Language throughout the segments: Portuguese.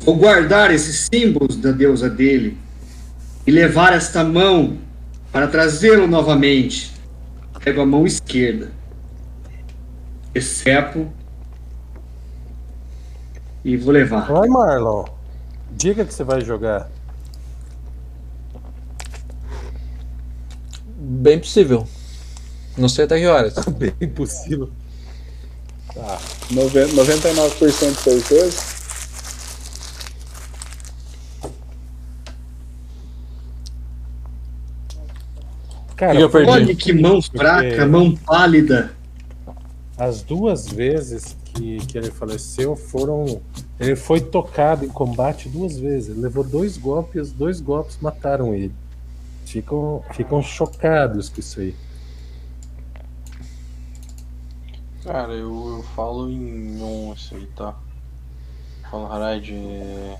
Vou guardar esses símbolos da deusa dele e levar esta mão para trazê-lo novamente. Pego a mão esquerda, excepo e vou levar. Vai, Marlon. Diga que você vai jogar. Bem possível. Não sei até que horas. Bem possível. Tá. Noven- 99% de certeza. Cara, eu perdi? Olha que mão fraca, mão pálida. As duas vezes que, que ele faleceu foram. Ele foi tocado em combate duas vezes. Ele levou dois golpes e os dois golpes mataram ele. Ficam, ficam chocados com isso aí. Cara, eu, eu falo em um isso aí, tá? Falo, Harad, é...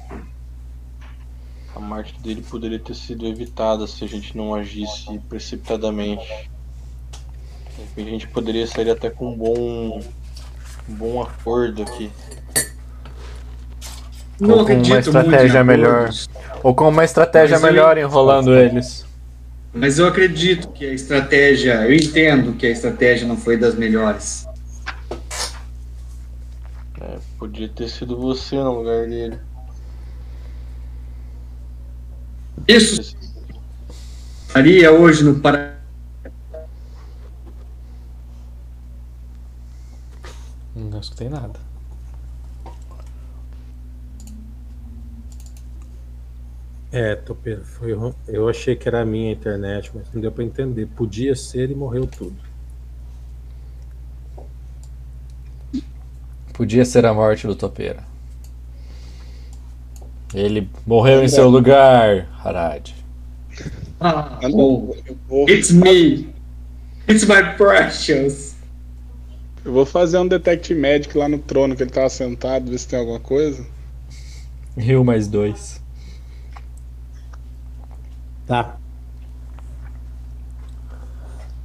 a morte dele poderia ter sido evitada se a gente não agisse precipitadamente. A gente poderia sair até com um bom, um bom acordo aqui. Não Ou com uma estratégia melhor. Ou com uma estratégia Mas eu- melhor enrolando eles. Mas eu acredito que a estratégia, eu entendo que a estratégia não foi das melhores. É, podia ter sido você no lugar dele. Isso estaria hoje no Paraná. Não escutei nada. É, Topeiro, foi, eu achei que era a minha internet, mas não deu pra entender. Podia ser e morreu tudo. Podia ser a morte do topeira. Ele morreu em seu lugar, Harad. Ah, oh, it's me. It's my precious. eu vou fazer um detect medic lá no trono que ele tava sentado, ver se tem alguma coisa. Rio mais dois. Tá.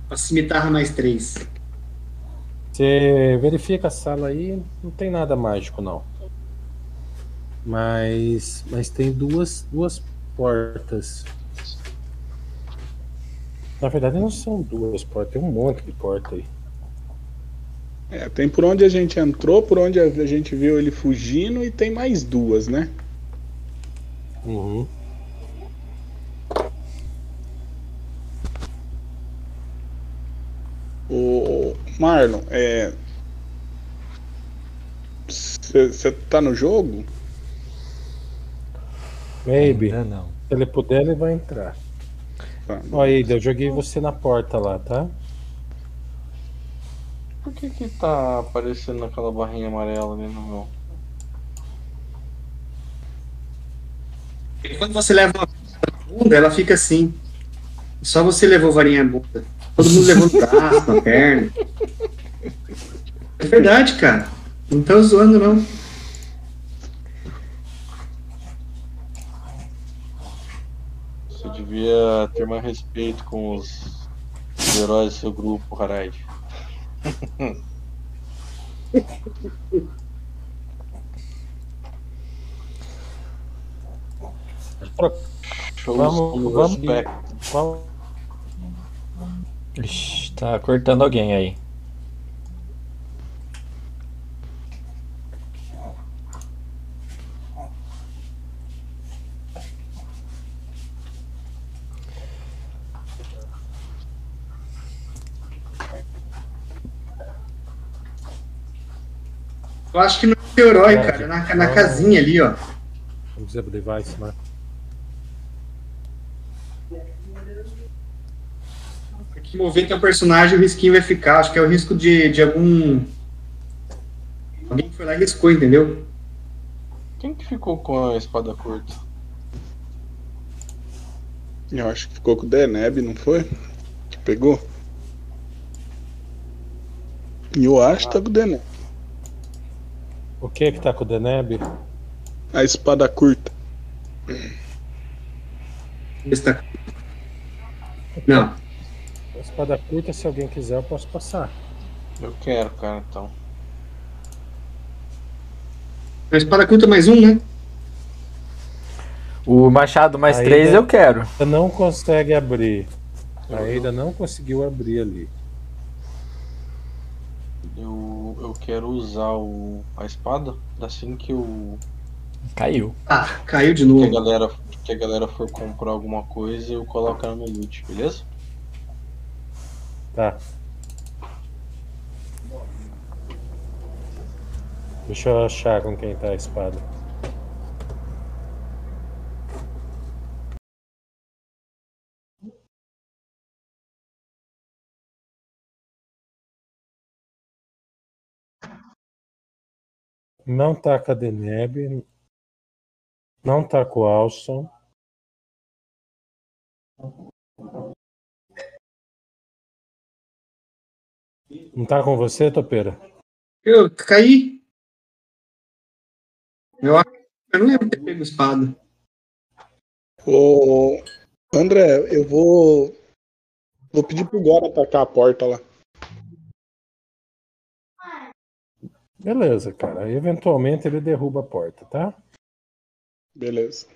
A cimitarra mais três. Você verifica a sala aí, não tem nada mágico não. Mas, mas tem duas, duas portas. Na verdade não são duas portas, tem um monte de porta aí. É, tem por onde a gente entrou, por onde a gente viu ele fugindo e tem mais duas, né? Uhum. O Marlon, é. Você tá no jogo? Maybe, Ainda não. se ele puder ele vai entrar. Tá. Ó, Ida, eu joguei você na porta lá, tá? Por que que tá aparecendo aquela barrinha amarela ali no meu? E quando você leva uma bunda, ela fica assim. Só você levou varinha bunda. Todo mundo levou no braço, na perna. É verdade, cara. Não tô zoando, não. Você devia ter mais respeito com os, os heróis do seu grupo, Harad. Vamos- vamos-. Qual? Ixi, tá cortando alguém aí. Eu acho que não é seu herói, cara. é Na, na casinha ali, ó. Vamos dizer pro device lá. Que mover teu personagem, o risquinho vai ficar. Acho que é o risco de, de algum. Alguém que foi lá e riscou, entendeu? Quem que ficou com a espada curta? Eu acho que ficou com o Deneb, não foi? Que pegou? E eu acho que tá com o Deneb. O que que tá com o Deneb? A espada curta. Esse tá- Não. A espada curta, se alguém quiser, eu posso passar. Eu quero, cara, então. A espada curta mais um, né? O machado mais Aí três eu quero. Você não consegue abrir. A Ada não conseguiu abrir ali. Eu, eu quero usar o, a espada assim que, o, Caiu. Ah, caiu de que, a novo. galera, que a galera for comprar alguma coisa eu coloco ela no loot, beleza? Tá. Deixa eu achar com quem tá a espada. Não tá com a Deneb. Não tá com o Alson. Não tá com você, Topeira? Eu caí. Eu, acho- eu não lembro de ter pego espada. Ô, André, eu vou. Vou pedir pro Gora atacar a porta lá. Beleza, cara. Eventualmente ele derruba a porta, tá? Beleza.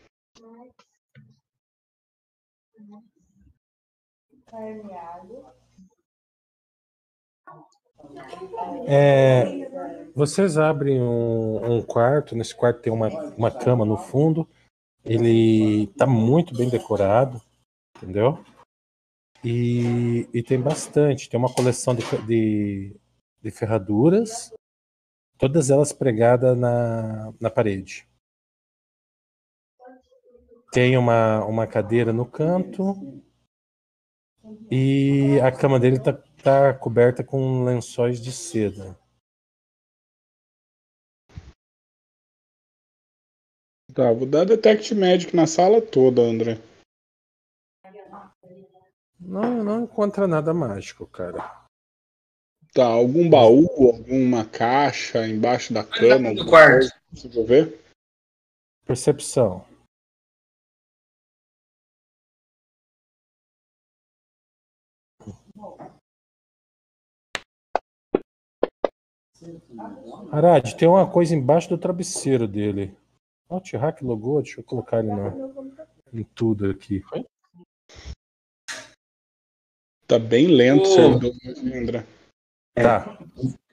É, vocês abrem um, um quarto. Nesse quarto tem uma, uma cama no fundo. Ele tá muito bem decorado, entendeu? E, e tem bastante. Tem uma coleção de, de, de ferraduras, todas elas pregadas na, na parede. Tem uma, uma cadeira no canto. E a cama dele tá, tá coberta com lençóis de seda. Tá, vou dar Detect Magic na sala toda, André. Não, não encontra nada mágico, cara. Tá, algum baú, alguma caixa embaixo da cama? Alguma quarto. coisa? Possível ver? Percepção. Arad, tem uma coisa embaixo do travesseiro dele. Ó, o T-Hack logou, deixa eu colocar ele no, em tudo aqui. Tá bem lento o Ô. servidor, André. Tá,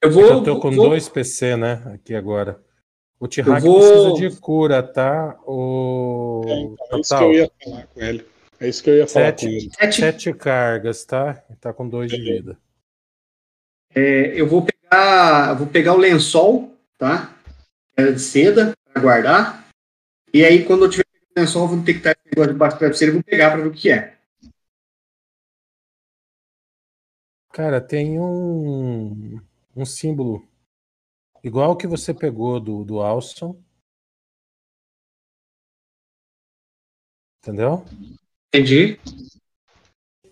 Eu é vou. eu tô com vou- dois PC, né, aqui agora. O T-Hack Eu vou- precisa de cura, tá? O É, então, é isso que eu ia falar com ele. É isso que eu ia falar Sete. com ele. Sete- sete cargas, tá? Tá com dois de vida. é, eu vou pegar. eu Vou pegar o lençol, tá? É de seda, pra guardar. E aí, quando eu tiver o lençol, eu vou ter que estar esse negócio debaixo do travesseiro e vou pegar pra ver o que é. Cara, tem um, um símbolo igual que você pegou do, do Alston. Entendeu? Entendi.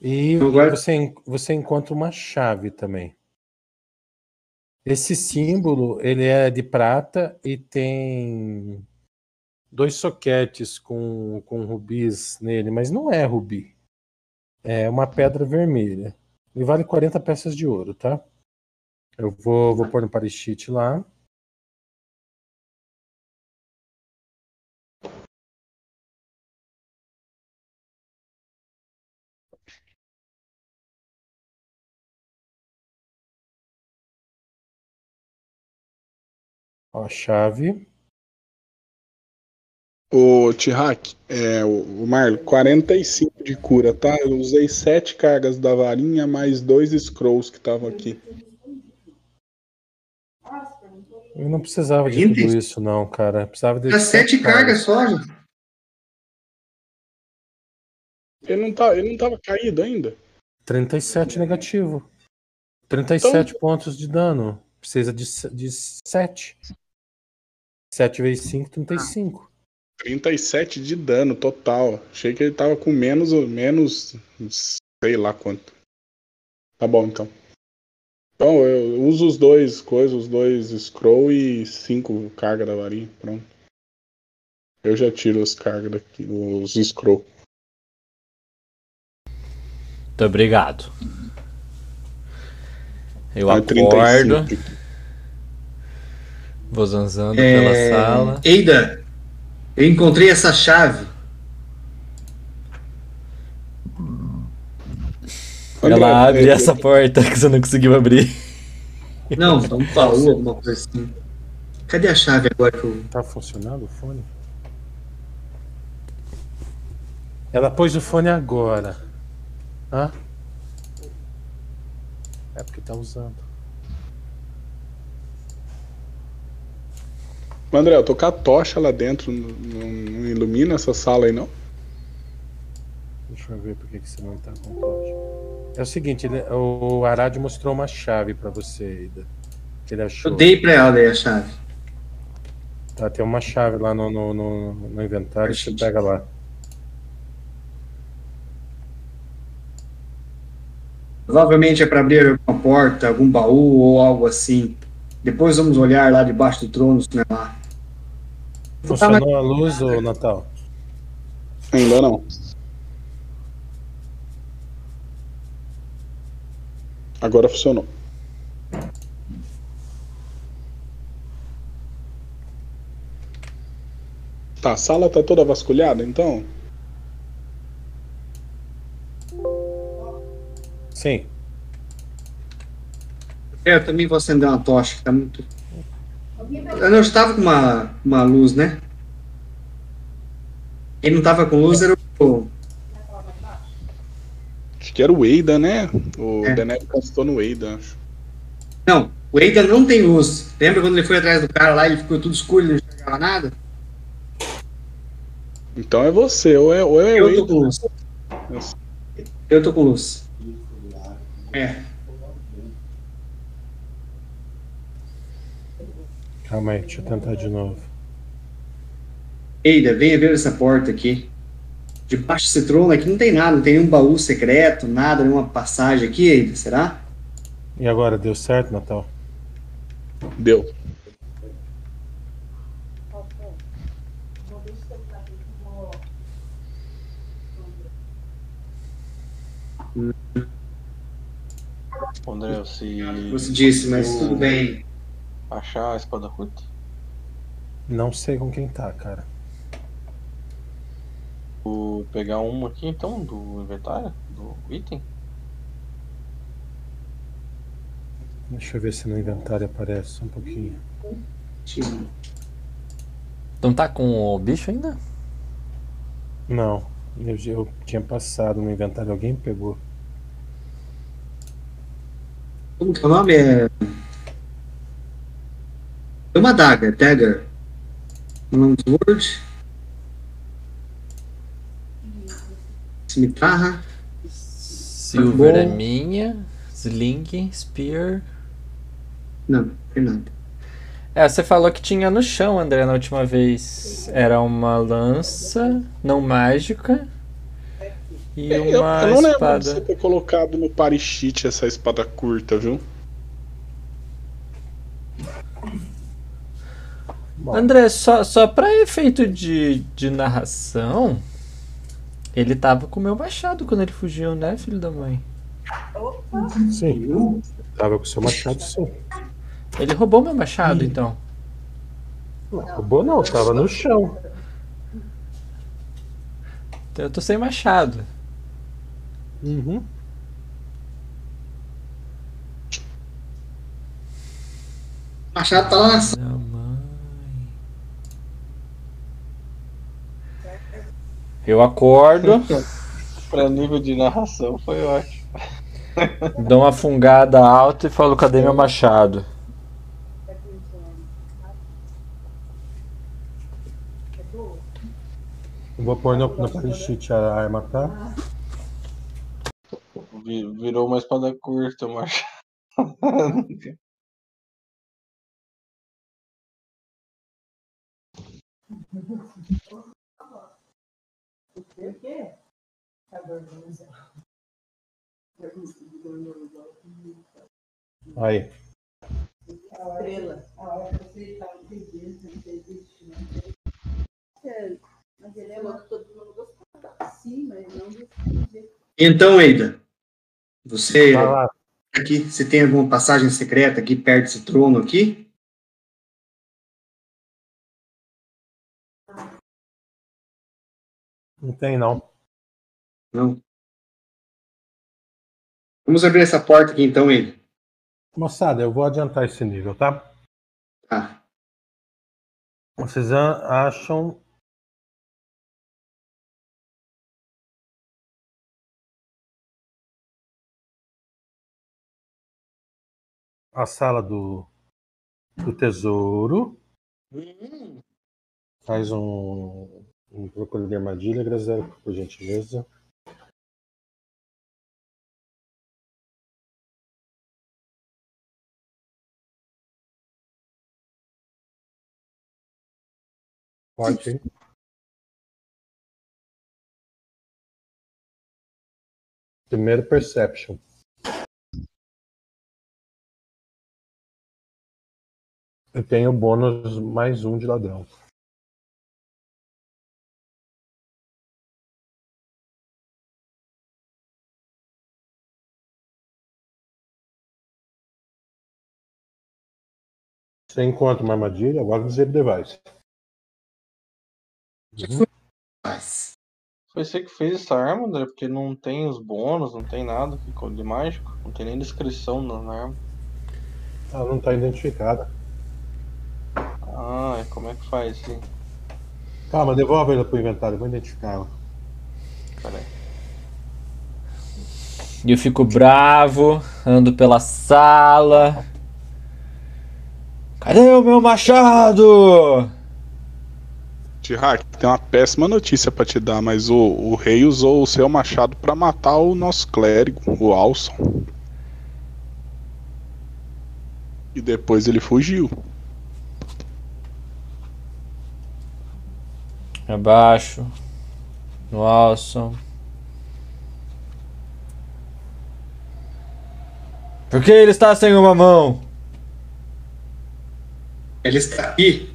E você, você encontra uma chave também. Esse símbolo, ele é de prata e tem dois soquetes com, com rubis nele, mas não é rubi. É uma pedra vermelha. E vale 40 peças de ouro, tá? Eu vou, vou pôr no parachute lá. Ó, a chave. Ô, Tihak, é, o, o Marlo, 45 de cura, tá? Eu usei 7 cargas da varinha mais dois scrolls que estavam aqui. Eu não precisava de 30? tudo isso, não, cara. Precisava de Dá sete cargas só, já. Ele não, tá, ele não tava caído ainda? 37 negativo. 37 pontos de dano. Precisa de, de 7. 7 vezes 5, 35. 37 de dano total. Achei que ele tava com menos, menos, sei lá quanto. Tá bom, então. Então, eu uso os dois coisas, os dois scroll e 5 carga da varinha. Pronto. Eu já tiro as cargas daqui, os scroll. Muito obrigado. Eu Tá, acordo, 35. vou zanzando É, pela sala. Eida, eu encontrei essa chave. Ela abre essa porta que você não conseguiu abrir. Não, tá um baú, alguma coisa assim. Cadê a chave agora que eu. Tá funcionando o fone? Ela pôs o fone agora. Hã? É porque tá usando. André, eu tô com a tocha lá dentro. Não, não- ilumina essa sala aí, não? Deixa eu ver por que você não tá com tocha. É o seguinte, ele- o Arad mostrou uma chave pra você, Ida. Ele achou. Eu dei pra ela daí a chave. Tá, tem uma chave lá no, no, no, no inventário, você pega lá. Provavelmente é pra abrir alguma porta, algum baú ou algo assim. Depois vamos olhar lá debaixo do trono, se não é lá. Funcionou a luz, ô Natal? Ainda não. Agora funcionou. Tá, a sala tá toda vasculhada, então? Sim. É, eu também vou acender uma tocha, que tá muito. Eu não estava com uma, uma luz, né? Quem não tava com luz era o. Acho que era o Eida, né? O É. Deneb castou no Eida, acho. Não, o Eida não tem luz. Lembra quando ele foi atrás do cara lá e ficou tudo escuro e não enxergava nada? Então é você, ou é, ou é o Eu tô com luz. Eu tô com luz. É. Calma aí, deixa eu tentar de novo. Eida, venha ver essa porta aqui. Debaixo desse trono aqui não tem nada, não tem nenhum baú secreto, nada, nenhuma passagem aqui, Eida, será? E agora, deu certo, Natal? Deu. André, se Você disse, mas tudo bem. Achar a espada curta, Não sei com quem tá, cara. vou pegar uma aqui então do inventário, do item. Deixa eu ver se no inventário aparece só um pouquinho. Não tá com o bicho ainda? Não, eu, eu tinha passado no inventário, alguém pegou. Como que é o nome? É. É uma dagger, dagger. Long sword. Cimitarra. Silver é minha. Sling, Spear. Não, não tem nada. É, você falou que tinha no chão, André, na última vez. Era uma lança não mágica e Eu, eu uma não lembro de você espada. ter colocado no parichite essa espada curta, viu? Bom, André, só, só pra efeito de, de narração, ele tava com o meu machado quando ele fugiu, né, filho da mãe? sim. Tava com o seu machado, sim. Ele roubou meu machado, então. Não, roubou não, tava no chão. Então eu tô sem machado. Uhum. Machado tá lá na Eu acordo, Pra nível de narração foi ótimo. dou uma fungada alta e falo, cadê meu machado? Vou pôr no, no parichite a arma, tá? Vi- Virou uma espada curta, mas. Aí. Mas ele é louco, todo mundo gostava. Sim, mas não do Então, Eida, você aqui, você tem alguma passagem secreta aqui perto desse trono aqui? Não tem não. Não. Vamos abrir essa porta aqui então, ele. Moçada, eu vou adiantar esse nível, tá? Tá. Vocês acham. A sala do, do tesouro. Faz um, um procura de armadilha, Graziela, por gentileza. Forte, hein? Primeiro Perception. Eu tenho bônus mais um de ladrão. Você encontra uma armadilha, agora você device. Uhum. Foi você que fez essa arma, André? Porque não tem os bônus, não tem nada de mágico. Não tem nem descrição na arma. Ela não está identificada. Ah, como é que faz assim? Calma, devolve ela pro inventário, eu vou identificar ela. Peraí. E eu fico bravo, ando pela sala. Cadê o meu machado? Tihak, tem uma péssima notícia pra te dar, mas o, o rei usou o seu machado pra matar o nosso clérigo, o Alson. E depois ele fugiu. Abaixo. No Alson. Por que ele está sem uma mão? Ele está aqui.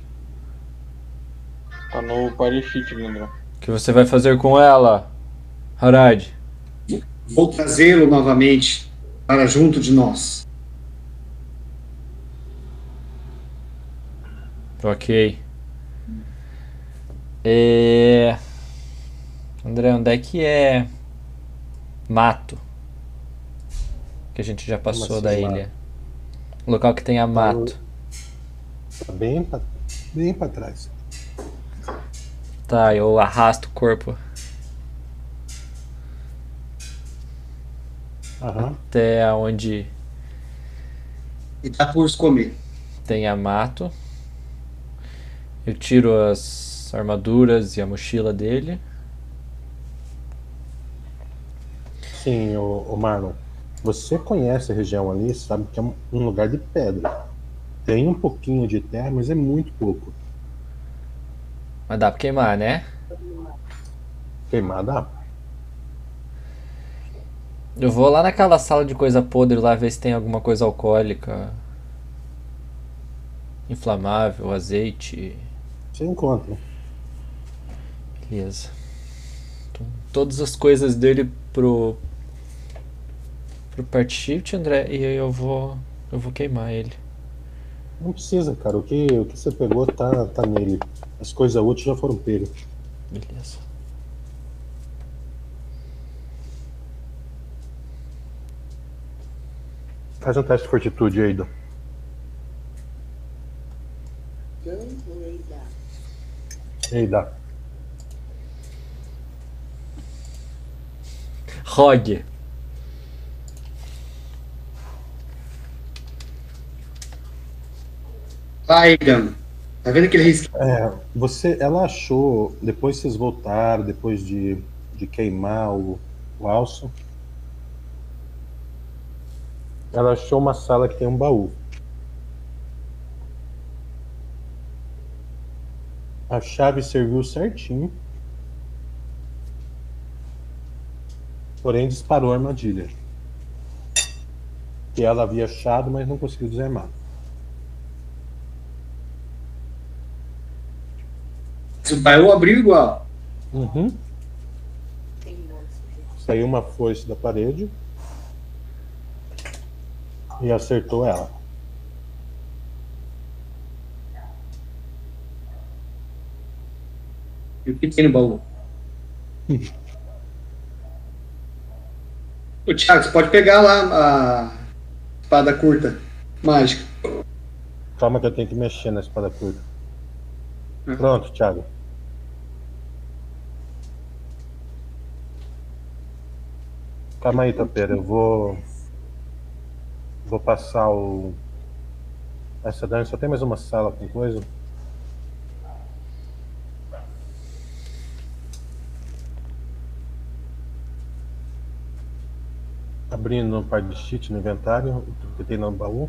Tá no party sheet, André. O que você vai fazer com ela, Harad? Vou trazê-lo novamente para junto de nós. Ok. É... André, onde é que é mato? Que a gente já passou assim, da mato? ilha. Local que tenha mato. Tá bem pra, bem pra trás. Tá, eu arrasto o corpo Aham. até onde E tá por comer. tenha mato. Eu tiro as armaduras e a mochila dele. Sim, o, o Marlon. Você conhece a região ali, sabe que é um lugar de pedra. Tem um pouquinho de terra, mas é muito pouco. Mas dá pra queimar, né? Queimar dá. Eu vou lá naquela sala de coisa podre lá ver se tem alguma coisa alcoólica. Inflamável, azeite. Você encontra. Beleza. Então, todas as coisas dele pro. pro part shift, André, e aí eu vou. eu vou queimar ele. Não precisa, cara. O que, o que você pegou tá, tá nele. As coisas úteis já foram pegas. Beleza. Faz um teste de fortitude aí, Dan. Ei, dá. Rog. Vai, Gama. Tá vendo aquele risco? É, você, ela achou, depois vocês voltaram, depois de, de queimar o, o alço, ela achou uma sala que tem um baú. A chave serviu certinho. Porém, disparou a armadilha. Que ela havia achado, mas não conseguiu desarmar. Se o baú abriu igual. Uhum. Saiu uma foice da parede e acertou ela. E o que tem no baú? Ô, Thiago, você pode pegar lá a espada curta, mágica. Calma que eu tenho que mexer na espada curta. Pronto, Thiago. Calma aí, Topeira. Eu vou. Vou passar o. Essa dano. Só tem mais uma sala com coisa. Abrindo um par de cheat no inventário, o que tem no baú.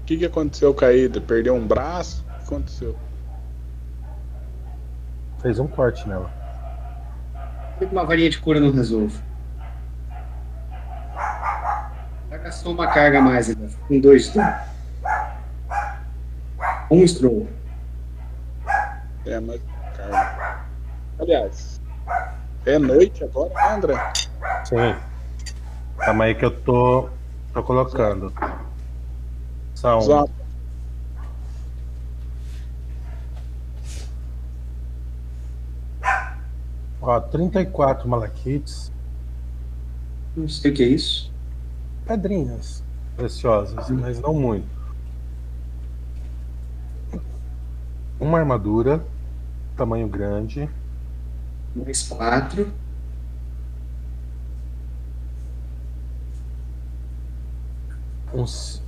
O que, que aconteceu, Caída? Perdeu um braço? O que aconteceu? Fez um corte nela. Por que uma varinha de cura não resolve? Já gastou uma carga a mais ainda. Com dois. Tá? Um stroll. É, mas. Cara. Aliás, é noite agora, né, André? Sim. Calma aí que eu tô, tô colocando. São Exato. Ó, 34 malaquites, Não sei o que é isso. pedrinhas preciosas, mas não muito. Uma armadura, tamanho grande, Mais quatro. um,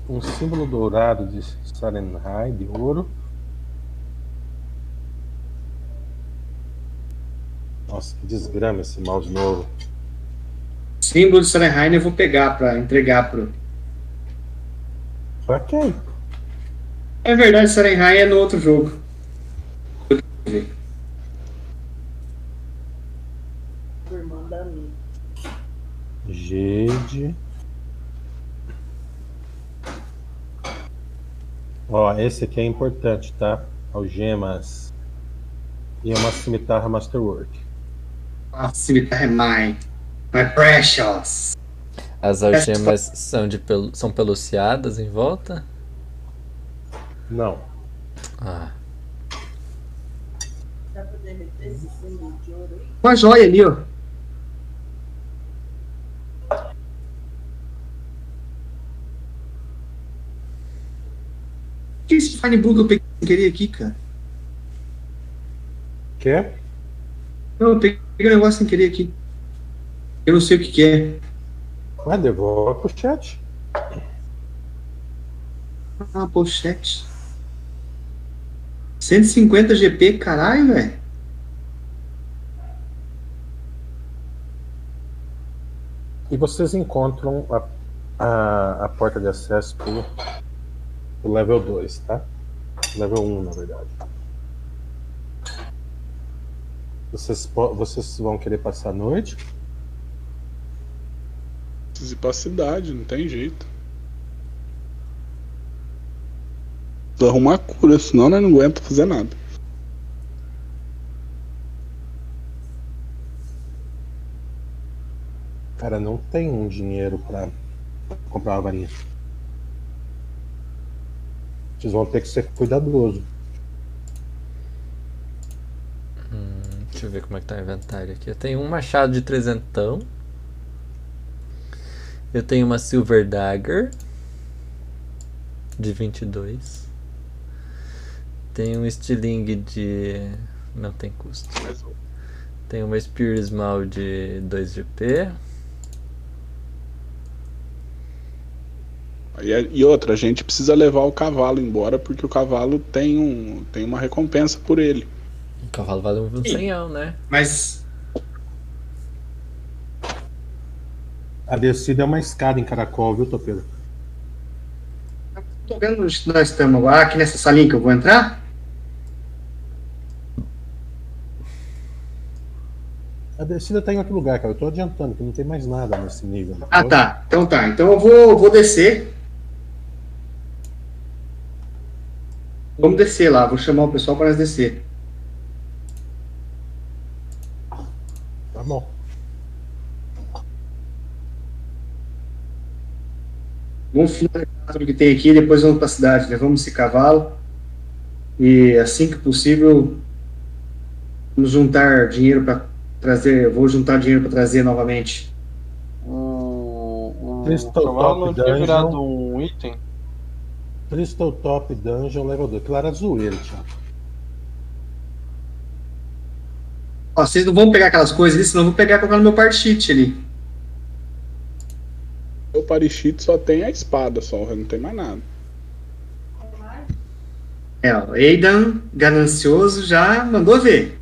um símbolo dourado de Sarenhai, de ouro. Nossa, que desgrama esse mouse novo. Símbolo de Sarenheim eu vou pegar pra entregar pro. Ok. É verdade, Sarenheim é no outro jogo. Irmã da minha. Jade. Ó, esse aqui é importante, tá? Algemas. E é uma cimitarra Masterwork. É mine. My precious. As algemas são, de pel... são peluciadas em volta? Não. Ah. Dá pra derreter esse símbolo de ouro aí? Uma joia ali, ó. O que é esse Fine Blue que eu peguei sem querer aqui, cara? Quer? Não, eu peguei um negócio sem querer aqui. Eu não sei o que, que é. Ué, devolve pro chat. Ah, pochete. 150 GP, caralho, velho. E vocês encontram a, a, a porta de acesso pro, pro level 2, tá? Level 1, na verdade. Vocês, vocês vão querer passar a noite? Preciso ir pra cidade, não tem jeito. Preciso arrumar cura, senão nós não aguenta fazer nada. Cara, não tem um dinheiro pra comprar uma varinha. Vocês vão ter que ser cuidadoso. Deixa eu ver como é que tá o inventário aqui. Eu tenho um machado de trezentão. Eu tenho uma Silver Dagger de 22. Tenho um estilingue de. Não tem custo. Tenho uma Spear Small de 2 GP. E, e outra, a gente precisa levar o cavalo embora porque o cavalo tem, um, tem uma recompensa por ele. O cavalo vale um senhão, né? Mas A descida é uma escada em caracol, viu, Topeiro? tô vendo onde nós estamos agora. Aqui nessa salinha que eu vou entrar? A descida tá em outro lugar, cara. Eu tô adiantando, que não tem mais nada nesse nível. Ah, tá. Então tá. Então eu vou, vou descer. Vamos descer lá. Vou chamar o pessoal para nós descer. Tá bom. Vamos finalizar tudo que tem aqui. Depois vamos para a cidade. Levamos esse cavalo. E assim que possível, Vamos juntar dinheiro para trazer. Vou juntar dinheiro para trazer novamente. O, o Crystal não Top tinha Dungeon. virado um item? Crystal Top Dungeon Level 2. Aquilo era zoeira, Thiago. Ó, vocês não vão pegar aquelas coisas ali, senão eu vou pegar e colocar no meu part sheet ali. O Parishit só tem a espada, só, não tem mais nada. É, ó, Aidan, ganancioso, já mandou ver.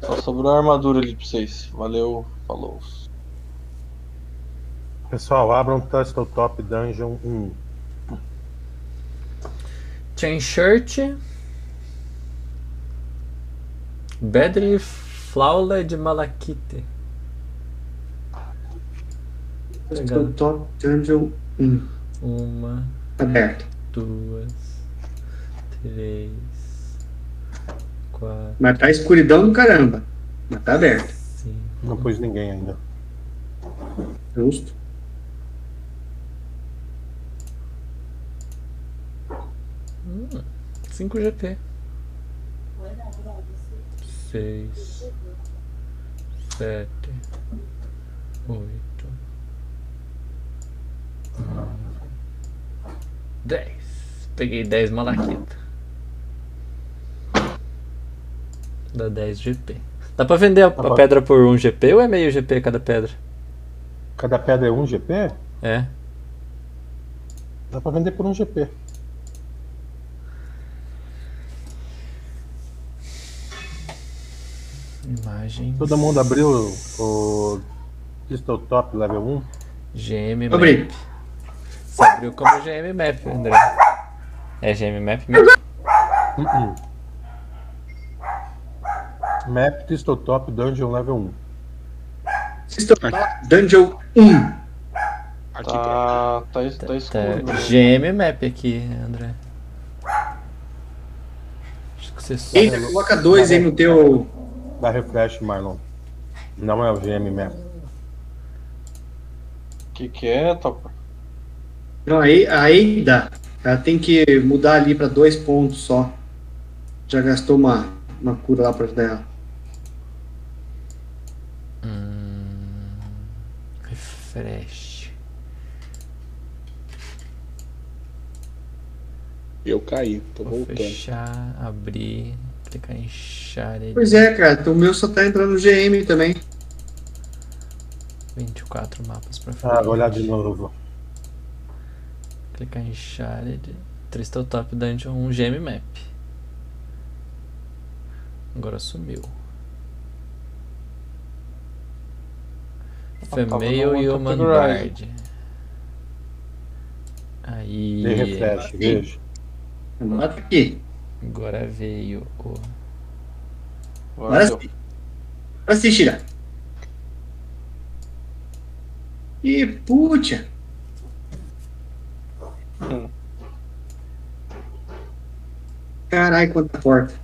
Só sobrou a armadura ali pra vocês. Valeu, falou. Pessoal, abram Crystal Top Dungeon 1. Chain Shirt. Bedri Flaula de Malakite. Estou top dungeon 1. Uma, Aberto. duas, três, quatro, Mas tá escuridão do caramba. Mas tá aberto. cinco. Não pus ninguém ainda. Justo. Hum, 5 GP. 6, 7, 8, 9, 10. Peguei 10 malaquita. Dá 10 GP. Dá pra vender a, a pedra por 1 GP ou é meio GP cada pedra? Cada pedra é 1 GP? É. Dá pra vender por 1 GP. Imagens. Todo mundo abriu o, Crystal Top Level 1? GM Map. Abri. Você abriu como GM Map, André. É GM Map mesmo? Uh-uh. Map Crystal Top Dungeon Level 1. System Top Dungeon 1. Tá, tá, tá Tá, escuro. né? GM Map aqui, André. Acho que você só. Eita, coloca dois aí no teu. Dá refresh, Marlon. Não é o GM Map. O que que é, Topa? Não, aí a Eida, ela tem que mudar ali pra dois pontos só. Já gastou uma, uma cura lá pra ajudar ela. Hum, refresh. Eu caí, tô Vou voltando. fechar, abrir, clicar em share. Pois é, cara, o meu só tá entrando no GM também. 24 mapas pra frente. Ah, vou olhar de novo. Clicar em Shared. Crystal Top Dungeon 1 GM Map. Agora sumiu. tava Female no Human. Bard. Aí. Dei refresh, veja. Tá aqui. Agora veio o. Agora sim. Agora sim, Shira. E putia. Hum. Caralho, quanta porta.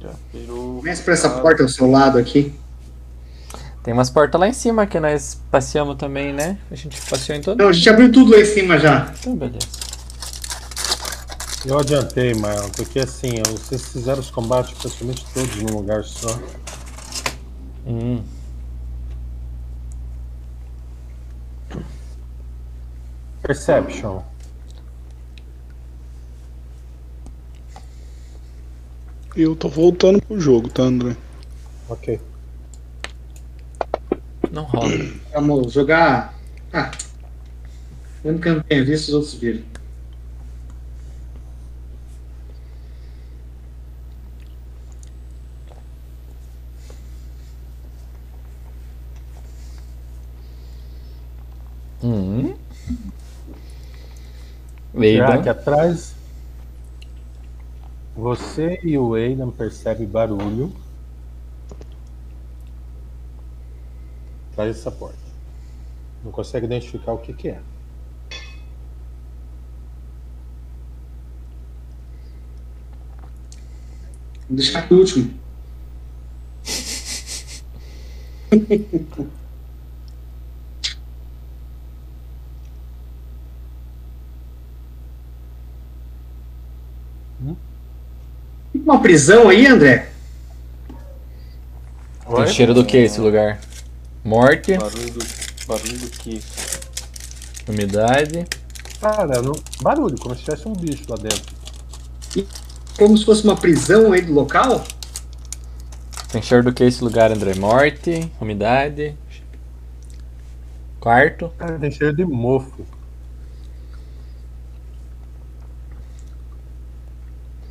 Já virou. Começa por essa porta ao seu lado aqui. Tem umas portas lá em cima que nós passeamos também, né? A gente passeou em todo. Não, a gente abriu tudo lá em cima já. Então, beleza. Eu adiantei, Marlon, porque assim, vocês fizeram os combates praticamente todos num lugar só. Hum. Perception. Eu tô voltando pro jogo, tá, André? Ok. Não rola. Vamos jogar. Ah. Eu não tenha visto, os outros viram. Hum. Já aqui atrás. Você e o Aidan percebem barulho. Atrás dessa porta. Não consegue identificar o que, que é. Vou deixar último. Uma prisão aí, André? cheiro do que esse lugar? Morte, Barulho do, barulho do que? umidade. Cara, não... barulho, como se tivesse um bicho lá dentro. Como se fosse uma prisão aí do local? Tem cheiro do que esse lugar, André? Morte, umidade. Quarto. Cara, tem cheiro de mofo.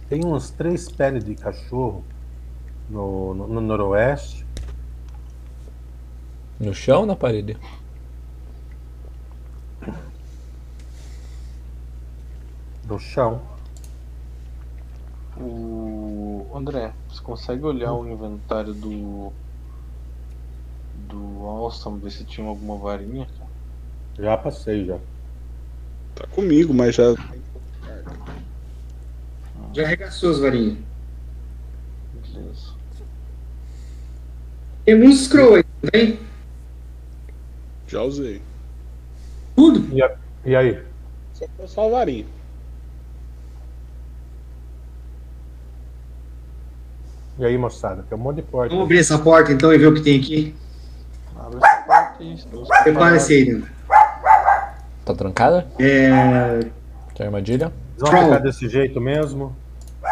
Tem uns três peles de cachorro no, no, no noroeste. No chão ou na parede? No chão. O André, você consegue olhar o inventário do do Alstom, ver se tinha alguma varinha? Já passei já. Tá comigo, mas já. Já arregaçou as varinhas. Tem alguns scroll aí, não tem? Já usei. Tudo. E, a- e aí? Só, só a varinha. E aí, moçada? Tem um monte de porta. Vamos abrir essa porta então e ver o que tem aqui. Abre essa porta aí, você Prepare-se aí? Tá trancada? É... Tem armadilha? Vão Troll. ficar desse jeito mesmo?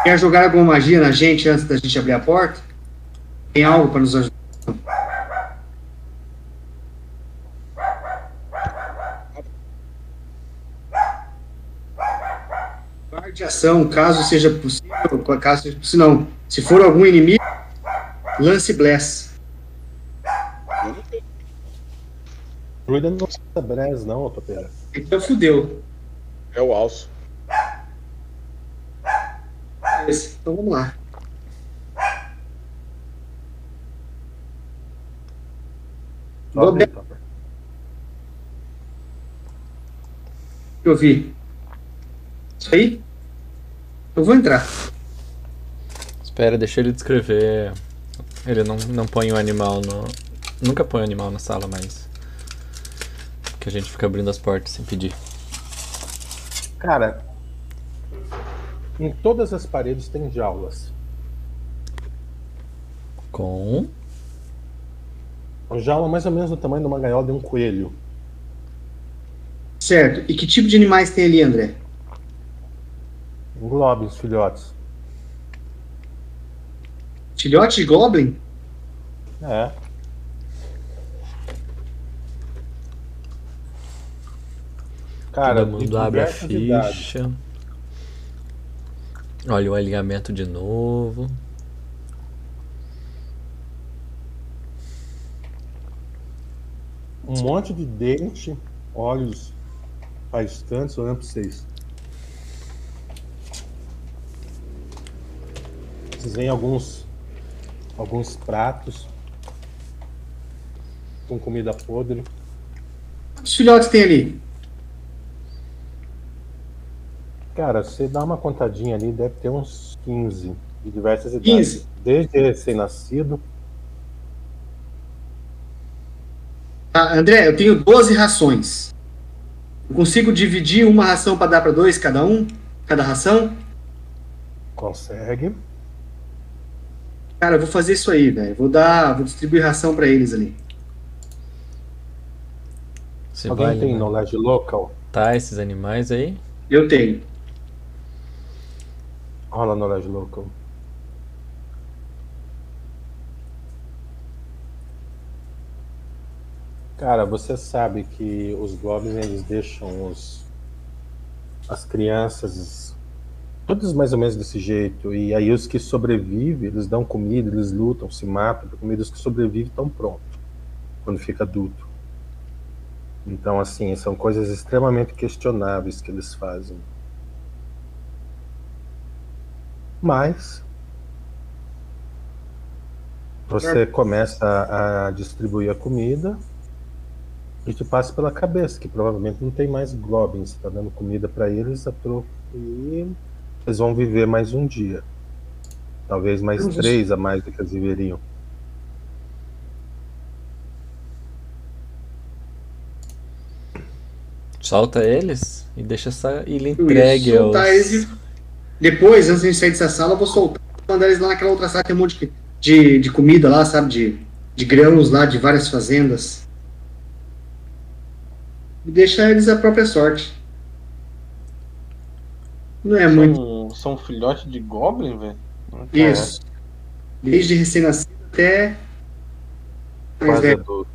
Quer jogar alguma magia na gente antes da gente abrir a porta? Tem algo para nos ajudar? Guarde ação, caso seja possível, caso seja possível, não. Se for algum inimigo, lance bless. Druida não usa Brez, não, Topeira. Então fudeu. É o alço. Esse. Então vamos lá. Vou. Topper. Eu vi. Isso aí? Eu vou entrar. Espera, deixa ele descrever. Ele não, não põe o animal no. Nunca põe o animal na sala, mas. Que a gente fica abrindo as portas sem pedir. Cara, em todas as paredes tem jaulas. Com. Uma jaula mais ou menos do tamanho de uma gaiola de um coelho. Certo. E que tipo de animais tem ali, André? Os filhotes. Filhote de Goblin? É. Cara, Todo mundo abre a idades. Olha o alinhamento de novo. Um monte de dente, olhos baistantes olhando pra vocês. Vocês veem alguns alguns pratos com comida podre. Quantos filhotes tem ali? Cara, você dá uma contadinha ali, deve ter uns 15 de diversas idades. 15? Desde recém-nascido. Tá, André, eu tenho 12 rações. Eu consigo dividir uma ração para dar para dois cada um? Cada ração? Consegue. Cara, eu vou fazer isso aí, velho. Vou dar, vou distribuir ração para eles ali. Você Alguém vai tem knowledge local? alimentar esses animais aí? Eu tenho. Rola knowledge local. Cara, você sabe que os goblins eles deixam os as crianças todos mais ou menos desse jeito e aí os que sobrevivem eles dão comida, eles lutam, se matam por comida, os que sobrevivem estão prontos quando fica adulto. Então assim são coisas extremamente questionáveis que eles fazem. Mas você começa a distribuir a comida e te passa pela cabeça que provavelmente não tem mais goblins. Você está dando comida para eles a troco e eles vão viver mais um dia. Talvez mais três a mais do que eles viveriam. Solta eles e deixa essa ilha entregue aos. soltar eles e... Depois, antes de a sair dessa sala, eu vou soltar. Mandar eles lá naquela outra sala, tem um monte de, de, comida lá, sabe? De de grãos lá de várias fazendas. E deixa eles à própria sorte. Não é muito São, são filhotes de Goblin, velho? isso. Desde recém-nascido até mais velho.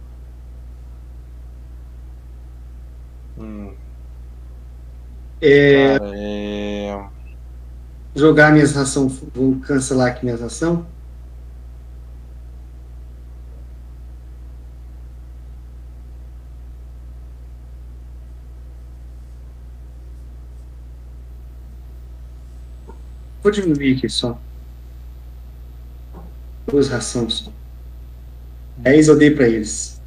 Hum, É, cara, é. Jogar minhas rações. Vou cancelar aqui minhas rações. Vou diminuir aqui só. Duas rações. Dez eu dei pra eles.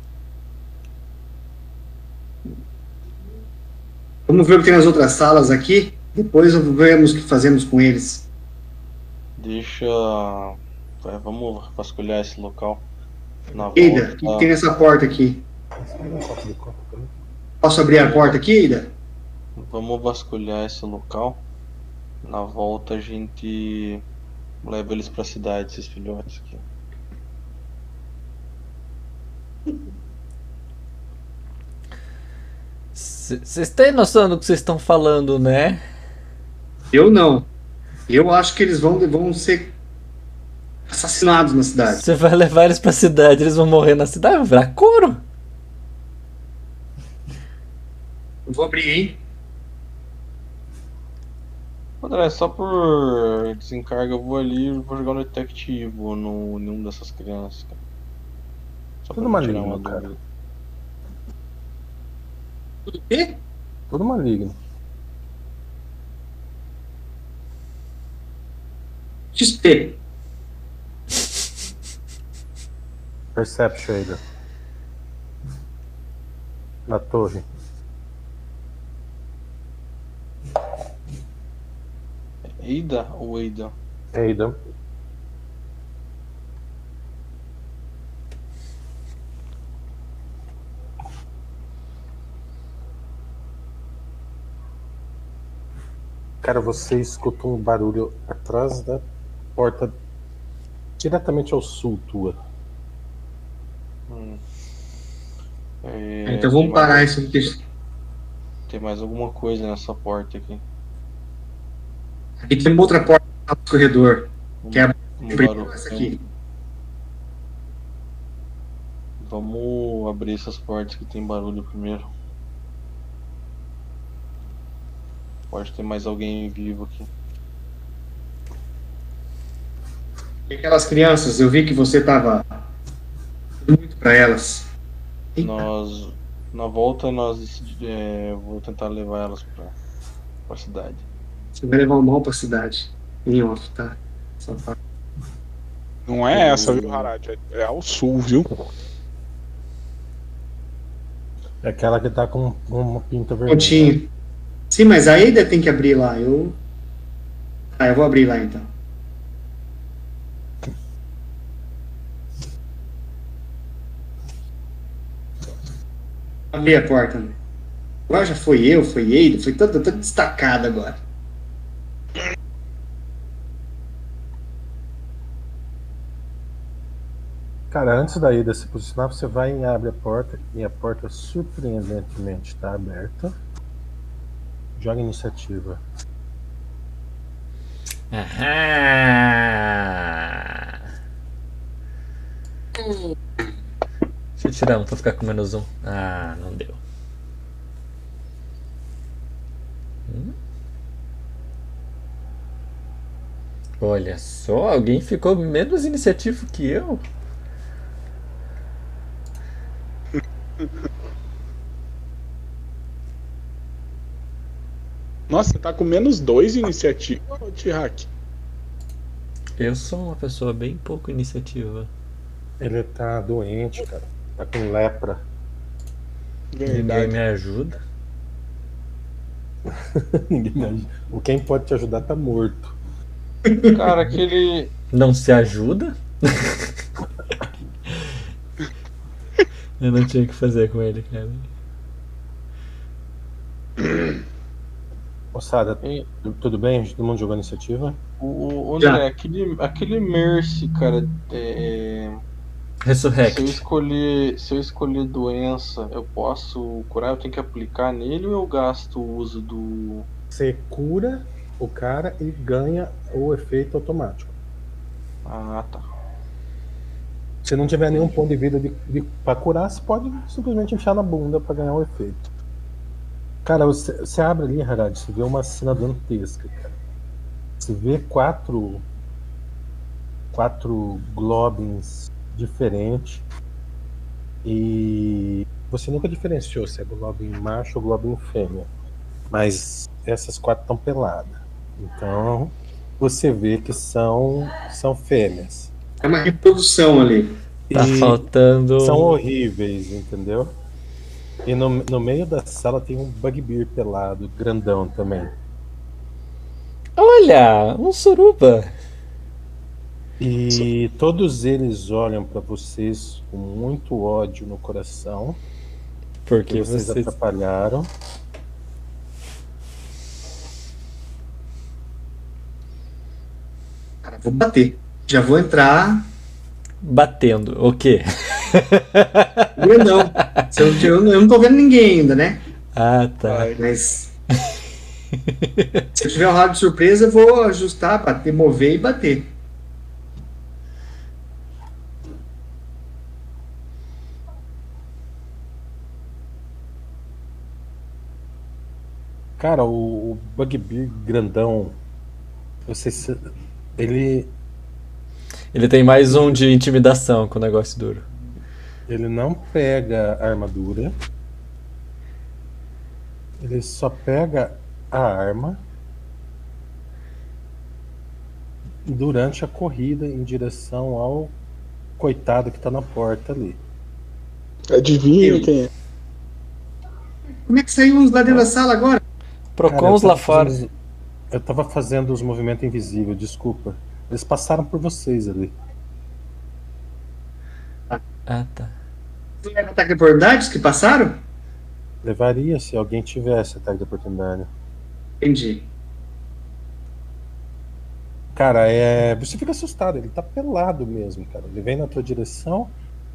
Vamos ver o que tem nas outras salas aqui. Depois vemos o que fazemos com eles. Deixa. vai, vamos vasculhar esse local. Na Eida, o que, volta. tem nessa porta aqui? Posso abrir a porta aqui, Eida? Vamos vasculhar esse local. Na volta a gente leva eles pra cidade, esses filhotes aqui. Vocês têm noção do que vocês estão falando, né? Eu não. Eu acho que eles vão, vão ser assassinados na cidade. Você vai levar eles pra cidade, eles vão morrer na cidade, vão virar couro. Eu vou abrir, hein? André, só por desencargo eu vou ali e vou jogar no detectivo no nenhum dessas crianças, cara. Só Tudo maligno, uma cara. Tudo o quê? Tudo maligno. XP. Perception ainda. Na torre. Eida ou Eida? Eida. Cara, você escutou um barulho atrás da porta, diretamente ao sul tua. Hum. É, então vamos parar mais- isso aqui. Tem mais alguma coisa nessa porta aqui. Aqui tem uma outra porta no corredor. Que é a Um barulho. essa aqui. Vamos abrir essas portas que tem barulho primeiro. Pode ter mais alguém vivo aqui. E aquelas crianças, eu vi que você tava muito pra elas. Eita, Nós, na volta, nós é, eu vou tentar levar elas pra, pra cidade. Você vai levar o mal pra cidade. Em off, tá? Só pra... Não é essa, viu, Harad? É, é ao sul, viu? É aquela que tá com uma pinta vermelha. Pontinho. Sim, mas a Eida tem que abrir lá. Eu. Ah, eu vou abrir lá então. Abri a porta. Né? Agora já foi eu, foi Eida, foi todo, todo destacado agora. Cara, antes da ida se posicionar, você vai e abre a porta. E a porta surpreendentemente está aberta. Joga iniciativa. Aham. Deixa eu tirar um pra ficar com menos um. Ah, não deu. Hum? Olha só, alguém ficou menos iniciativo que eu. Nossa, você tá com menos dois iniciativa, ô Tihak. Eu sou uma pessoa bem pouco iniciativa. Ele tá doente, cara. Tá com lepra. Ninguém me ajuda. Ninguém me ajuda. O quem pode te ajudar tá morto. Cara, aquele. Não se ajuda? Eu não tinha o que fazer com ele, cara. Moçada, tudo bem? Todo mundo jogou iniciativa? O, o Já. André, aquele, aquele Mercy, cara, é, Se eu Resurrect. escolher, se eu escolher doença, eu posso curar? Eu tenho que aplicar nele ou eu gasto o uso do. Você cura o cara e ganha o efeito automático. Ah, tá. Se não tiver nenhum ponto de vida de, de, pra curar, você pode simplesmente enfiar na bunda pra ganhar o efeito. Cara, você, você abre ali, Harad, você vê uma cena dantesca, cara. Você vê quatro. Quatro globins diferentes. E você nunca diferenciou se é globin macho ou globin fêmea. Mas essas quatro estão peladas. Então você vê que são, são fêmeas. É uma reprodução ali. Tá E faltando. são horríveis, entendeu? E no, no meio da sala tem um bugbear pelado, grandão também. Olha, um suruba. E todos eles olham pra vocês com muito ódio no coração, Porque porque vocês vocês. atrapalharam. Cara, vou bater. Já vou entrar Batendo. O quê? grandão. Se eu, eu, eu não tô vendo ninguém ainda, né? Ah, tá. Mas. Se eu tiver um raio de surpresa, eu vou ajustar, bater, mover e bater. Cara, o, o bugbear grandão, você se- ele Ele tem mais um de intimidação com o negócio duro. Ele não pega a armadura. Ele só pega a arma durante a corrida em direção ao coitado que tá na porta ali. Adivinha Eu. quem é? Como é que saiu uns lá dentro da sala agora? Procons lá fora. fazendo- eu tava fazendo os movimentos invisíveis, desculpa. Eles passaram por vocês ali. Ah, tá. Você leva ataque de oportunidades que passaram? Levaria se alguém tivesse ataque de oportunidade. Entendi. Cara, é. Você fica assustado, ele tá pelado mesmo, cara. Ele vem na tua direção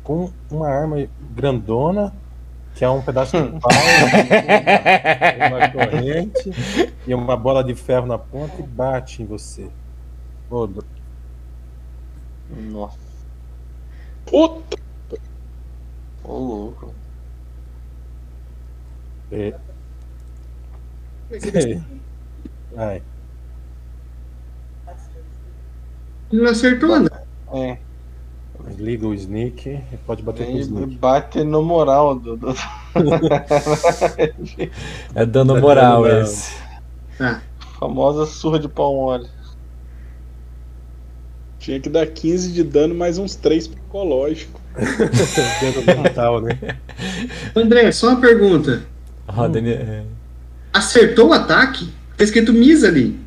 com uma arma grandona, que é um pedaço de pau, uma corrente e uma bola de ferro na ponta e bate em você. Ô, Dro- Nossa, Puta! ô louco. é. Ai, Ele não acertou, André. É, liga o sneak e pode bater com o sneak. bate no moral do. do... É dano Tá moral dando esse. Tá. famosa surra de pau mole. Tinha que dar 15 de dano mais uns 3 psicológico. Dano mental, né? André, só uma pergunta. Roda é. Acertou o ataque? Tá escrito Miss ali.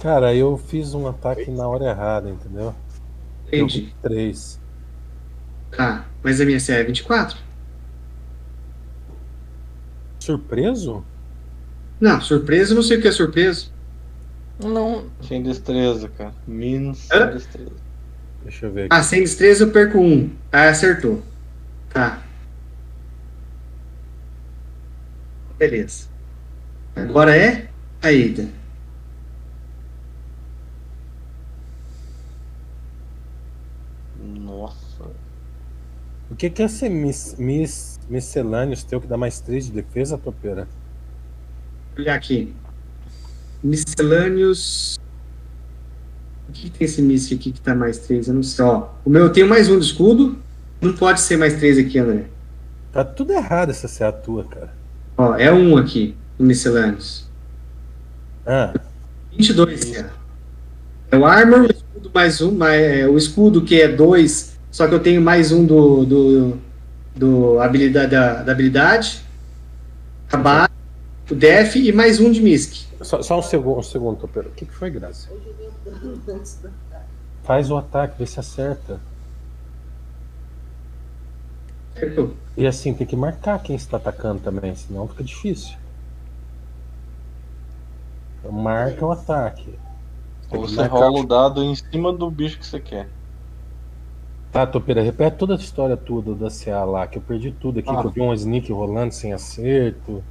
Cara, eu fiz um ataque na hora errada, entendeu? Entendi. vi três. Tá. Mas a minha CA é 24? Surpreso? Não, surpresa, eu não sei o que é surpresa. Não. Sem destreza, cara. Menos Hã? sem destreza. Deixa eu ver aqui. Ah, sem destreza eu perco um. Ah, acertou. Tá. Beleza. Agora é a Ida. Nossa. O que, que é esse mis, mis, miscelâneos teu que dá mais 3 de defesa, topeira? Vou olhar aqui. Miscelâneos. O que, que tem esse míssil aqui que tá mais 3? Eu não sei. Ó, o meu eu tenho mais um de escudo. Não pode ser mais 3 aqui, André. Tá tudo errado essa CA tua, cara. Ó, é um aqui, no miscelâneos. Ah, 22, cara. É o armor, o escudo mais um, mais, é, o escudo que é 2, só que eu tenho mais um do, do, do habilidade, da, da habilidade, a base, o def e mais um de misc. só, só um segundo, um segundo. O que, que foi, Graça? Faz o ataque, vê se acerta. Acertou. E assim, tem que marcar quem está atacando também, senão fica difícil. Então, marca o ataque. Ou você marcar- rola o dado em cima do bicho que você quer. Tá, Topeira, repete toda a história toda da CA lá, que eu perdi tudo aqui, Ah. que eu vi um sneak rolando sem acerto.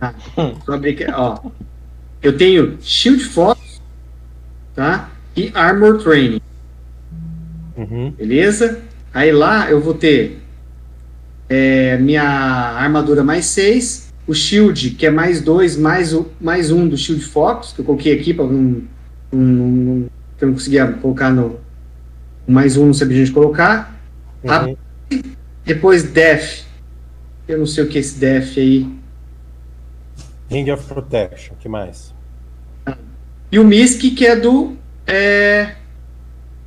Só abrir aqui, ó. Eu tenho Shield Fox, tá? E Armor Training, Uhum. beleza? Aí lá eu vou ter é, minha armadura mais 6, o Shield, que é mais 2, mais, o- mais um do Shield Fox, que eu coloquei aqui para não, não, não- que eu não conseguia colocar no. Mais um não sabia a gente colocar. Uhum. Depois Death. Eu não sei o que é esse Death aí. Ring of Protection, que mais? E o Misk, que é do. É,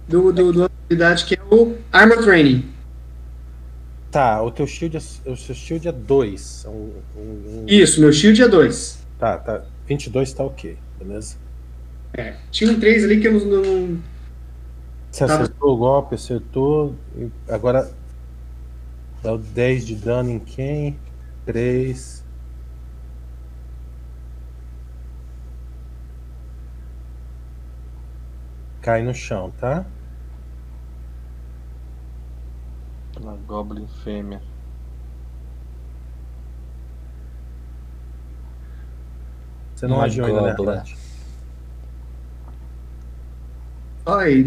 do, do, do habilidade que é o Armor Training. Tá, o teu shield é, o seu shield é 2. Um, um, um- Isso, meu shield é 2. Tá, tá. 22 tá ok, beleza? Tinha um 3 ali que eu não. não- Você Tá. acertou o golpe, acertou. e Agora dá o 10 de dano em quem? 3. Cai no chão, tá? Na Goblin fêmea. Você não Uma agiu ainda, né, gobla. Arlete? Olha aí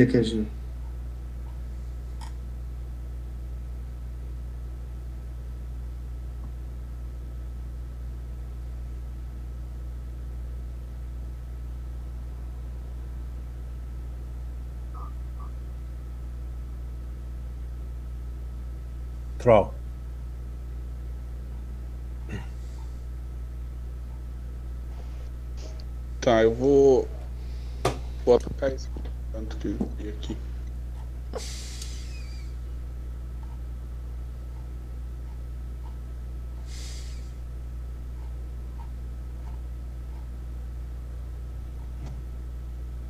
Troll. Tá, eu vou. Vou atacar esse tanto que eu vi aqui.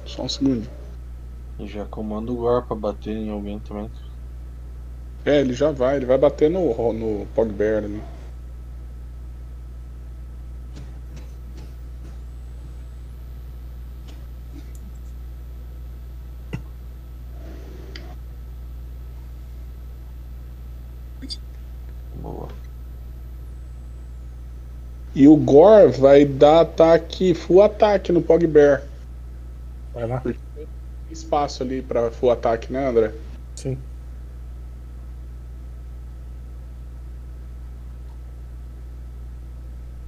Só um segundo. E já comanda o Gore pra bater em alguém também. É, ele já vai, ele vai bater no, no Pogbear ali. Boa. E o Gore vai dar ataque, full ataque no Pogbear. Vai lá. Tem espaço ali pra full ataque, né, André? Sim.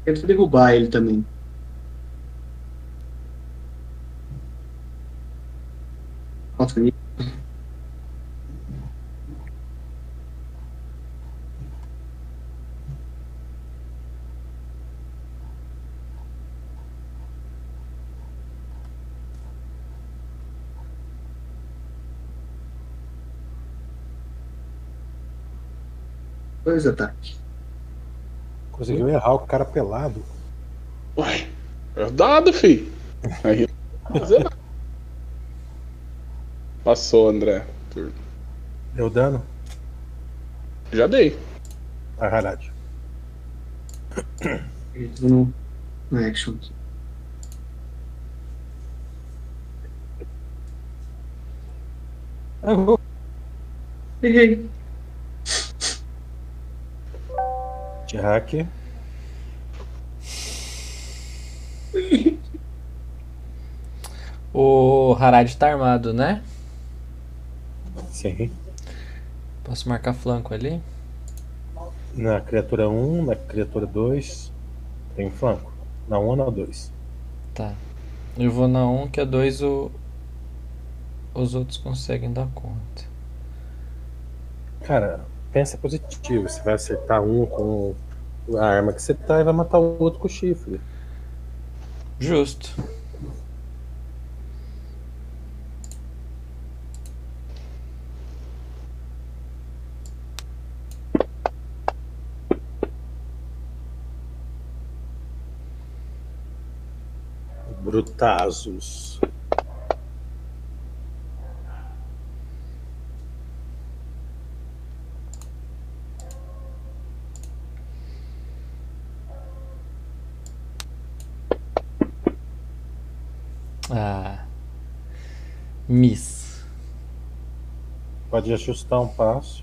Tenta derrubar ele também. Nossa, me- Dois ataques. Conseguiu errar o cara pelado. Ué, é dado, fi. Aí não fazer nada. Passou, André. Turno. Deu dano? Já dei. Harad. Entra no, no action. aqui. Errei. De hack. O Harad tá armado, né? Sim. Posso marcar flanco ali? Na criatura 1, na criatura 2, tem flanco. Na 1 ou na 2. Tá. Eu vou na 1, que a 2 o... os outros conseguem dar conta. Cara, pensa positivo. Você vai acertar um com a arma que você tá e vai matar o outro com o chifre. Justo. Brutazos. Ah. Miss. Pode ajustar um passo.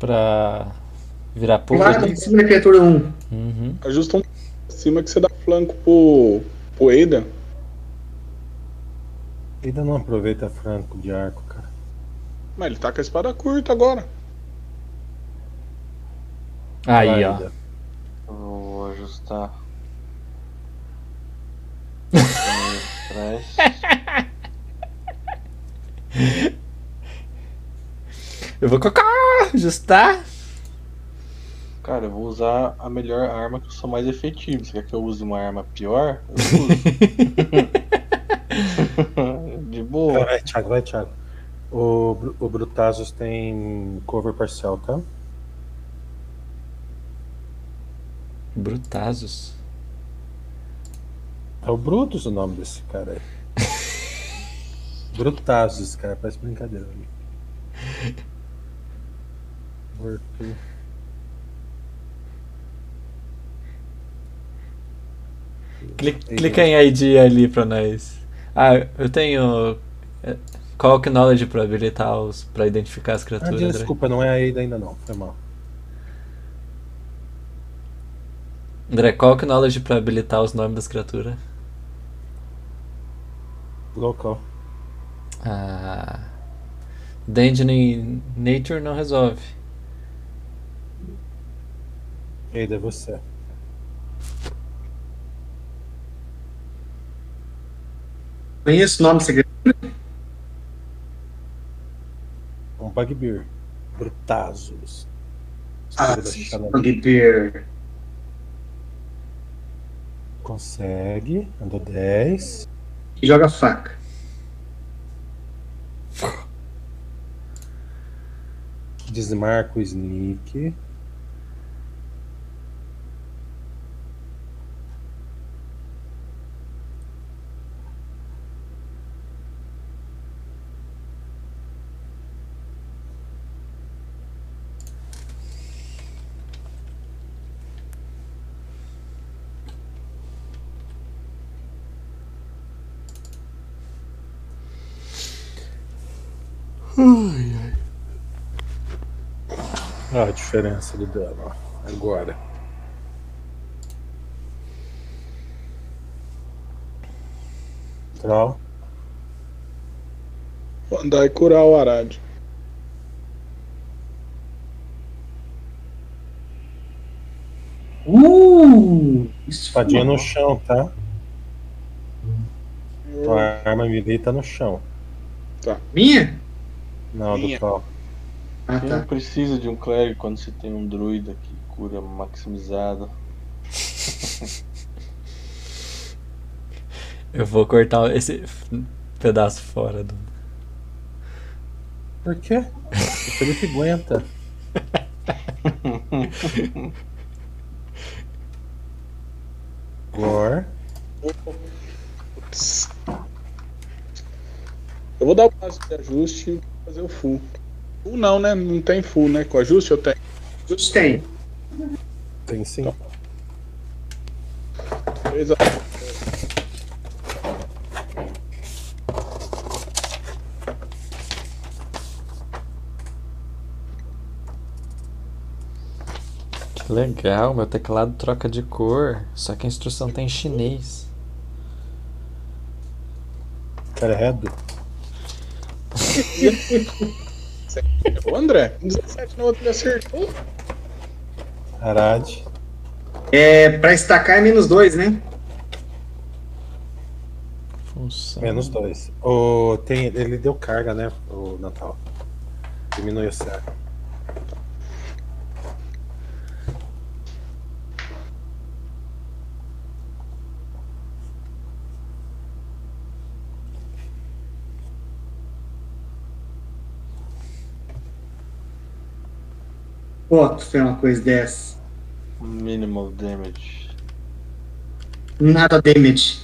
Pra virar pulo. Vai em cima da criatura 1. Uhum. Ajusta um cima que você dá flanco pro, pro. Ainda não aproveita franco de arco, cara. Mas ele tá com a espada curta agora. Aí, Vai, ó. Vou ajustar. Eu vou colocar. Ajustar. Cara, eu vou usar a melhor arma que eu sou mais efetivo. Você quer que eu use uma arma pior? Eu uso. De boa. Vai, Thiago, vai, Thiago. O, o Brutazos tem cover parcial, tá? Brutazos. É o Brutus o nome desse cara aí. Brutazos, cara, parece brincadeira. Morto. Clica, clica em ID ali pra nós. Ah, eu tenho. é, Qual que knowledge pra habilitar os. pra identificar as Ah, criaturas? André? desculpa, não é a Ada ainda não, foi mal. André, qual que knowledge pra habilitar os nomes das criaturas? Local. Ah. Dungeon Nature não resolve. Ada, é você. Conheço o nome secreto. Um Bugbear. Brutazos. Ah. Bugbear. Consegue. Andou 10. E joga faca. Desmarca o sneak. Olha a diferença do dano. Agora. Troll. Vou andar e curar o Arad. Uh! Espadinha no chão, tá? Tua arma melee tá no chão. Minha? Não, Minha. do Troll. Ah, Quem não tá. precisa de um clérigo quando você tem um druida que cura maximizado? Eu vou cortar esse pedaço fora do. Por quê? O Felipe aguenta. Gore. Eu vou dar o passo de ajuste e fazer o full. Full não, né? Não tem full, né? Com ajuste eu tenho. Todos têm. Tem sim. Que legal, meu teclado troca de cor. Só que a instrução tá em chinês. Credo. Ô, André, 17 no outro ele acertou. Arad. É, pra estacar é menos dois, né? Função. Menos dois. O, tem, ele deu carga, né? O Natal. Diminui o céu. Tu fez uma coisa dessa. Minimal damage. Nada damage.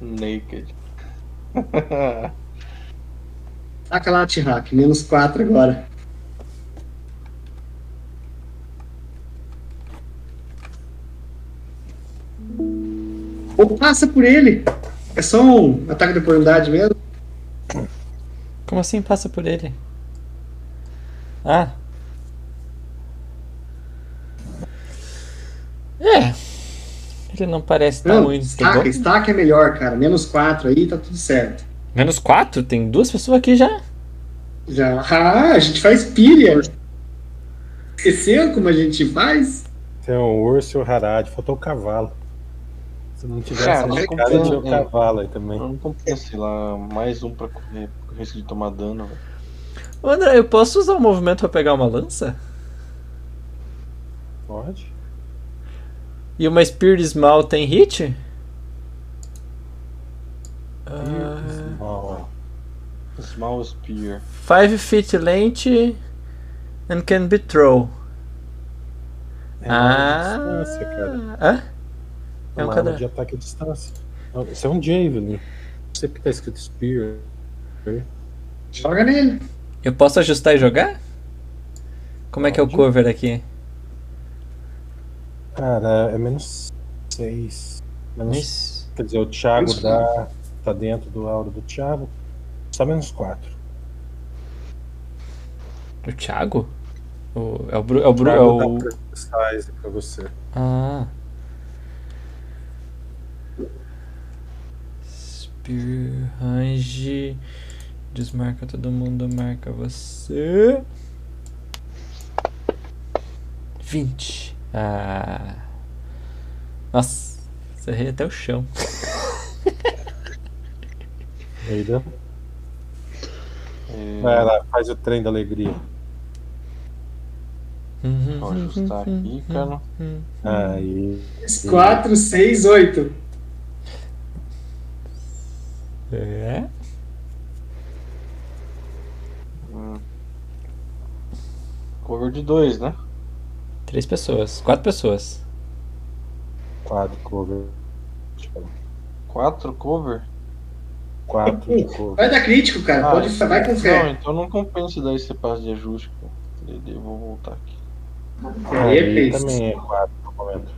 Naked. Taca lá, T-Hack. Menos quatro agora. Ou passa por ele. É só um ataque de oportunidade mesmo. Como assim passa por ele? Ah. É. Ele não parece estar Não, muito estaca, bom. estaca é melhor, cara. Menos 4 aí, tá tudo certo. Menos 4? Tem duas pessoas aqui já. Já. Ah, a gente faz pilha. Esqueceu como a gente faz? Tem o urso e o Harad, faltou o cavalo. Se não tivesse Cara, essa cara, tinha o cavalo aí também. Não compensa, sei lá, mais um pra correr, com risco de tomar dano, velho. Ô, André, eu posso usar o movimento pra pegar uma lança? Pode? E uma Spear Small tem hit? Ah, Ó, Small Spear. 5 feet length and can be thrown. é uma Ah. distância, cara. Hã? É É um uma arma de ataque à distância. Isso é um Javelin. Não sei porque tá escrito Spear. Joga nele. Eu posso ajustar e jogar? Como é que é o cover aqui? Cara, é menos 6. Menos, Isso. quer dizer, o Thiago Isso. dá. Tá dentro do aura do Thiago. Só menos 4. O Thiago? O, é o Bru. É o Bru. É o... size pra você. Ah. Spear range. Desmarca todo mundo, marca você. 20. Ah. Nossa, errei até o chão. Eida. É, Vai lá, faz o trem da alegria. Vou ajustar aqui, cara. Aí. 4, 6, 8. É. Hum. Cover de dois, né? Três pessoas. Quatro pessoas. 4 cover. Quatro cover? 4 de cover. Vai dar crítico, cara. Pode, isso- vai com Não, fé. então não compensa dar esse passo de ajuste, cara. Eu vou voltar aqui. Aí, Aí fez. também é 4 no momento.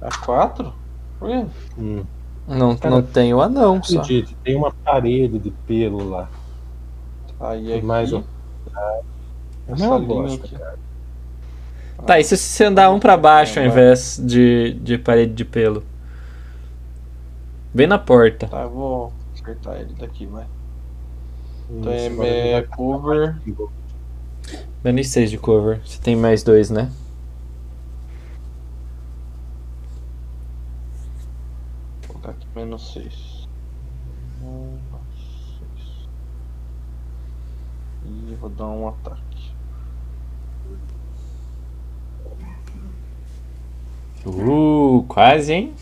A quatro? Por quê? Hum. Não, Cara, não tem o anão só. Acredite, tem uma parede de pelo lá. Aí E aqui. mais um. É essa uma linha bosta, aqui. cara. Tá, e se você andar um pra baixo ao invés de, de parede de pelo? Bem na porta. Tá, eu vou acertar ele daqui, vai. Então Isso, é, é cover. Menos 6 de cover. Você tem mais dois, né? Vou colocar aqui menos 6. Vou dar um ataque. Uh, quase, hein?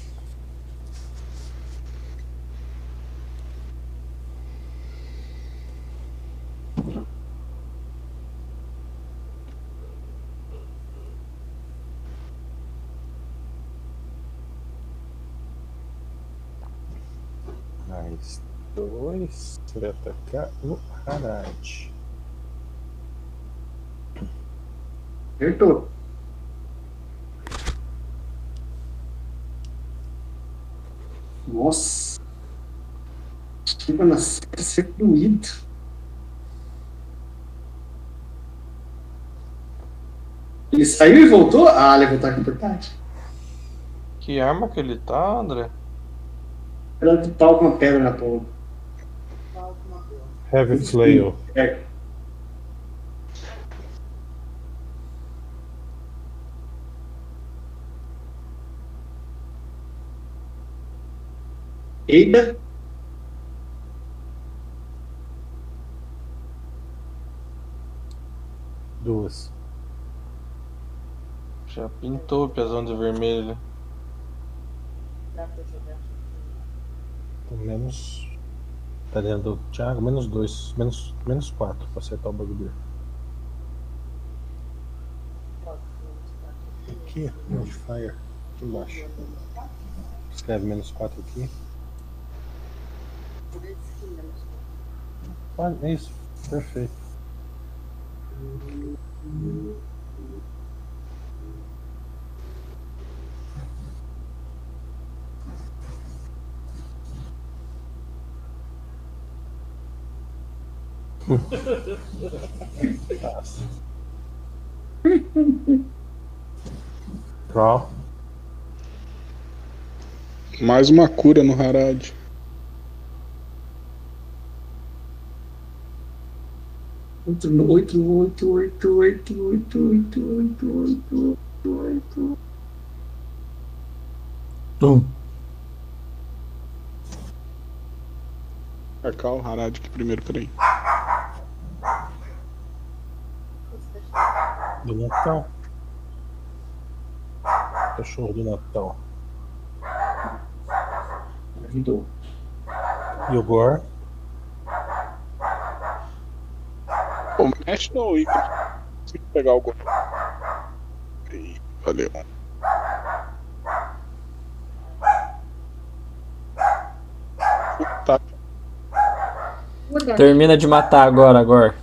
Mais dois. Você vai atacar o Harad. Acertou. Nossa. Chega na ser doído. Ele saiu e voltou? Ah, levantar com portátil. Que arma que ele tá, André? Ela de pau com uma pedra na ponta. Heavy Flail. É. Eita. Duas. Já pintou o pesão de vermelho. Com menos. Tá dentro do Thiago, menos dois. Menos, menos quatro pra acertar o bagulho dele. Aqui, modifier. Aqui embaixo. Escreve menos quatro aqui. É isso, perfeito. Qual? Mais uma cura no Harad. 8, 8, 8, 8, 8, 8, 8, 8, 8, 8, 8. Um. Cacau, Harad que primeiro, peraí. Do Natal. Cachorro do Natal. Ajudou. E o Gore? Pô, mexe no. Consigo pegar o gol. Aí, valeu. Tá. Termina de matar agora, agora.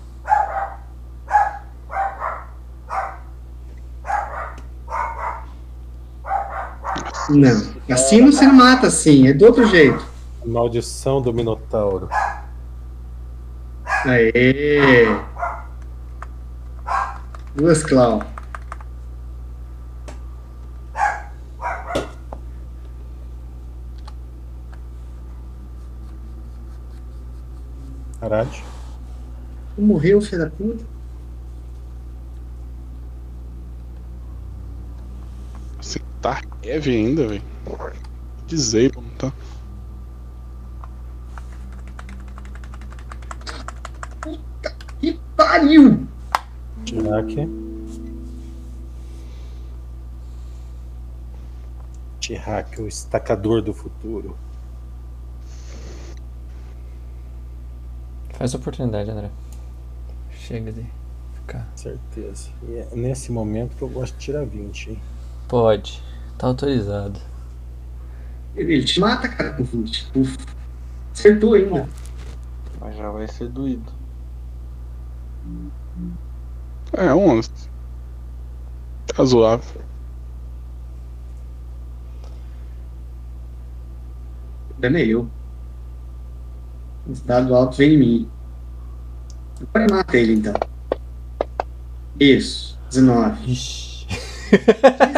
Não. Assim não se mata assim, é do outro jeito. Maldição do Minotauro. Aê! Duas Clau. Harad. Morreu, filho da puta. Você tá heavy ainda, velho. Disable, não tá? Que pariu! Tirak. Tirak, o estacador do futuro. Faz oportunidade, André. Chega de ficar. Certeza. E é nesse momento que eu gosto de tirar 20, hein? Pode. Tá autorizado. Ele, te mata, cara, com 20. Uf. Acertou ainda. Mas já vai ser doído. É, 11. Tá zoável. O problema é eu. O dado alto vem em mim. Agora mata ele então. Isso. 19. Ixi.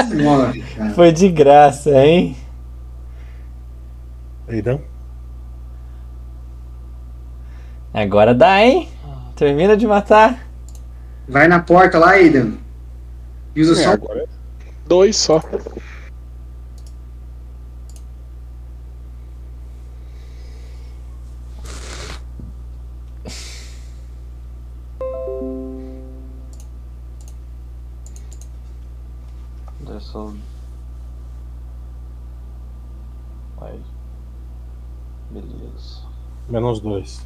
19, cara. Foi de graça, hein? Aidan? Agora dá, hein? Termina de matar. Vai na porta lá, Aidan. E usa É, só. agora é dois só. Dessa. Aí. Beleza. Menos dois.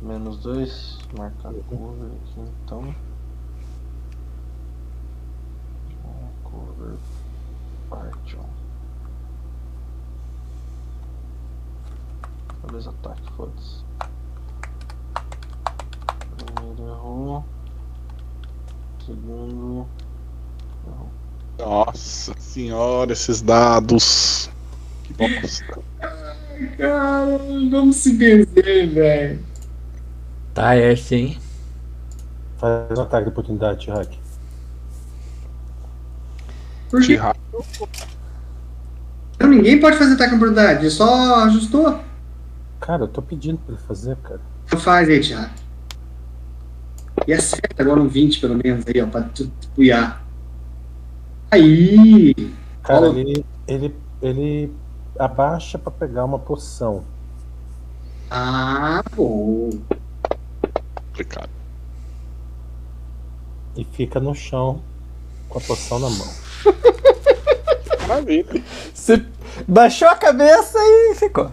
Menos dois. Marcar cover aqui então. Cover. Parte 1. Beleza, ataque, foda-se. Primeiro errou. Segundo. Errou. Nossa senhora, esses dados. Que bosta. Cara, vamos se benzer, velho. Tá, é sim. Faz um ataque de oportunidade, Tirak. Por quê? Tira- Não, ninguém pode fazer ataque na oportunidade. Só ajustou. Cara, eu tô pedindo pra ele fazer, cara. Então faz aí, Thiago. E acerta agora um 20 pelo menos aí, ó, pra tu puiar. Aí! Cara, ele, ele, ele abaixa pra pegar uma poção. Ah, bom. Complicado. E fica no chão com a poção na mão. Maravilha. Você baixou a cabeça e ficou.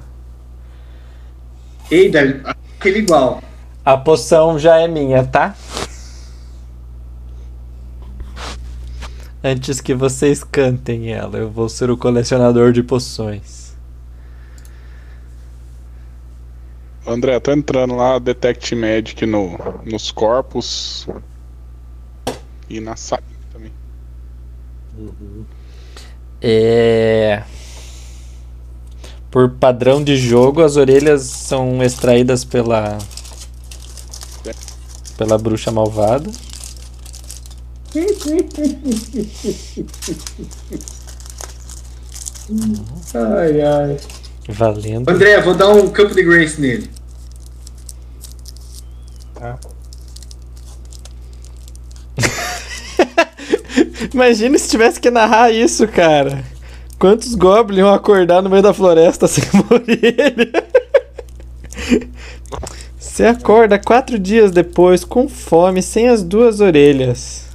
Ei, Davi, aquele igual. A poção já é minha, tá? Antes que vocês cantem ela, eu vou ser o colecionador de poções. André, tô entrando lá, Detect Magic no, nos corpos. E na sala É. Por padrão de jogo, as orelhas são extraídas pela pela bruxa malvada. Ai, ai. Valendo. André, vou dar um campo de grace nele. Tá? Imagina se tivesse que narrar isso, cara. Quantos goblins iam acordar no meio da floresta sem morrer? Você acorda quatro dias depois, com fome, sem as duas orelhas.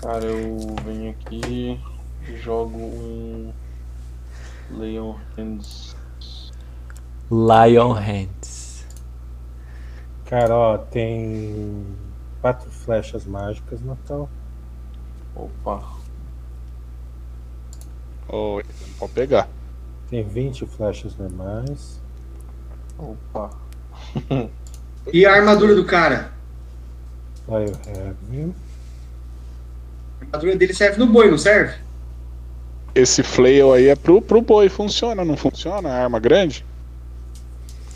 Cara, eu venho aqui e jogo um Leon Hands. Lion Hands. Cara, ó, tem quatro flechas mágicas, Natal. Opa. Ô, pode pegar. Tem 20 flechas normais. Opa. E a armadura do cara? Aí eu have. A armadura dele serve no boi, não serve? Esse flail aí é pro, pro boi. Funciona, não funciona? A arma grande?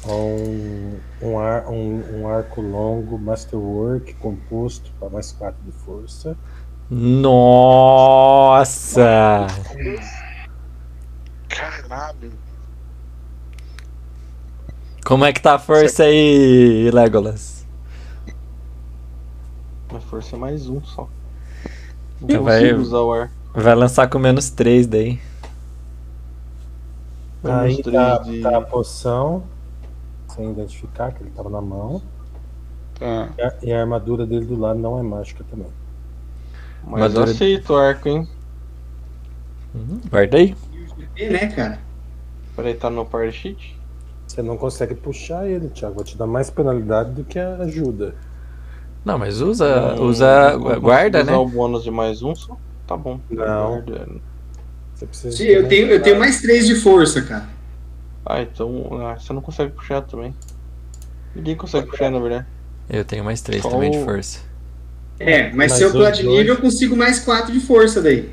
Um, um, ar, um, um arco longo Masterwork composto para mais 4 de força. Nossa! Caralho. Como é que tá a força aí, Legolas? Minha força é mais um só. Não Já vai- usar o ar. Vai lançar com menos 3 daí. Menos Aí três tá, de- tá a poção, sem identificar que ele tava na mão. Tá. E a, e a armadura dele do lado não é mágica também. Mas eu Armadura- aceito o arco, hein? Uhum, Guarda aí. E, né, cara? Peraí, tá no party sheet? Você não consegue puxar ele, Thiago. Vou te dar mais penalidade do que a ajuda. Não, mas usa. Não- usa. não Guarda, usar né? o bônus de mais um só? Tá bom. Não. Guarda. Você precisa Sim, eu tenho, eu tenho mais 3 de força, cara. Ah, então ah, você não consegue puxar também. Ninguém consegue puxar, na verdade. Eu tenho mais 3 Só também de força. É, mas, Mas se eu pular de dois- nível, eu consigo mais 4 de força daí.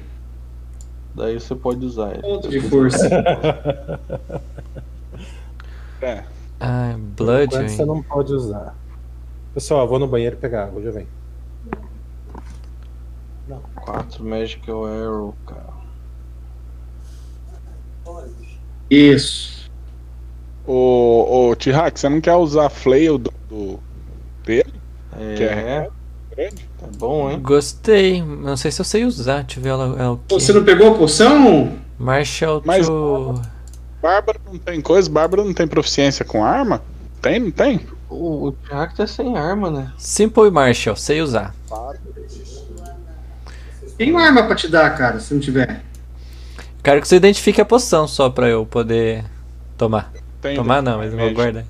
Daí você pode usar ele. Ponto de força. É. Ah, Enquanto Blood. você não pode usar. Pessoal, eu vou no banheiro pegar água, já vem. 4 Magical Arrow, cara. Isso. Ô, ô T-Hack, você não quer usar flail do, do dele? É, Que é grande? tá bom, hein? Gostei. Não sei se eu sei usar. Deixa eu ver ela. É o Pô, quê? Você não pegou a poção? Marshall Mas- to. Bárbara não tem coisa? Bárbara não tem proficiência com arma? Tem, não tem? O, o Jack tá sem arma, né? Simple Marshall, sei usar. Tem uma arma pra te dar, cara, se não tiver. Quero que você identifique a poção só pra eu poder tomar. Tomar não, mas eu vou guardar.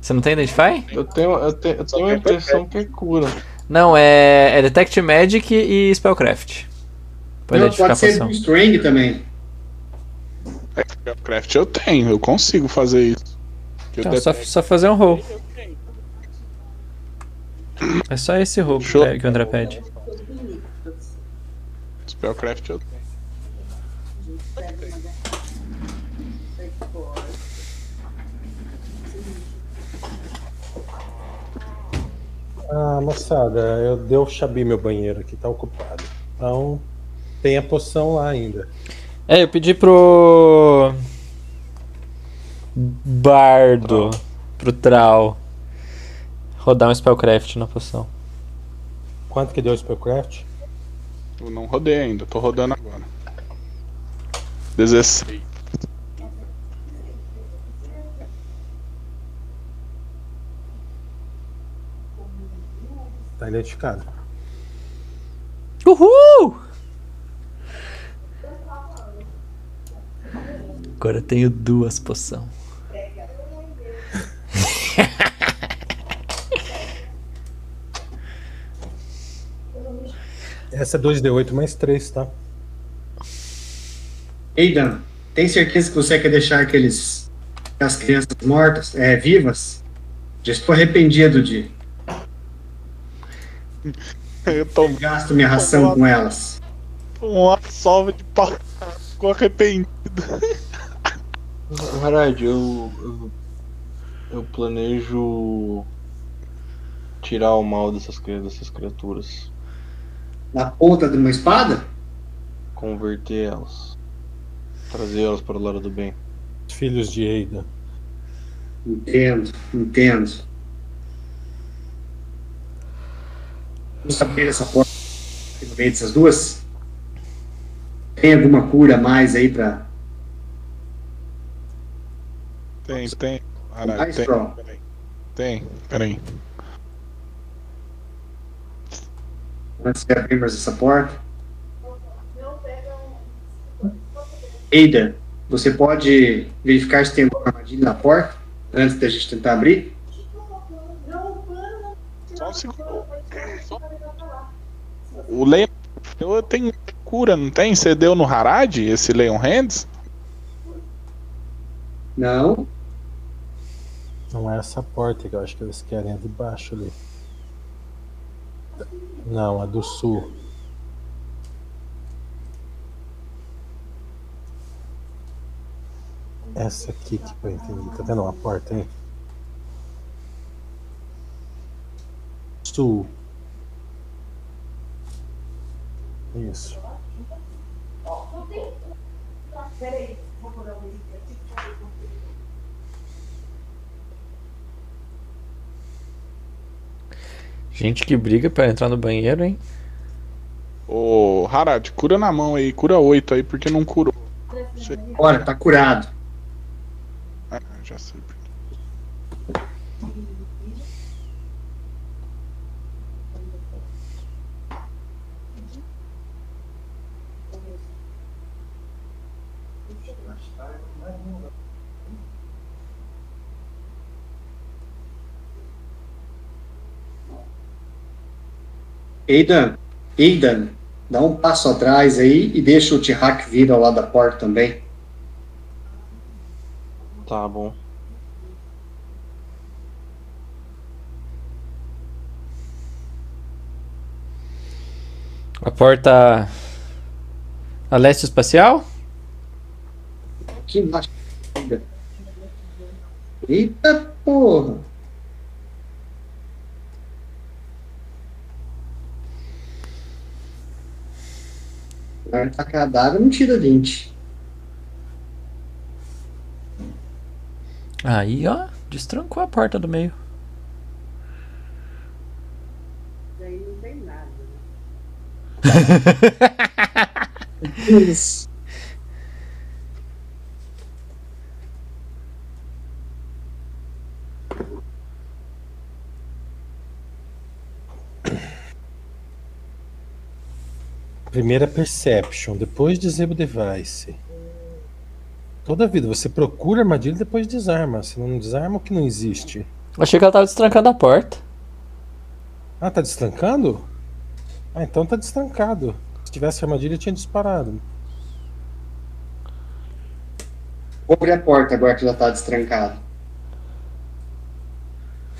Você não tem Identify? Eu tenho, eu tenho, eu tenho a é impressão que é cura. Não, é, é Detect Magic e Spellcraft. Pode não, identificar a pode ser poção. do Strang também. Spellcraft eu tenho, eu consigo fazer isso. Eu Então, só, só fazer um roll. É só esse roll que que o André pede. Spellcraft eu tenho. Ah, moçada, eu deu chabi meu banheiro aqui, tá ocupado. Então, tem a poção lá ainda. É, eu pedi pro. Bardo. Pro Trau. Rodar um Spellcraft na poção. Quanto que deu o Spellcraft? Eu não rodei ainda, tô rodando agora. 16. Tá identificado. Uhul! Agora eu tenho duas poção. Essa é 2D8 mais 3, tá? Ei, Dan, tem certeza que você quer deixar aqueles. as crianças mortas, é, vivas? Já estou arrependido de Eu tô gasto minha ração com elas. uma salva de pau. Ficou arrependido. Harad, eu, eu. Eu planejo. Tirar o mal dessas, dessas criaturas. Na ponta de uma espada? Converter elas. Trazer elas para o lado do bem. Filhos de Eida. Entendo, entendo. Vamos abrir essa porta no meio dessas duas? Tem alguma cura a mais aí pra. Tem, tem. Mais, tem. Pro? Peraí. Tem, peraí. Antes de abrirmos essa porta? Eida, você pode verificar se tem alguma armadilha na porta antes da gente tentar abrir? Só um segundo. O Leon. Tenho cura, não tem? Você deu no Harad esse Leon Hands? Não. Não é essa porta que eu acho que eles querem, é de baixo ali. Não, a do sul. Essa aqui que eu entendi. Tá vendo uma porta aí? Sul. Isso. Gente que briga pra entrar no banheiro, hein? Ô, Harad, cura na mão aí, cura 8 aí, porque não curou. Olha, tá curado. Ah, já sei. Aidan, Aidan, dá um passo atrás aí e deixa o Tihak vir ao lado da porta também. Tá bom. A porta. A leste espacial? Aqui embaixo. Eita porra! Tá cadáver, não tira 20. Aí, ó. Destrancou a porta do meio. Daí não tem nada. Isso. Primeira Perception, depois Disable Device. Toda vida você procura armadilha e depois desarma. Se não desarma, o que não existe? Achei que ela tava destrancando a porta. Ah, tá destrancando? Ah, então tá destrancado. Se tivesse armadilha, eu tinha disparado. Vou abrir a porta agora que já tá destrancado.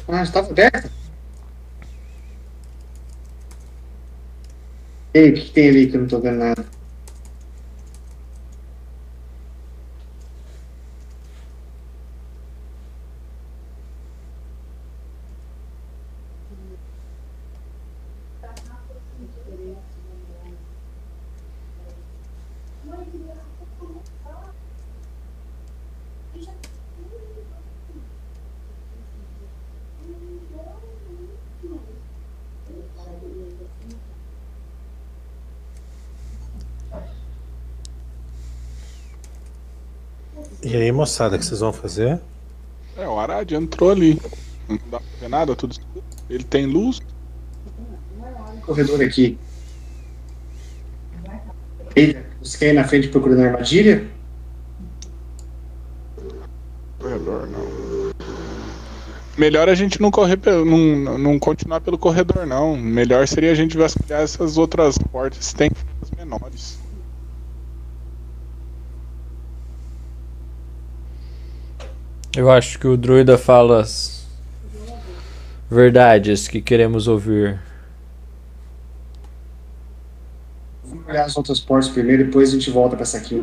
Ah, estava aberta? Ei, o que, que tem ali que eu não tô vendo E aí, moçada, o que vocês vão fazer? É, o Harad entrou ali. Não dá pra ver nada, tudo escuro. Ele tem luz. Corredor aqui. Eita, você quer ir na frente procurando armadilha? Corredor, não. Melhor a gente não correr pelo, não, não continuar pelo corredor, não. Melhor seria a gente vasculhar essas outras portas. Tem as menores. Eu acho que o druida fala as verdades que queremos ouvir. Vamos olhar as outras portas primeiro, depois a gente volta pra essa aqui.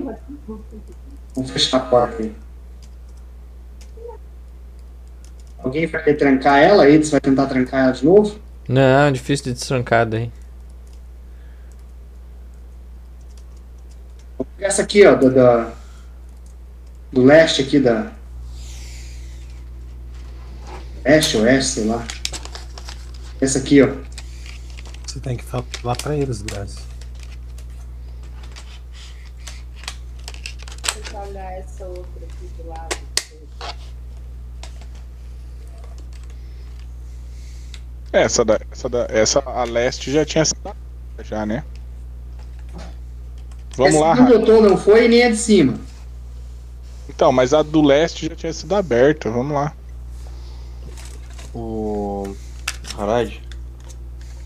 Vamos fechar a porta aí. Alguém vai querer trancar ela, aí você vai tentar trancar ela de novo? Não, difícil de destrancar daí. Essa aqui, ó, do, da- do leste aqui da. Leste, oeste, sei lá. Essa aqui, ó. Você tem que falar pra eles, Grazi. Deixa eu olhar essa outra aqui do lado. Essa, da, essa, da, essa a leste já tinha sido aberta já, né? Vamos essa lá, que não Rafa. botou não foi nem a de cima. Então, mas a do leste já tinha sido aberta. Vamos lá. O. Harad,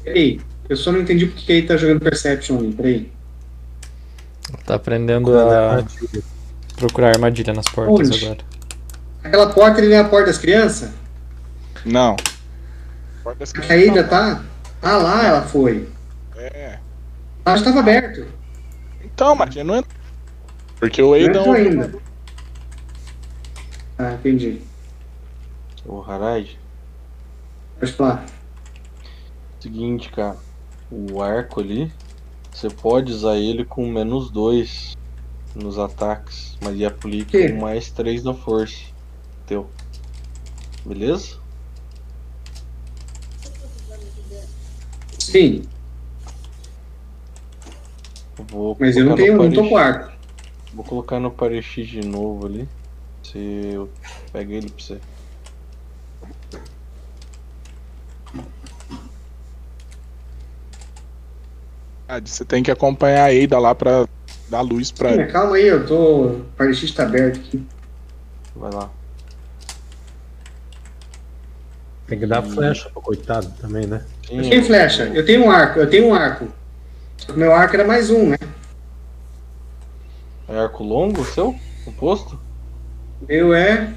Peraí, eu só não entendi porque que ele tá jogando Perception ali. Peraí. Tá aprendendo a procurar armadilha nas portas Onde? agora. Aquela porta ali não é a porta das crianças? Não. Porta das A crianças caída não. tá. Ah lá ela foi. É. Lá estava aberto. Então, mas já não entrou. Porque o Não Aidan. entrou ainda. Ah, entendi. o Harad, Pode falar. seguinte, cara. O arco ali, você pode usar ele com menos 2 nos ataques, mas ele aplica Que? mais 3 na força. Teu. Beleza? Sim, Vou mas eu não tenho, não tô com arco. Vou colocar no Parexi de novo ali. Se eu pego ele pra você. Você tem que acompanhar a Ada lá pra dar luz pra. Sim, calma aí, eu tô. O Parexis tá aberto aqui. Vai lá. Tem que dar flecha pro coitado também, né? Sim, Eu tenho flecha, eu tenho um arco, eu tenho um arco. Só que meu arco era mais um, né? É arco longo o seu? O posto? O meu é.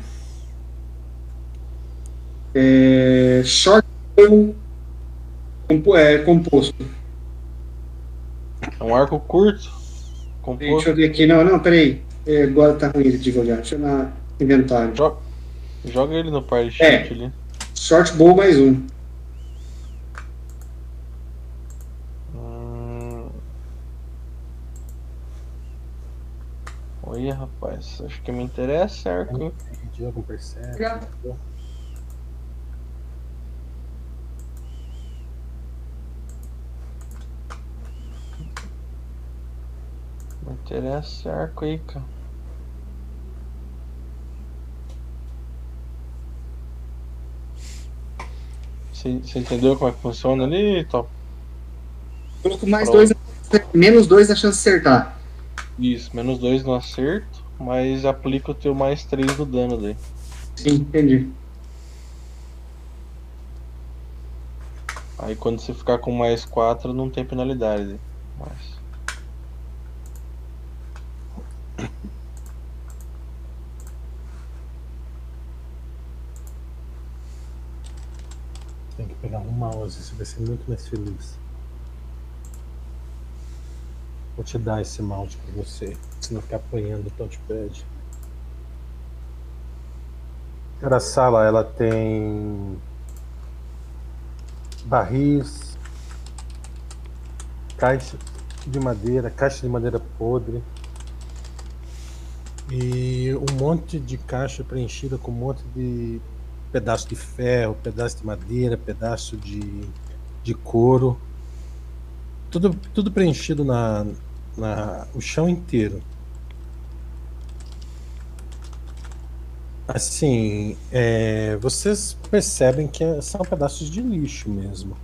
é short é, composto. É um arco curto. Deixa Composto. eu ver aqui. Não, não, peraí. É, agora tá ruim de olhar. Deixa eu na inventário. Joga, joga ele no par de É. sheet ali. Short bow mais um. Hum... Olha, rapaz. Acho que me interessa é arco. hein? Diogo percebe. Interessa é arco aí, cara. Você você entendeu como é que funciona ali, Top? Coloco mais Pronto. dois. Menos dois na chance de acertar. Isso, menos 2 no acerto, mas aplica o teu mais 3 no dano daí. Sim, entendi. Aí quando você ficar com mais 4 não tem penalidade. daí. Mas... Tem que você vai ser muito mais feliz. Vou te dar esse mouse pra você, se não ficar apanhando o touchpad. Cara, a sala ela tem barris, caixa de madeira, caixa de madeira podre e um monte de caixa preenchida com um monte de pedaço de ferro, pedaço de madeira, pedaço de, de couro. Tudo, tudo preenchido na, na o chão inteiro. Assim, é, vocês percebem que são pedaços de lixo mesmo.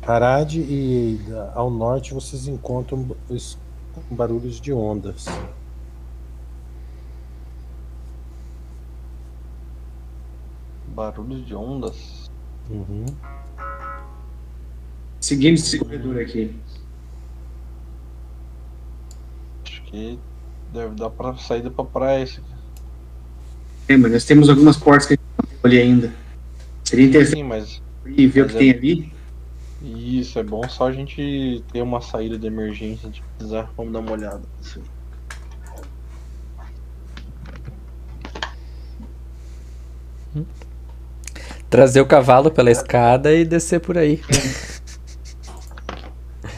Parade e ao norte vocês encontram os barulhos de ondas. Barulho de ondas. Uhum. Seguindo esse corredor aqui. Acho que deve dar pra saída pra praia esse aqui. É, mas nós temos algumas portas que a gente não ali ainda. Seria interessante Sim, mas ir ver o que Mas tem é- ali. isso é bom só a gente ter uma saída de emergência de precisar. Vamos dar uma olhada. Assim. Trazer o cavalo pela escada e descer por aí.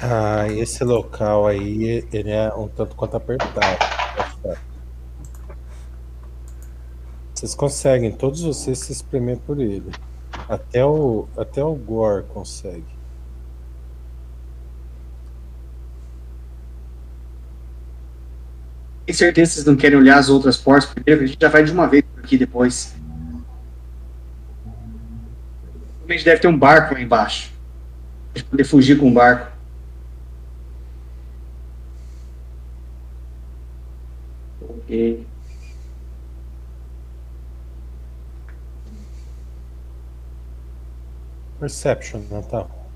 Ah, esse local aí, ele é um tanto quanto apertado. Vocês conseguem, todos vocês se espremer por ele. Até o, até o Gore consegue. Tem certeza que vocês não querem olhar as outras portas primeiro? A gente já vai de uma vez por aqui depois. Provavelmente deve ter um barco lá embaixo. Pra poder fugir com o barco. Ok. Perception, Natal.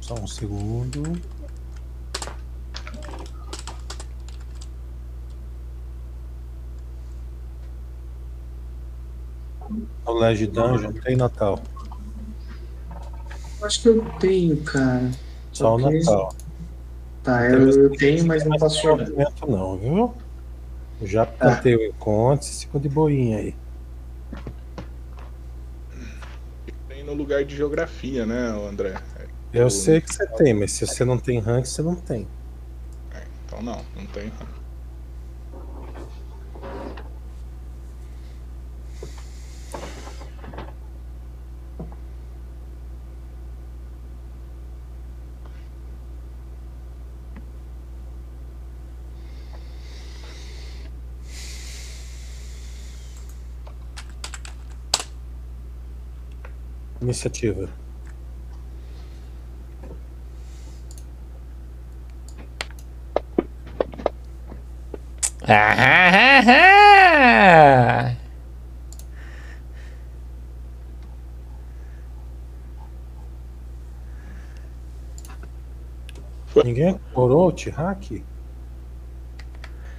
Só um segundo. Colégio Dungeon tem Natal. Acho que eu tenho, cara. Só o. Natal. Tá, eu, eu tenho, mas não posso jogar. movimento não, viu? Eu já cantei o encontro, vocês ficam de boinha aí. Tem no lugar de geografia, né, André? Eu sei que você tem, mas se você não tem rank, você não tem. Então não, não tem. Iniciativa. Ah, Ninguém corou o T-Hack?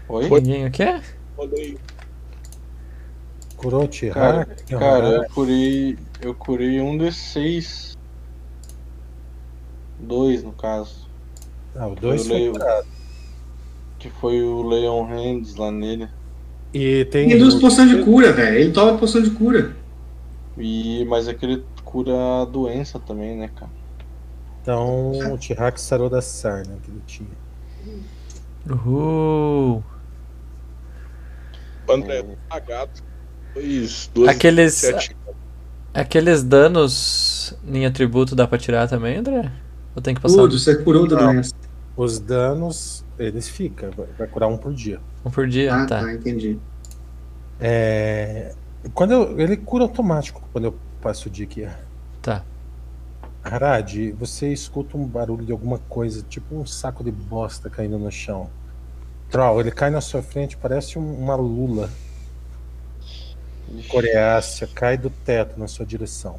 Oi? Ninguém o quê? Rodei. Curou o Cara, T-Hack? cara, eu curei. Eu curei um D6. Dois no caso. Ah, o 2 eu foi leio. curado. Que foi o Leon Hands lá nele. E tem. Tem duas poções de cura, velho. Ele toma poção de cura. E, mas aquele cura a doença também, né, cara? Então o T-Hack sarou da sarna que ele tinha. Uhul. O André. Dois, duas, Aqueles, sete. aqueles danos em atributo dá pra tirar também, André? Ou tem que passar Tudo, você curou da doença. Os danos, eles ficam. vai- curar um por dia. um por dia? Ah, tá. tá, entendi. É, Quando eu- ele cura automático quando eu passo o dia aqui. Tá. Harad, você escuta um barulho de alguma coisa, tipo um saco de bosta caindo no chão. Troll, ele cai na sua frente, parece um- uma lula coreácea, cai do teto na sua direção.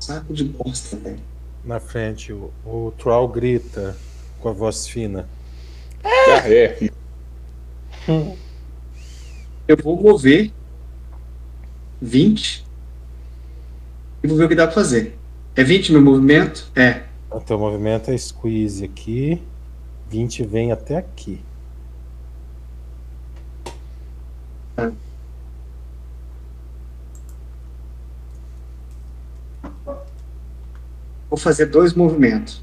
Saco de bosta, velho. Na frente, o, o Troll grita com a voz fina. Ah, é. Eu vou mover 20 e vou ver o que dá pra fazer. É 20 meu movimento? É. O teu movimento é squeeze aqui, 20 vem até aqui. Vou fazer dois movimentos.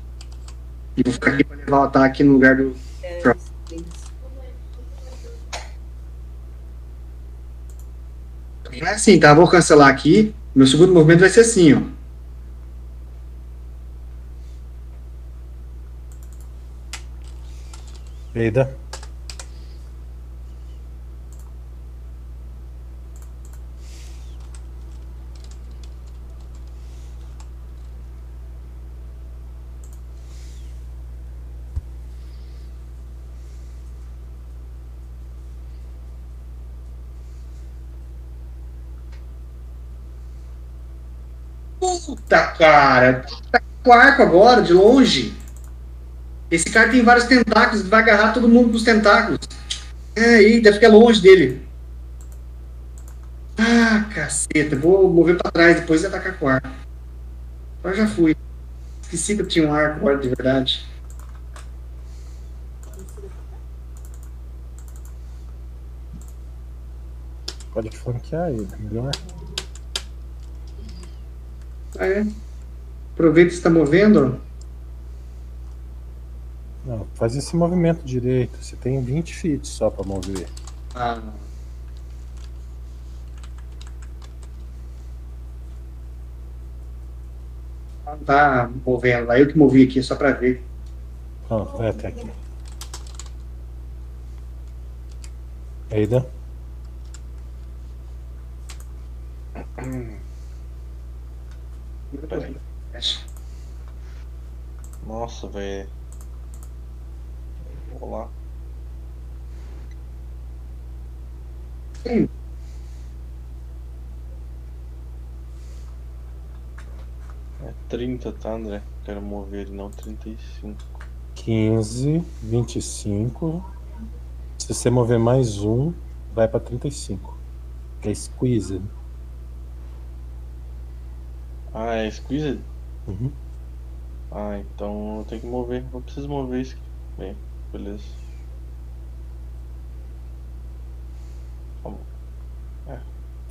E vou ficar aqui pra levar o ataque no lugar do. Não é assim, tá? Vou cancelar aqui. Meu segundo movimento vai ser assim, ó. Eida. Puta, cara. Tá com arco agora, de longe. Esse cara tem vários tentáculos, vai agarrar todo mundo com os tentáculos. É, aí, deve ficar longe dele. Ah, caceta. Vou mover pra trás depois e atacar com arco. Agora já fui. Esqueci que eu tinha um arco agora de verdade. Pode flanquear ele, melhor. Ah, é? Aproveita que você tá movendo. Não, faz esse movimento direito. Você tem 20 feet só pra mover. Ah. Não tá movendo lá. Eu que movi aqui só pra ver. Pronto, vai até aqui. Eida. Peraí. Nossa, velho. Vou lá. É 30, tá, André? Quero mover ele, não 35. 15, 25. Se você mover mais um, vai pra 35. Que é squeeze. Ah, é Squeezed? Uhum. Ah, então eu tenho que mover. Eu preciso mover isso aqui. Bem, beleza.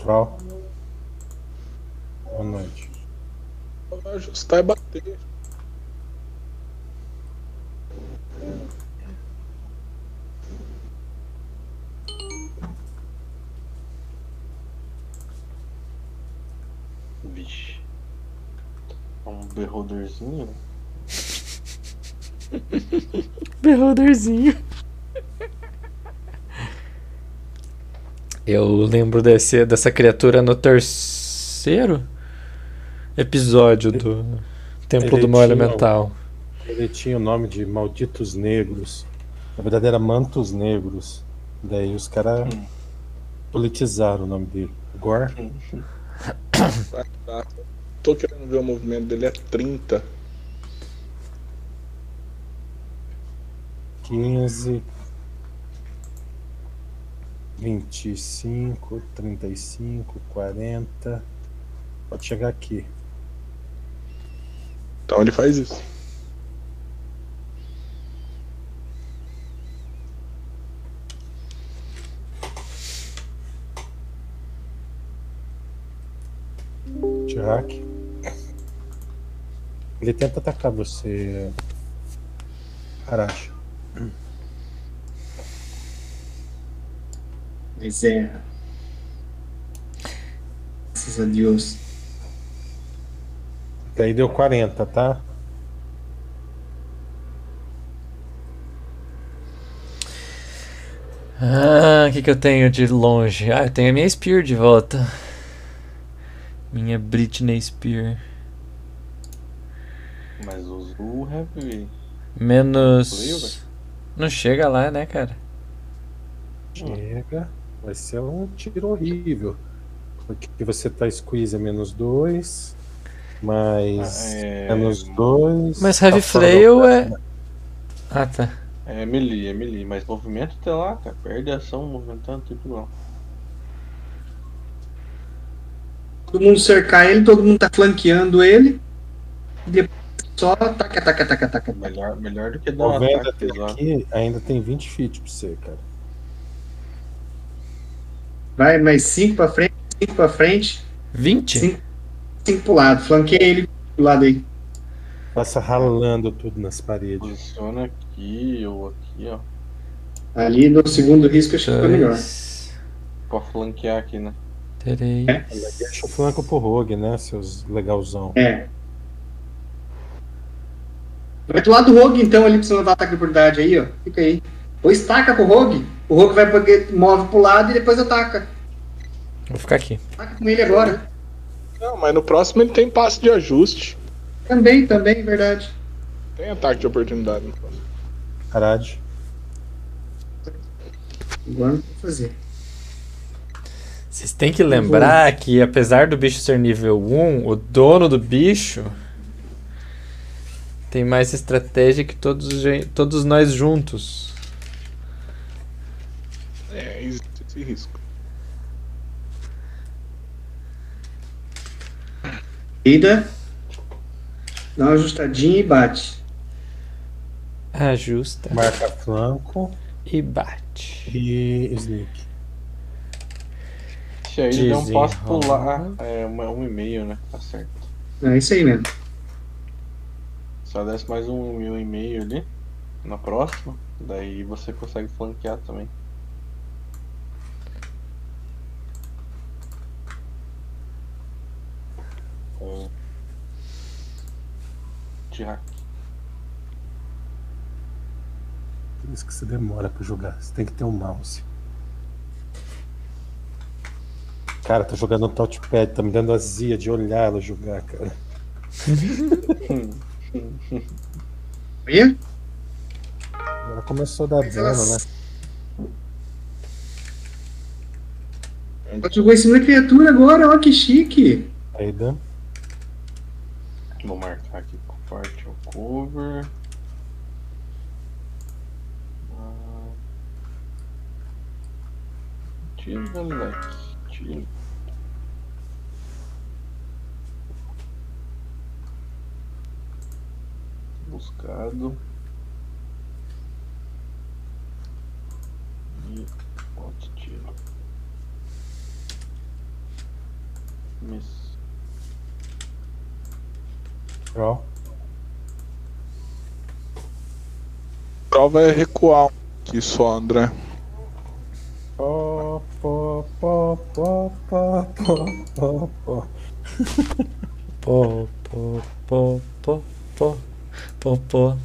Troll. Boa noite. Ajustar e bater. Vixe. Um beholderzinho. Beholderzinho. Eu lembro desse, dessa criatura no terceiro episódio do Templo Ele do Mal Elemental. Ele tinha o nome de Malditos Negros. Na verdade era Mantos Negros. Daí os caras Hum. politizaram o nome dele. Gore? Tá. Tô querendo ver o movimento dele é 30. 15, 25, 35, 40. Pode chegar aqui. Então ele faz isso. Jack. Ele tenta atacar você. Aracha. Mas é. Graças a Deus. Daí deu 40, tá? Ah, o que, que eu tenho de longe? Ah, eu tenho a minha Spear de volta. Minha Britney Spear. Mas o Heavy. Menos. Não chega lá, né, cara? Chega. Vai ser um tiro horrível. Porque você tá squeeze menos 2. Mais É, menos 2. Mas Heavy Flail é. Ah, tá. é melee, é melee. Mas movimento até lá, cara. Perde a ação movimentando, tipo não. Todo mundo cercar ele, todo mundo tá flanqueando ele. E depois só ataca, ataca, ataca, ataca. Melhor, melhor do que dar um 90 ataque até pesado. aqui ainda tem 20 feet pra você, cara. Vai mais 5 pra frente, 5 pra frente, 20? Sim. 5 pro lado. Flanqueia ele pro lado aí. Passa ralando tudo nas paredes. Posiciona aqui ou aqui, ó. Ali no segundo risco acho que fica melhor. Pra flanquear aqui, né? três. Deixa o flanco pro Rogue, né, seus legalzão. É. Vai do lado do Rogue então ali pra você levar ataque de oportunidade aí, ó. Fica aí. Ou estaca com o Rogue. O Rogue vai porque move pro lado e depois ataca. Vou ficar aqui. Ataca com ele agora. Não, mas no próximo ele tem passe de ajuste. Também, também, verdade. Tem ataque de oportunidade no próximo. Arad. Agora não vou fazer. Vocês têm que lembrar que apesar do bicho ser nível 1, o dono do bicho tem mais estratégia que todos, todos nós juntos. É, existe esse risco. Ida. Dá uma ajustadinha e bate. Ajusta Marca flanco e bate. e sneak. Aí ele der um passo Desenrola. pular, é uma- um e meio, né? Tá certo. É isso aí mesmo. Só desce mais um, um e meio ali. Na próxima. Daí você consegue flanquear também. T-Hack. Por isso que você demora pra jogar. Você tem que ter um mouse. Cara, tô jogando no touchpad, tá me dando azia de olhar ela jogar, cara. Olha. Agora começou a dar dano, né? Ela jogou em cima da criatura agora, ó que chique. Aí dá. Vou marcar aqui com parte o cover. Ah. Tira, moleque. Tira. Buscado. E outro tiro. Miss. Draw. Prova é recuar aqui só, André. Pó, pó, pó, pó, pó, pó, pó, pó. Pó, pó, pó, pó, pó, pó.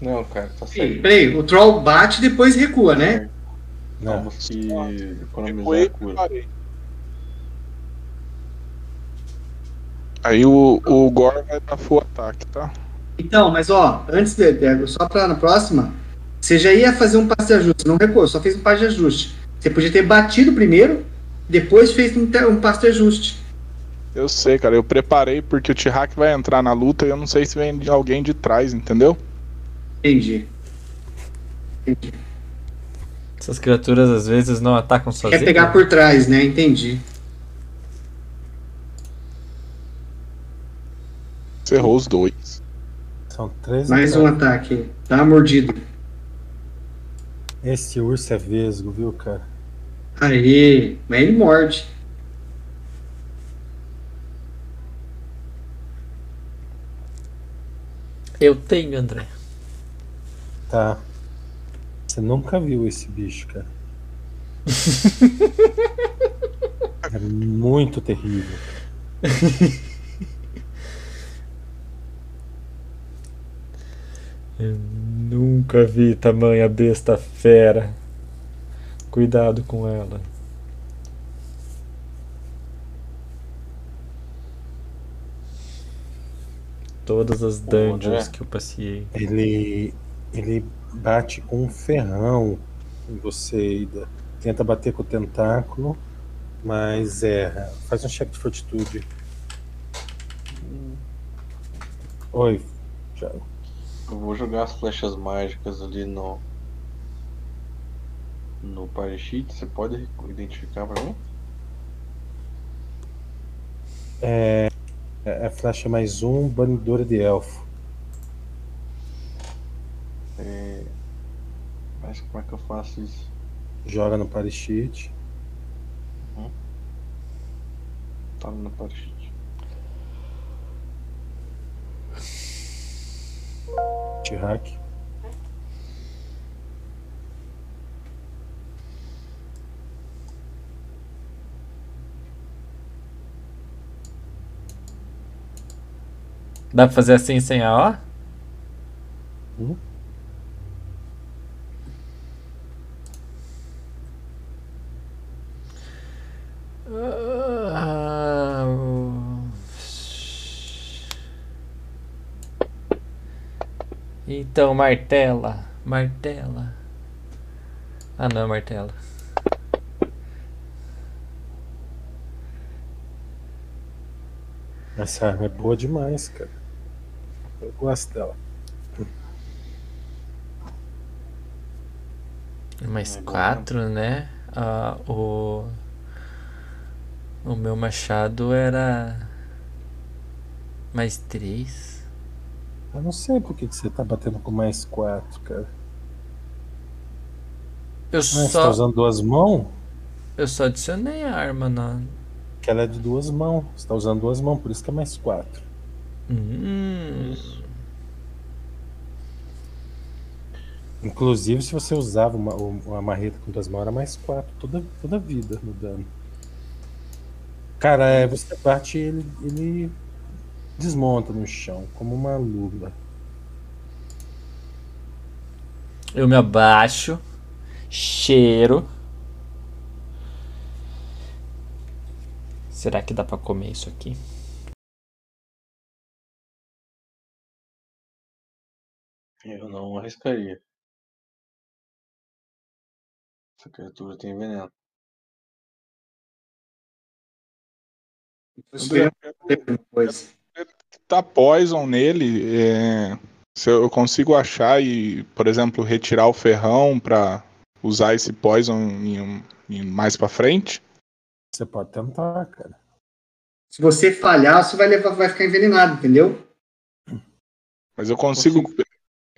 Não, cara, tá certo. peraí, o troll bate e depois recua, né? Não, Temos que economizar Recuei a e cura. Aí o, o Gore vai dar full ataque, tá? Então, mas ó, antes de, de- só pra na próxima, você já ia fazer um passo de ajuste, não recuou, só fez um passo de ajuste. Você podia ter batido primeiro, depois fez um, um passo de ajuste. Eu sei, cara. Eu preparei porque o T-Hack vai entrar na luta e eu não sei se vem de alguém de trás, entendeu? Entendi. Entendi. Essas criaturas às vezes não atacam sozinhas. Quer pegar por trás, né? Entendi. Você errou os dois. são três. Mais um ataque. Dá uma mordida. Esse urso é vesgo, viu, cara? Aê, mas ele morde. Eu tenho, André. Tá. Você nunca viu esse bicho, cara. é muito terrível. Eu nunca vi tamanha besta fera. Cuidado com ela. Todas as dungeons né? que eu passei. Ele, ele bate com um ferrão em você, Ida. Tenta bater com o tentáculo, mas erra. Faz um check de fortitude. Oi. Já, Eu vou jogar as flechas mágicas ali no. No party sheet. Você pode identificar pra mim? é, é flecha mais um, banidora de elfo. É... Mas como é que eu faço isso? Joga no party sheet. Tá no party sheet. T-hack. Dá pra fazer assim sem a O? Hum? Ah, então, martela, martela. Ah, não, é martela. Essa arma é boa demais, cara. Eu gosto dela. Mais É bom, quatro, né? Ah, o. O meu machado era. Mais três. Eu não sei por que, que você tá batendo com mais quatro, cara. Eu Ah, você tá só. usando duas mãos? Eu só adicionei a arma na. Que ela é de duas mãos. Você tá usando duas mãos, por isso que é mais quatro. Hum. Inclusive, se você usava uma, uma marreta com duas mãos, era mais quatro toda, toda vida no dano. Cara, é, você bate e ele, ele desmonta no chão, como uma lula. Eu me abaixo. Cheiro. Será que dá pra comer isso aqui? Eu não arriscaria. Essa criatura tem veneno. Uma coisa. tá poison nele, é, se eu consigo achar e, por exemplo, retirar o ferrão pra usar esse poison em em mais pra frente? Você pode tentar, cara. Se você falhar, você vai, levar, vai ficar envenenado, entendeu? Mas eu consigo,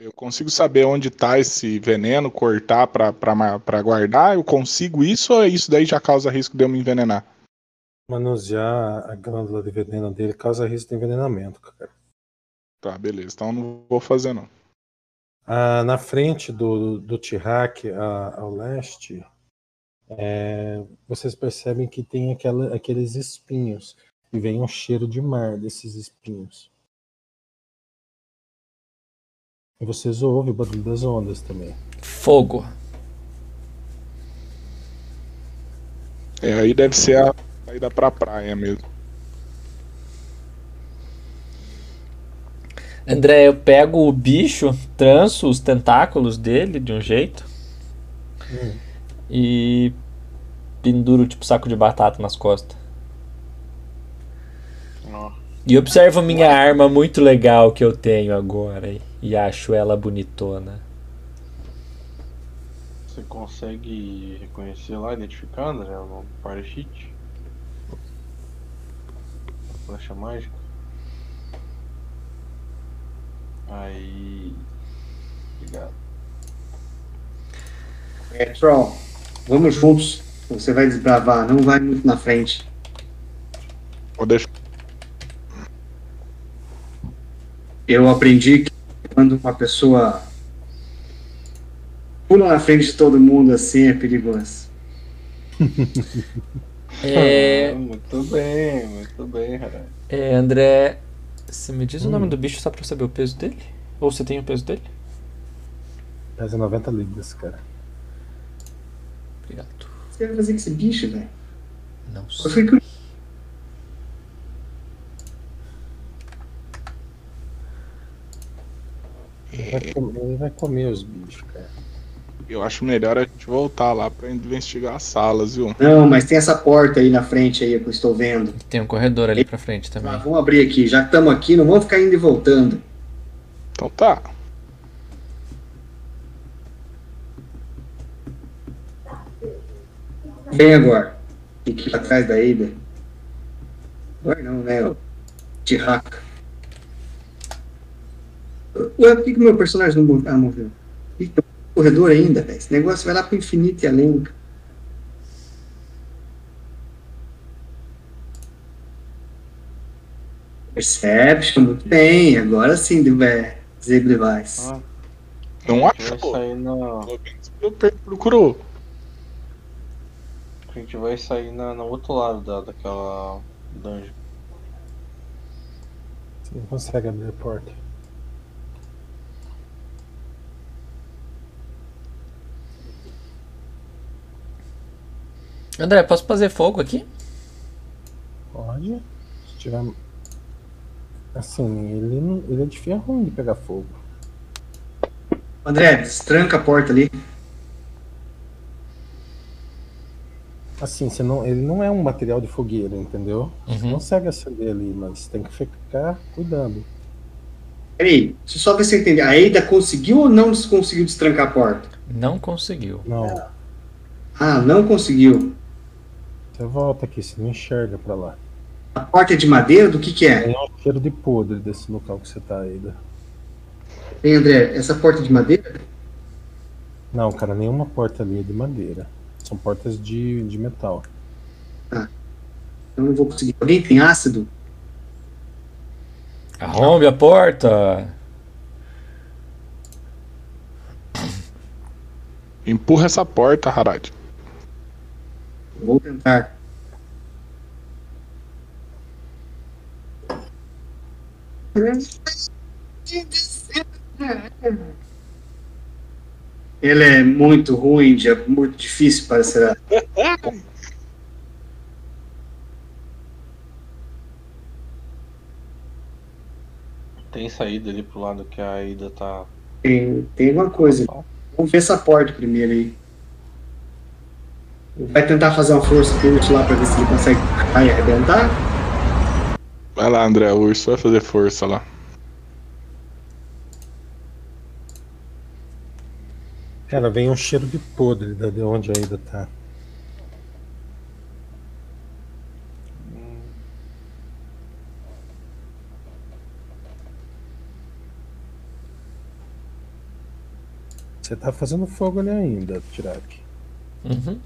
eu consigo saber onde tá esse veneno, cortar pra guardar? Eu consigo isso ou isso daí já causa risco de eu me envenenar? Manusear a glândula de veneno dele causa risco de envenenamento, cara. Tá, beleza. Então eu não vou fazer não. Ah, na frente do, do Tihak, a- ao leste, é, vocês percebem que tem aquela, aqueles espinhos. E vem um cheiro de mar desses espinhos. Vocês ouvem o barulho das ondas também. Fogo. É, aí deve ser a saída pra praia mesmo. André, eu pego o bicho, tranço os tentáculos dele de um jeito Hum. e penduro tipo saco de batata nas costas. Ó, E observo minha arma muito legal que eu tenho agora e- e acho ela bonitona. Você consegue reconhecer lá, identificar, André, no party sheet? A flecha mágica. Aí. Obrigado. É, Troll, vamos juntos. Você vai desbravar, não vai muito na frente. Vou deixar. Eu aprendi que quando uma pessoa pula na frente de todo mundo assim é perigoso. É, Ah, muito bem, muito bem, Harai. é, André, você me diz o nome Hum. do bicho só pra eu saber o peso dele? Ou você tem o peso dele? Pesa 90 libras, cara. Obrigado. O que você vai fazer com esse bicho, velho? Não Eu sei. fui curioso. Ele vai, comer, ele vai comer os bichos, cara. Eu acho melhor a gente voltar lá pra investigar as salas, viu? Não, mas tem essa porta aí na frente aí que eu estou vendo. Tem um corredor ali pra frente também. Ah, vamos abrir aqui. Já que estamos aqui, não vamos ficar indo e voltando. Então tá. Vem agora. Tem que ir atrás da Ada. Agora não, né? O Tihaka. Ué, por que, que meu personagem não moveu? Ah, moveu. Tem um corredor ainda, velho. Esse negócio vai lá pro infinito e além. Perception, muito bem. Agora sim, é, Zebra Device. Ah, Não a gente vai achou. sair na. Procurou. A gente vai sair na, no outro lado da, daquela dungeon. Você não consegue abrir a porta. André, posso fazer fogo aqui? Pode. Se tiver. Assim, ele, não- ele é de ferro ruim de pegar fogo. André, destranca a porta ali. Assim, você não, ele não é um material de fogueira, entendeu? Você Uhum. consegue acender ali, mas tem que ficar cuidando. Peraí, deixa eu só ver se eu entendi. A Eida conseguiu ou não conseguiu destrancar a porta? Não conseguiu. Não, Ah, não conseguiu. Você volta aqui, você não enxerga pra lá. A porta é de madeira? Do que que é? Tem um cheiro de podre desse local que você tá aí. Hein, André, essa porta é de madeira? Não, cara, nenhuma porta ali é de madeira. São portas de, de metal. Eu não vou conseguir. Alguém tem ácido? Arrombe a porta! Empurra essa porta, Harad. Vou tentar. Ele é muito ruim, de- muito difícil para ser. Tem saída ali pro lado que a Aida tá. Tem, tem alguma coisa. Vamos ver essa porta primeiro aí. Vai tentar fazer uma força curte lá para ver se ele consegue cair e arrebentar? Vai lá, André. O urso vai fazer força lá. Cara, vem um cheiro de podre da- de onde ainda tá. Você tá fazendo fogo ali ainda, Tirak. Uhum.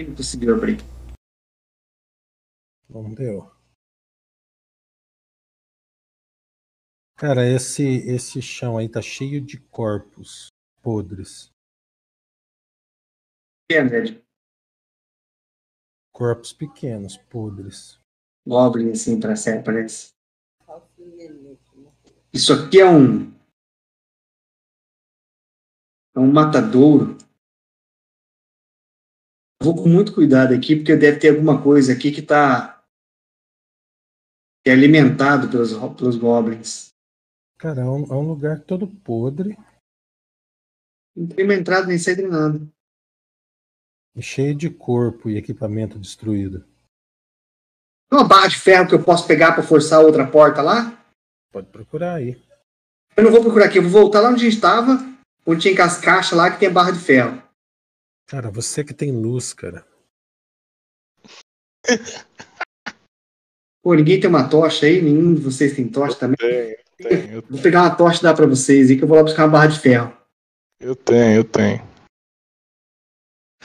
Ele não conseguiu abrir. Não deu. Cara, esse, esse chão aí tá cheio de corpos podres. É, André, Corpos pequenos, podres. Goblin assim para ser, parece. Isso aqui é um. É um matadouro. Vou com muito cuidado aqui, porque deve ter alguma coisa aqui que está é alimentado pelos, pelos goblins. Cara, é um, é um lugar todo podre Não tem uma entrada nem saída nem nada. e cheio de corpo e equipamento destruído. Tem uma barra de ferro que eu posso pegar para forçar outra porta lá? Pode procurar aí. Eu não vou procurar aqui, eu vou voltar lá onde a gente estava, onde tinha as caixas lá que tem a barra de ferro. Cara, você que tem luz, cara. Pô, ninguém tem uma tocha aí? Nenhum de vocês tem tocha também? Tenho, tenho, eu Vou pegar uma tocha e dar pra vocês aí, que eu vou lá buscar uma barra de ferro. Eu tenho, eu tenho.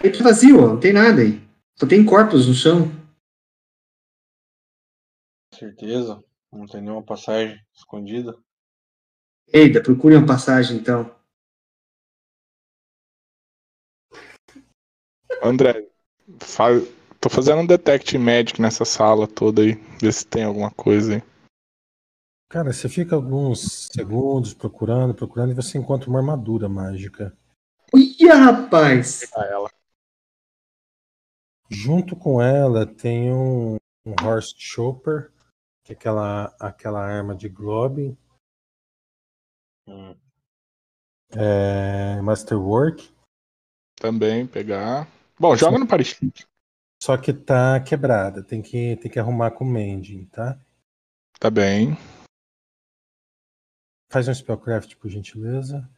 Aí tá vazio, ó, não tem nada aí. Só tem corpos no chão. Certeza? Não tem nenhuma passagem escondida? Eita, procure uma passagem então. André, fa... tô fazendo um detect magic nessa sala toda aí. Ver se tem alguma coisa aí. Cara, você fica alguns segundos procurando, procurando e você encontra uma armadura mágica. Olha, rapaz! Ela. Junto com ela tem um, um Horse Chopper, que é aquela, aquela arma de Globin, Hum. é, Masterwork, Também pegar. Bom, joga no Paris. só que tá quebrada. Tem que, tem que arrumar com o Mending, tá? Tá bem. Faz um Spellcraft, por gentileza.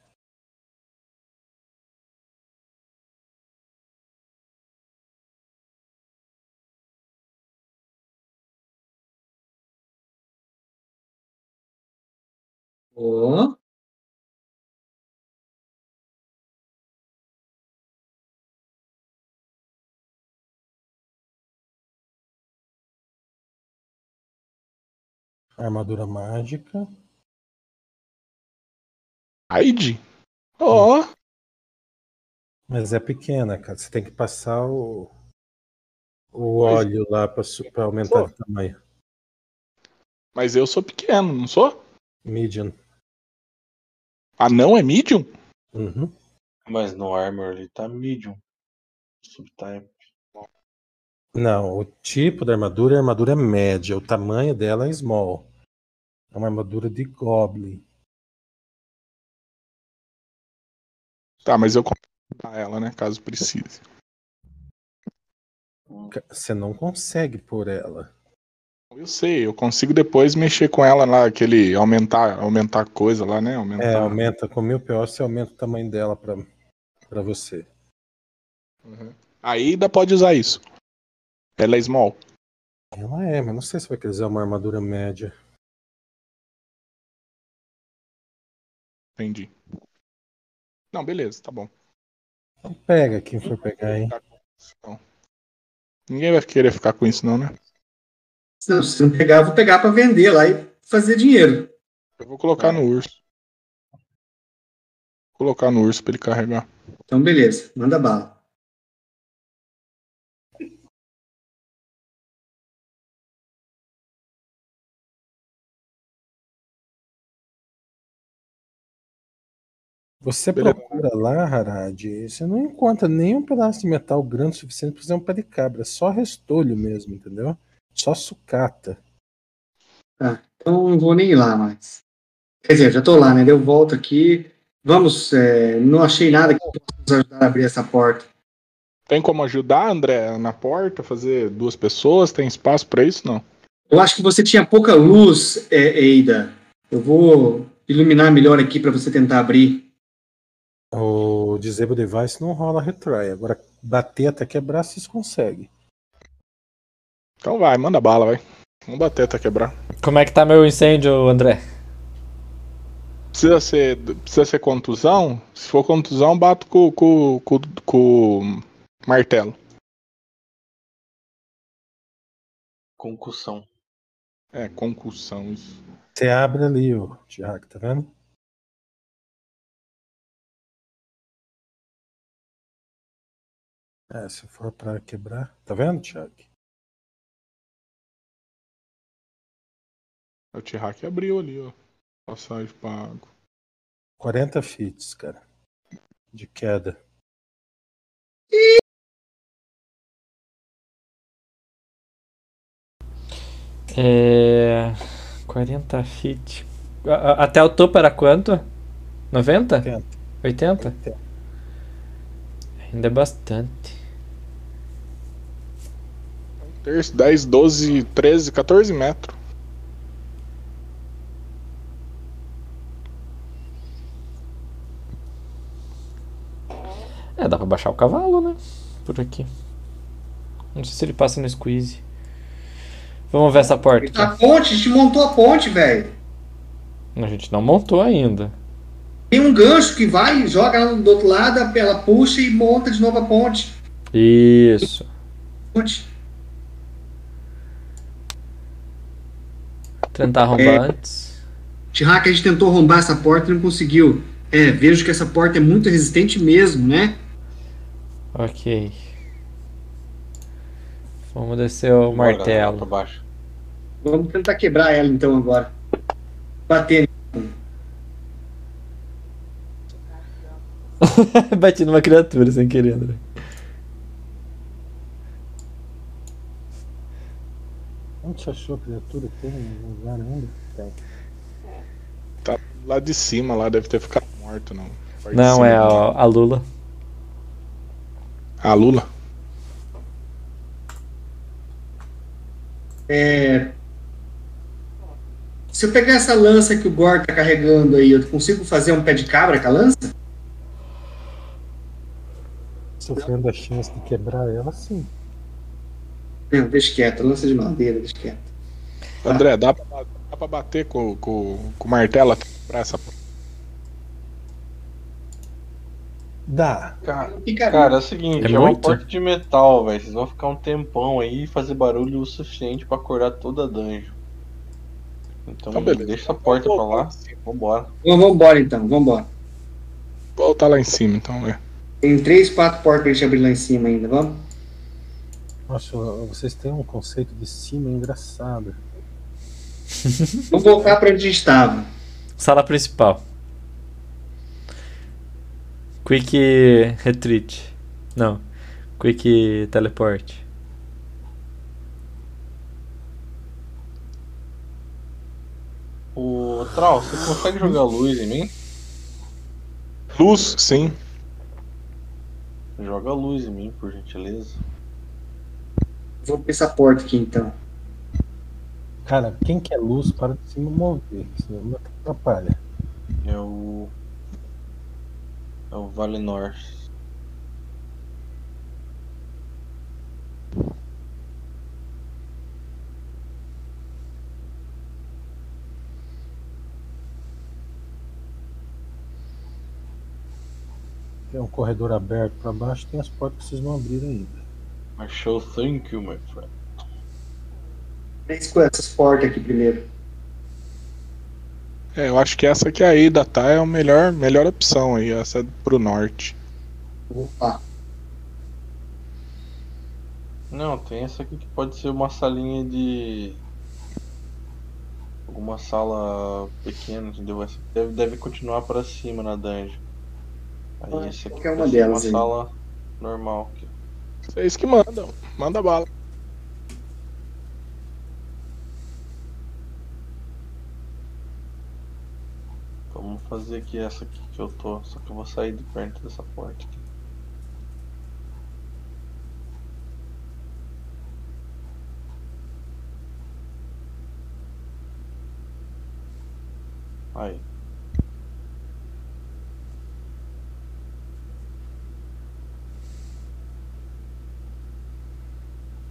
Ó. Armadura mágica. Aide? Ó. Mas é pequena, cara. Você tem que passar o, o óleo lá pra aumentar o tamanho. Mas eu sou pequeno, não sou? Medium. Ah, não é medium? Uhum. Mas no armor ele tá medium. Subtype. Não, o tipo da armadura é armadura média. O tamanho dela é small. É uma armadura de Goblin. Tá, mas eu consigo dar ela, né? Caso precise. Você não consegue por ela. Eu sei, eu consigo depois mexer com ela lá, aquele aumentar, aumentar coisa lá, né? Aumentar. É, aumenta com mil PO, você aumenta o tamanho dela pra, pra você. Uhum. Aí ainda pode usar isso. Ela é small. Ela é, mas não sei se vai querer usar uma armadura média. Entendi. Não, beleza, tá bom. Então pega quem for pegar, hein? Não. Ninguém vai querer ficar com isso, não, né? Não, se não pegar, eu vou pegar pra vender lá e fazer dinheiro. Eu vou colocar no urso. Vou colocar no urso pra ele carregar. Então, beleza, manda bala. Você Beleza. procura lá, Harad, e você não encontra nenhum pedaço de metal grande o suficiente para fazer um pé de cabra. É só restolho mesmo, entendeu? Só sucata. Então, não vou nem ir lá mais. Quer dizer, já tô lá, né? Eu volto aqui. Vamos, é, não achei nada que possa nos ajudar a abrir essa porta. Tem como ajudar, André, na porta, fazer duas pessoas? Tem espaço pra isso? Não. Eu acho que você tinha pouca luz, é, Eida. Eu vou iluminar melhor aqui para você tentar abrir. O Disable Device não rola retry. Agora, bater até quebrar, vocês conseguem. Então vai, manda bala, vai. Vamos bater até quebrar. Como é que tá meu incêndio, André? Precisa ser, precisa ser contusão? Se for contusão, bato com, com, com, com o martelo. Concussão. É, concussão, isso. Você abre ali, o Tiago, tá vendo? É, se for pra quebrar. Tá vendo, Tiago? O T-Hack abriu ali, ó. Passagem água. 40 fits, cara. De queda. É. 40 feet. Até o topo era quanto? 90? 80. 80? Ainda é bastante. Terço, 10, 12, 13, 14 metros. É, dá pra baixar o cavalo, né? Por aqui. Não sei se ele passa no squeeze. Vamos ver essa porta A aqui. ponte, a gente montou a ponte, velho. A gente não montou ainda. Tem um gancho que vai, joga ela do outro lado, ela puxa e monta de novo a ponte. Isso. Ponte. Tentar arrombar antes. Tirac, a gente tentou arrombar essa porta e não conseguiu. É, vejo que essa porta é muito resistente mesmo, né? Ok. Vamos descer o Bora, martelo. baixo. Vamos tentar quebrar ela então agora. Bater. Bati numa criatura sem querer, André. Onde você achou a criatura? Tem um lugar ainda? Tem. Lá de cima, lá deve ter ficado morto, não. Não, é a, a Lula. A Lula? É... Se eu pegar essa lança que o Gor tá carregando aí, eu consigo fazer um pé de cabra com a lança? Sofrendo a chance de quebrar ela, sim. Não, deixa quieto, lança de madeira, deixa quieto. André, dá pra, dá pra bater com, com, com o martelo até quebrar essa Dá. Cara, cara, é o seguinte, É é, uma porta de metal, velho. Vocês vão ficar um tempão aí e fazer barulho o suficiente pra acordar toda a dungeon. Então, Então, deixa essa porta pra lá. Vambora. Vamos vambora então, vambora. Voltar lá em cima, então, é. Tem três, quatro portas pra gente abrir lá em cima ainda, vamos? Nossa, vocês têm um conceito de cima engraçado. Vamos voltar pra onde estava. Sala principal. Quick retreat. Não. Quick teleport. O Trau, você consegue jogar luz em mim? Luz, sim. Joga luz em mim, por gentileza. Vou pra essa porta aqui então. Cara, quem quer luz para de se mover, senão não atrapalha. É o. É o Vale Norte. Tem um corredor aberto para baixo, tem as portas que vocês não abriram ainda. I shall thank you, my friend. Três com essas portas aqui primeiro. É, eu acho que essa que aí da tá é a melhor, melhor opção aí, essa pro norte. Opa. Não, tem essa aqui que pode ser uma salinha de. Alguma sala pequena, entendeu? Essa aqui deve, deve continuar pra cima na dungeon. Aí Ah, essa aqui qualquer uma delas uma aí. sala normal. aqui. Vocês que mandam. Manda bala. Vamos fazer aqui essa aqui que eu tô. Só que eu vou sair de perto dessa porta aqui. Aí.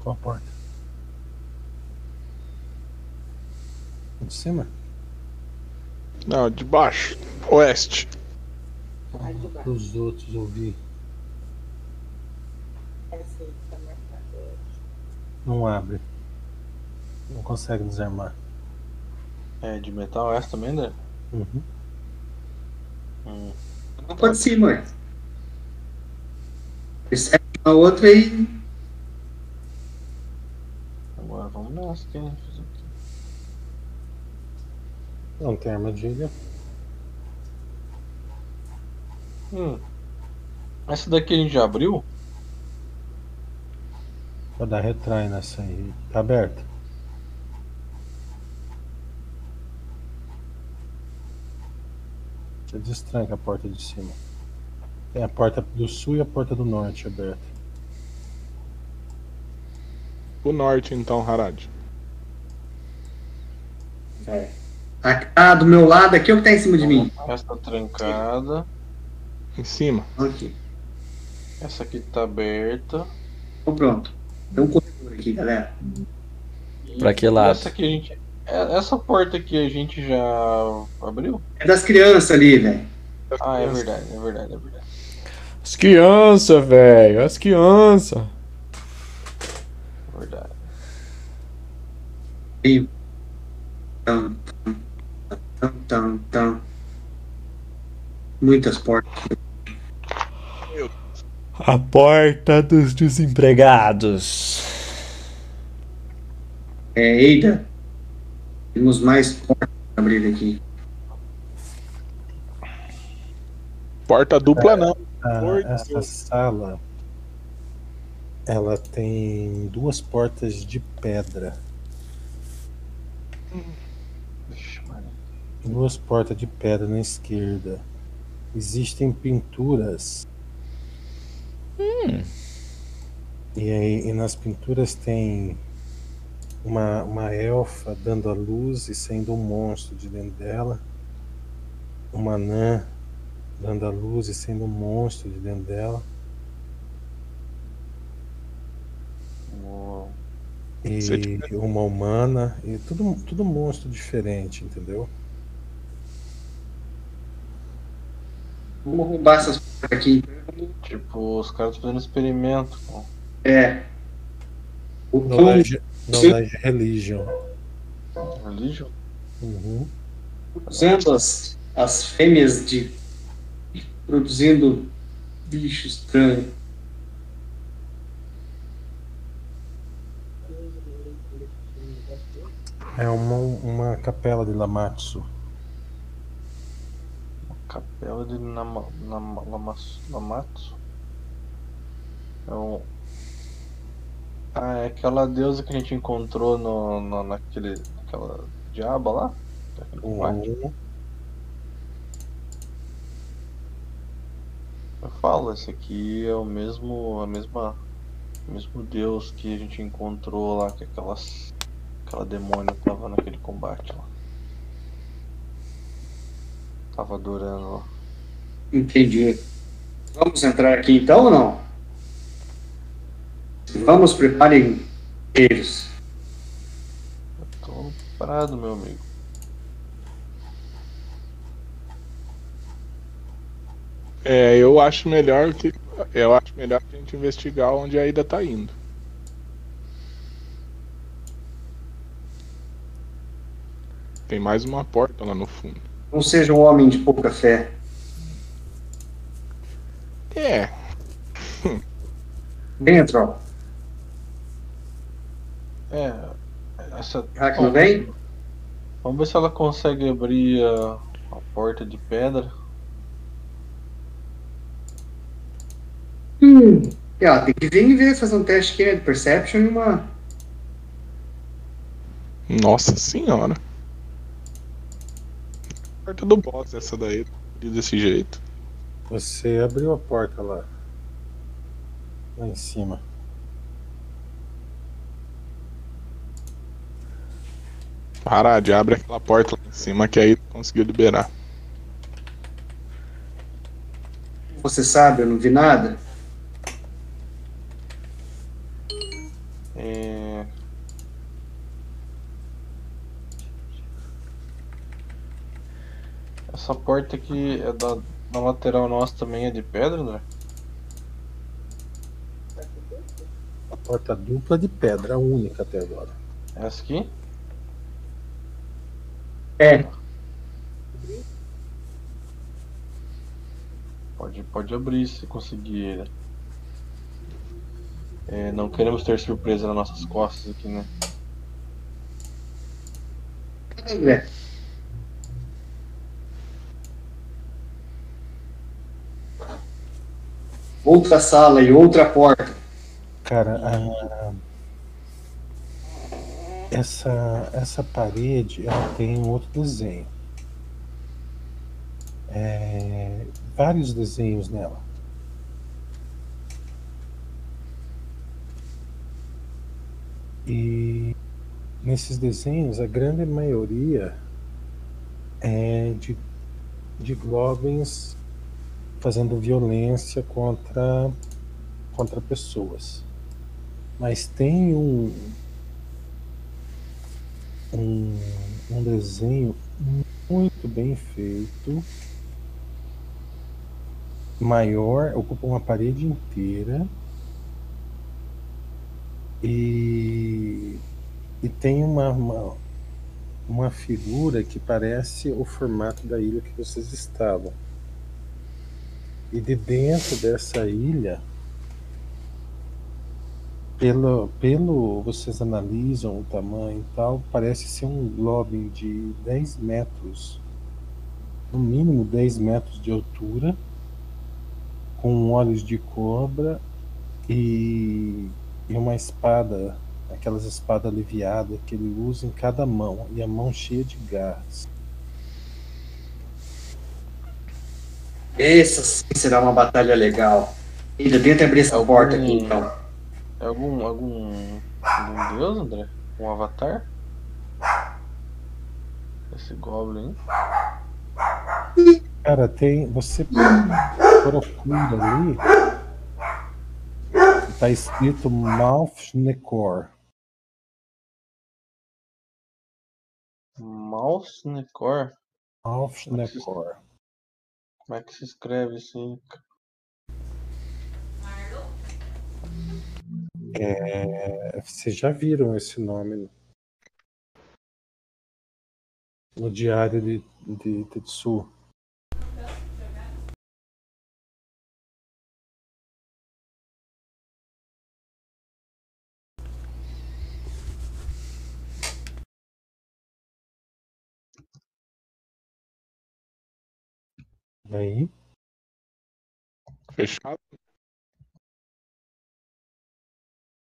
Qual a porta? De cima? Não, de baixo. Oeste. Para os outros ouvir. Não abre. Não consegue desarmar. É de metal essa também, André? Uhum. Hum. Não pode ser, mãe. Recebe a outra e. Agora vamos nessa quê? Não tem armadilha. Hum. Essa daqui a gente já abriu? Vai dar retrai nessa aí. Tá aberta. Você destranca a porta de cima. Tem a porta do sul e a porta do norte aberta. Pro norte então, Harad. É. Ah, do meu lado aqui, o que tá em cima de mim? Essa tá trancada. Em cima. Aqui. Essa aqui tá aberta. Então pronto. Tem um corredor aqui, galera. E Pra que lado? Essa aqui a gente. é- Essa porta aqui a gente já abriu? É das crianças ali, velho. Ah, é verdade, é verdade, é verdade. As crianças, velho. As crianças. É verdade. E... Tam. Muitas portas. A porta dos desempregados. É, Eida. Temos mais portas pra abrir aqui. Porta dupla não. Ah, Por essa Deus. sala ela tem duas portas de pedra. Duas portas de pedra na esquerda. Existem pinturas. E aí e nas pinturas tem uma, uma elfa dando a luz e saindo um monstro de dentro dela. Uma anã dando a luz e sendo um monstro de dentro dela. E uma humana. E tudo, tudo monstro diferente, entendeu? Vamos roubar essas aqui. Tipo, os caras fazendo experimento. pô. É. O Knowledge, knowledge Religion. Religion? Uhum. usando as, as fêmeas de. produzindo bicho estranho. É uma, uma capela de Lamatsu. Capela de Nama, Nama, Lamas- Lamatsu? É um... Ah, é aquela deusa que a gente encontrou no, no, naquele. naquela diaba lá? Uhum. falo, esse aqui é o mesmo. a mesma. o mesmo deus que a gente encontrou lá, que aquelas. Aquela demônio tava naquele combate lá. Tava adorando lá. Entendi. Vamos entrar aqui então ou não? Vamos, preparem eles. Tô parado, meu amigo. É, eu acho melhor que. Eu acho melhor a gente investigar onde a Ida tá indo. Tem mais uma porta lá no fundo. Não seja um homem de pouca fé. É, Dentro, ó. É. Essa. Que não vem? Vamos ver se ela consegue abrir a, a porta de pedra. Hum. E, ó, tem que vir e ver, fazer um teste aqui, né? De Perception e uma. nossa senhora. Porta do boss essa daí, desse jeito. Você abriu a porta lá. Lá em cima. Parade, abre aquela porta lá em cima que aí conseguiu liberar. Você sabe, eu não vi nada. É... Essa porta aqui é da, da lateral nossa também é de pedra, André? A porta dupla de pedra, a única até agora. Essa aqui? É. Pode, pode abrir se conseguir. né? É, não queremos ter surpresa nas nossas costas aqui, né? André. Outra sala e outra porta. Cara, a- essa, essa parede ela tem um outro desenho. É, vários desenhos nela. E nesses desenhos, a grande maioria é de, de goblins fazendo violência contra, contra pessoas. Mas tem um, um, um desenho muito bem feito, maior, ocupa uma parede inteira e, e tem uma, uma, uma figura que parece o formato da ilha que vocês estavam. E de dentro dessa ilha, pelo, pelo vocês analisam o tamanho e tal, parece ser um Goblin de 10 metros, no mínimo 10 metros de altura, com olhos de cobra e, e uma espada, aquelas espadas aliviadas que ele usa em cada mão, e a mão cheia de garras. Essa sim será uma batalha legal. Ainda tenta abrir essa Algum- porta aqui então. É algum, algum, algum deus, André? Um avatar? Esse Goblin. Cara, tem. Você procura ali. Tá escrito Malfnekor. Mouse Necor? Como é que se escreve assim? É, vocês já viram esse nome no diário de, de Tetsu. Aí? Fechado?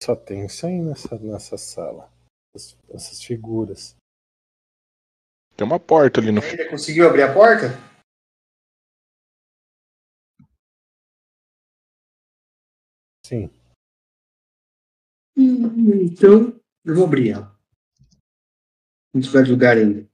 Só tem isso aí nessa, nessa sala. Essas, essas figuras. Tem uma porta ali no fundo. Ainda conseguiu abrir a porta? Sim. Hum, Então, eu vou abrir ela. Não tiver lugar ainda.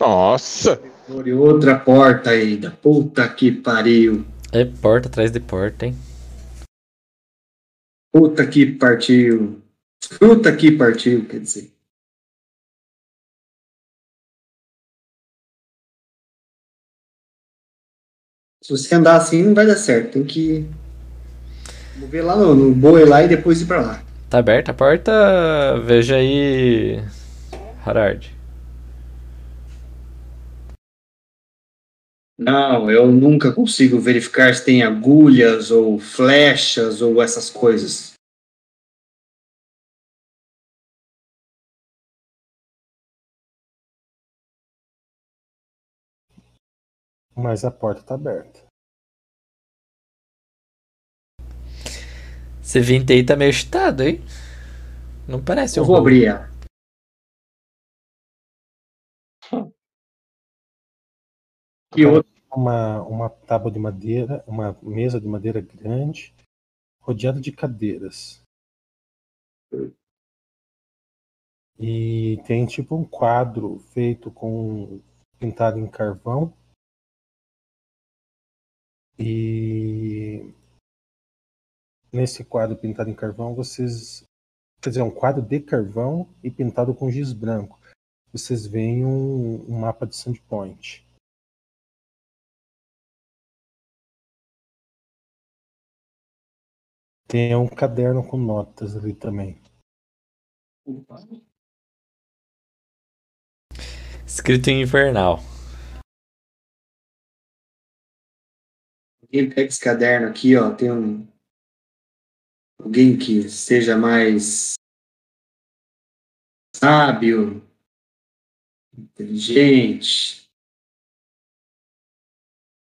Nossa! Abre outra porta ainda. Puta que pariu. É porta atrás de porta, hein? Puta que partiu. Puta que partiu, quer dizer. Se você andar assim, não vai dar certo. Tem que mover lá no, no boi lá e depois ir pra lá. Tá aberta a porta? Veja aí. Harard. Não, eu nunca consigo verificar se tem agulhas ou flechas ou essas coisas. Mas a porta tá aberta. Esse 20 aí tá meio excitado, hein? Não parece um Eu vou roubo. abrir ela. E outra. Uma, uma tábua de madeira, uma mesa de madeira grande, rodeada de cadeiras. E tem tipo um quadro feito com pintado em carvão. E nesse quadro pintado em carvão, vocês. Quer dizer, é um quadro de carvão e pintado com giz branco. Vocês veem um, um mapa de Sandpoint. Tem um caderno com notas ali também. Escrito em infernal. Alguém pega esse caderno aqui, ó. Tem um. Alguém que seja mais sábio, inteligente.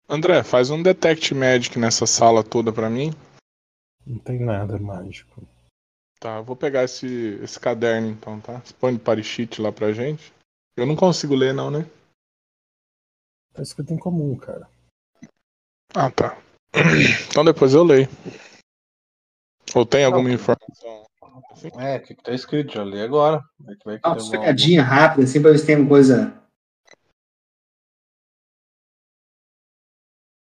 André, faz um Detect Magic nessa sala toda pra mim. Não tem nada mágico. Tá, eu vou pegar esse, esse caderno então, tá? Você põe parishit lá pra gente. Eu não consigo ler não, né? Tá escrito em comum, cara. Ah, tá. Então depois eu leio. Ou tem alguma informação? assim? É, o que, que tá escrito? Já li agora. Vai que vai que Dá uma sacadinha rápida, assim, pra ver se tem alguma coisa.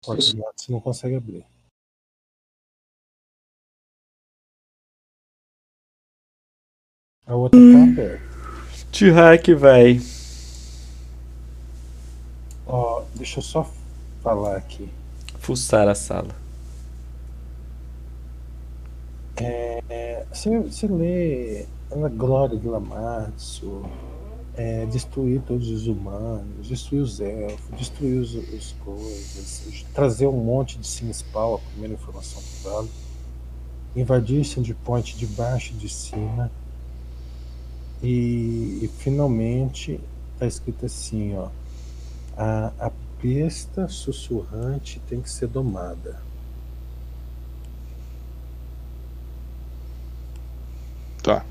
De notas você não consegue abrir. A outra tá aberta. T-Hack, vai. Ó, deixa eu só falar aqui. Fuçar a sala. É, você, você lê a glória de Lamatsu, é, destruir todos os humanos, destruir os elfos, destruir os, os coisas, trazer um monte de Sinspawn, a primeira informação que vale, invadir Sandpoint de baixo e de cima, e, e finalmente está escrito assim, ó, a, a besta sussurrante tem que ser domada. Tá.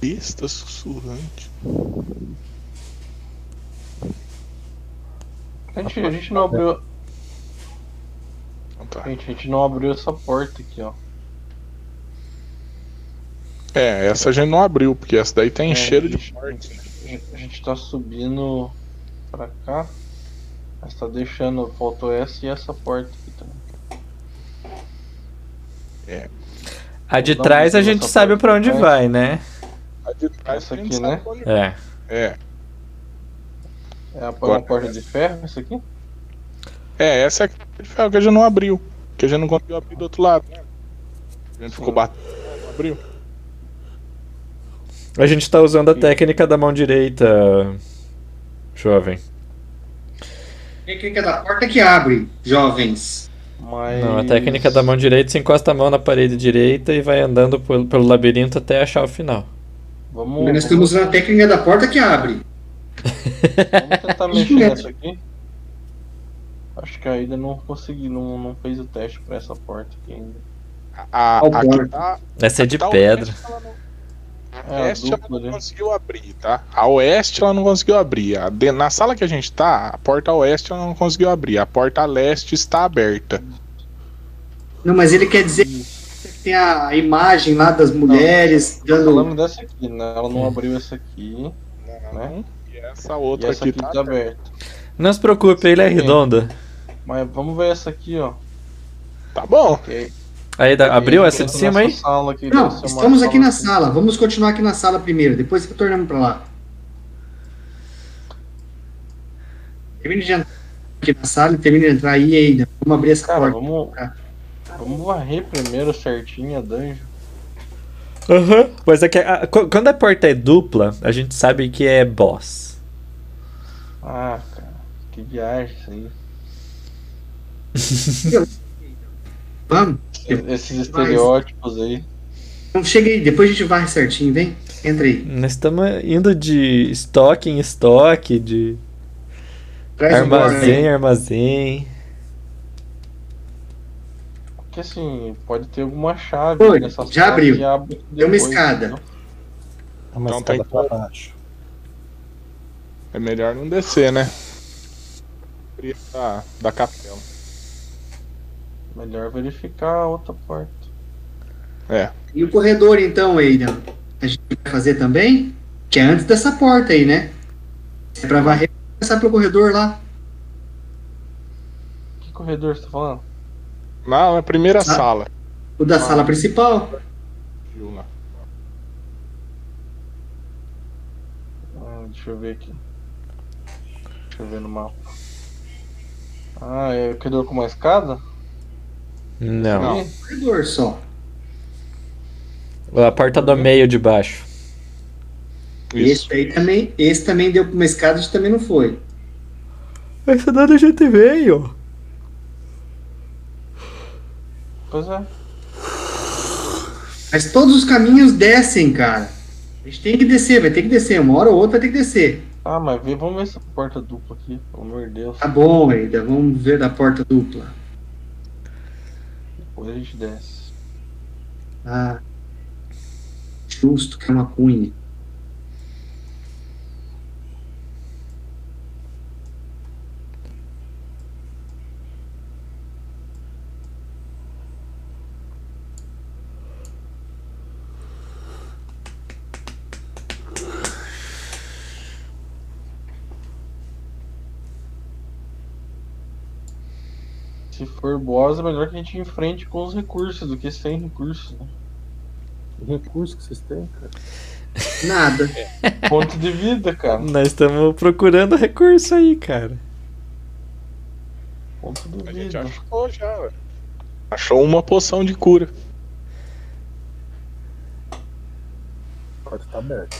Besta sussurrante. A gente, a gente não abriu. Tá. Gente, a gente não abriu essa porta aqui, ó. É, essa a gente não abriu, porque essa daí tem É, cheiro de morte. né? A gente- tá subindo pra cá. Mas tá deixando. Faltou essa e essa porta aqui também. A de Não, trás a gente essa sabe pra onde vai, né? A de trás Essa a gente aqui, sabe né? onde- É. É. É a porta de ferro, isso aqui? É, essa é a de ferro que a gente não abriu. Que a gente não conseguiu abrir do outro lado, né? A gente ficou Sim. batendo, não abriu. A gente tá usando a técnica da mão direita, jovem. Técnica da porta que abre, jovens. Mas. Não, a técnica da mão direita, você encosta a mão na parede direita e vai andando pelo, pelo labirinto até achar o final. Vamos, Nós estamos usando a técnica da porta que abre. vamos tentar mexer nessa aqui. Acho que ainda não consegui, não, não fez o teste pra essa porta aqui ainda. A, Qual aqui porta? tá, Essa é de tá pedra. teste, ela não- É, a Leste ela não ali. conseguiu abrir, tá? A oeste ela não conseguiu abrir. A de- Na sala que a gente tá, a porta oeste ela não conseguiu abrir. A porta leste está aberta. Não, mas ele quer dizer que tem a imagem lá das mulheres Tô dando. falando dessa aqui, né? Ela não abriu essa aqui, né? E essa E outra essa aqui, aqui tá, tá aberta. Não se preocupe, ele é redonda. Mas vamos ver essa aqui, ó. Tá bom. Que aí- da- abriu essa de cima aí? aqui, Não, estamos aqui na assim. sala. Vamos continuar aqui na sala primeiro, depois retornamos pra lá. Termine de entrar aqui na sala e termine de entrar aí ainda. Vamos abrir essa Cara, porta. vamos. Vamos varrer primeiro certinho a dungeon. Aham. Mas é que a- qu- quando a porta é dupla, a gente sabe que é boss. Ah, cara, que viagem isso aí. Vamos. Esses estereótipos aí. Então chega aí, depois a gente varre certinho, vem. Entra aí. Nós estamos indo de estoque em estoque, de Traz armazém em armazém. Porque assim, pode ter alguma chave Foi, nessa já abriu. Tem uma escada. entendeu? É uma Então escada tem pra baixo. É melhor não descer, né? Da, da capela. Melhor verificar a outra porta. É. E o corredor, então, Aidan? A gente vai fazer também? Que é antes dessa porta aí, né? É pra varrer começar pelo corredor lá. Que corredor você tá falando? Na, na primeira sala. O da sala principal. Viu lá. Ah, deixa eu ver aqui. Deixa eu ver no mapa. Ah, é o corredor com uma escada? Não. Ih, Corredor só. A porta do meio de baixo. Isso. Esse aí também, esse também deu pra uma escada, a gente também não foi. Essa dada a gente veio. Pois é. Mas todos os caminhos descem, cara. A gente tem que descer, vai ter que descer. Uma hora ou outra vai ter que descer. Ah, mas vamos ver essa porta dupla aqui, pelo amor de Deus. Tá bom, ainda. Vamos ver da porta dupla. Depois a gente desce. Ah. Justo, que é uma cunha. Se for boss, é melhor que a gente enfrente com os recursos do que sem recursos. Né? O recurso que vocês têm, cara. Nada. Ponto de vida, cara. Nós estamos procurando recurso aí, cara. Ponto de A gente vida. achou já, velho. Achou uma poção de cura. A porta tá aberta.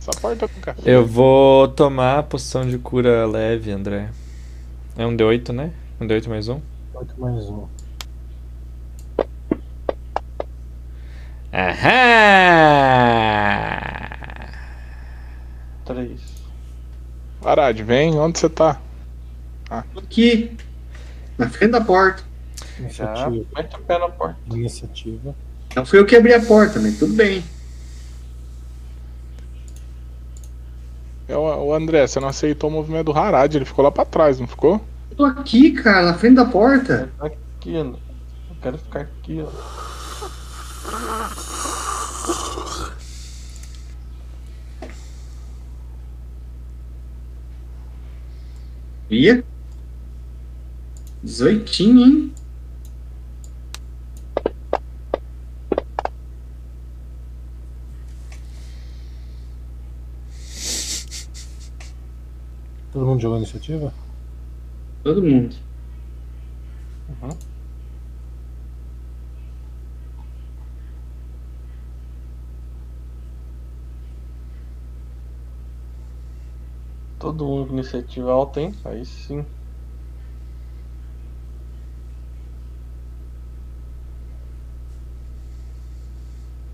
Essa porta com café. Eu vou tomar a poção de cura leve, André. É um D8, né? Um D8 mais um? 8 mais um. Aham! Três. Arad, vem, onde você tá? Aqui. Na frente da porta. Já Iniciativa. mete o pé na porta. Iniciativa. Não fui eu que abri a porta, mas tudo bem. É o, o André, você não aceitou o movimento do Harad, ele ficou lá pra trás, não ficou? Eu tô aqui, cara, na frente da porta. Aqui. Eu quero ficar aqui, ó. Ia? Dezoitinho, hein? Todo mundo jogou iniciativa? Todo mundo. Uhum. Todo mundo com iniciativa alta, hein? Aí sim.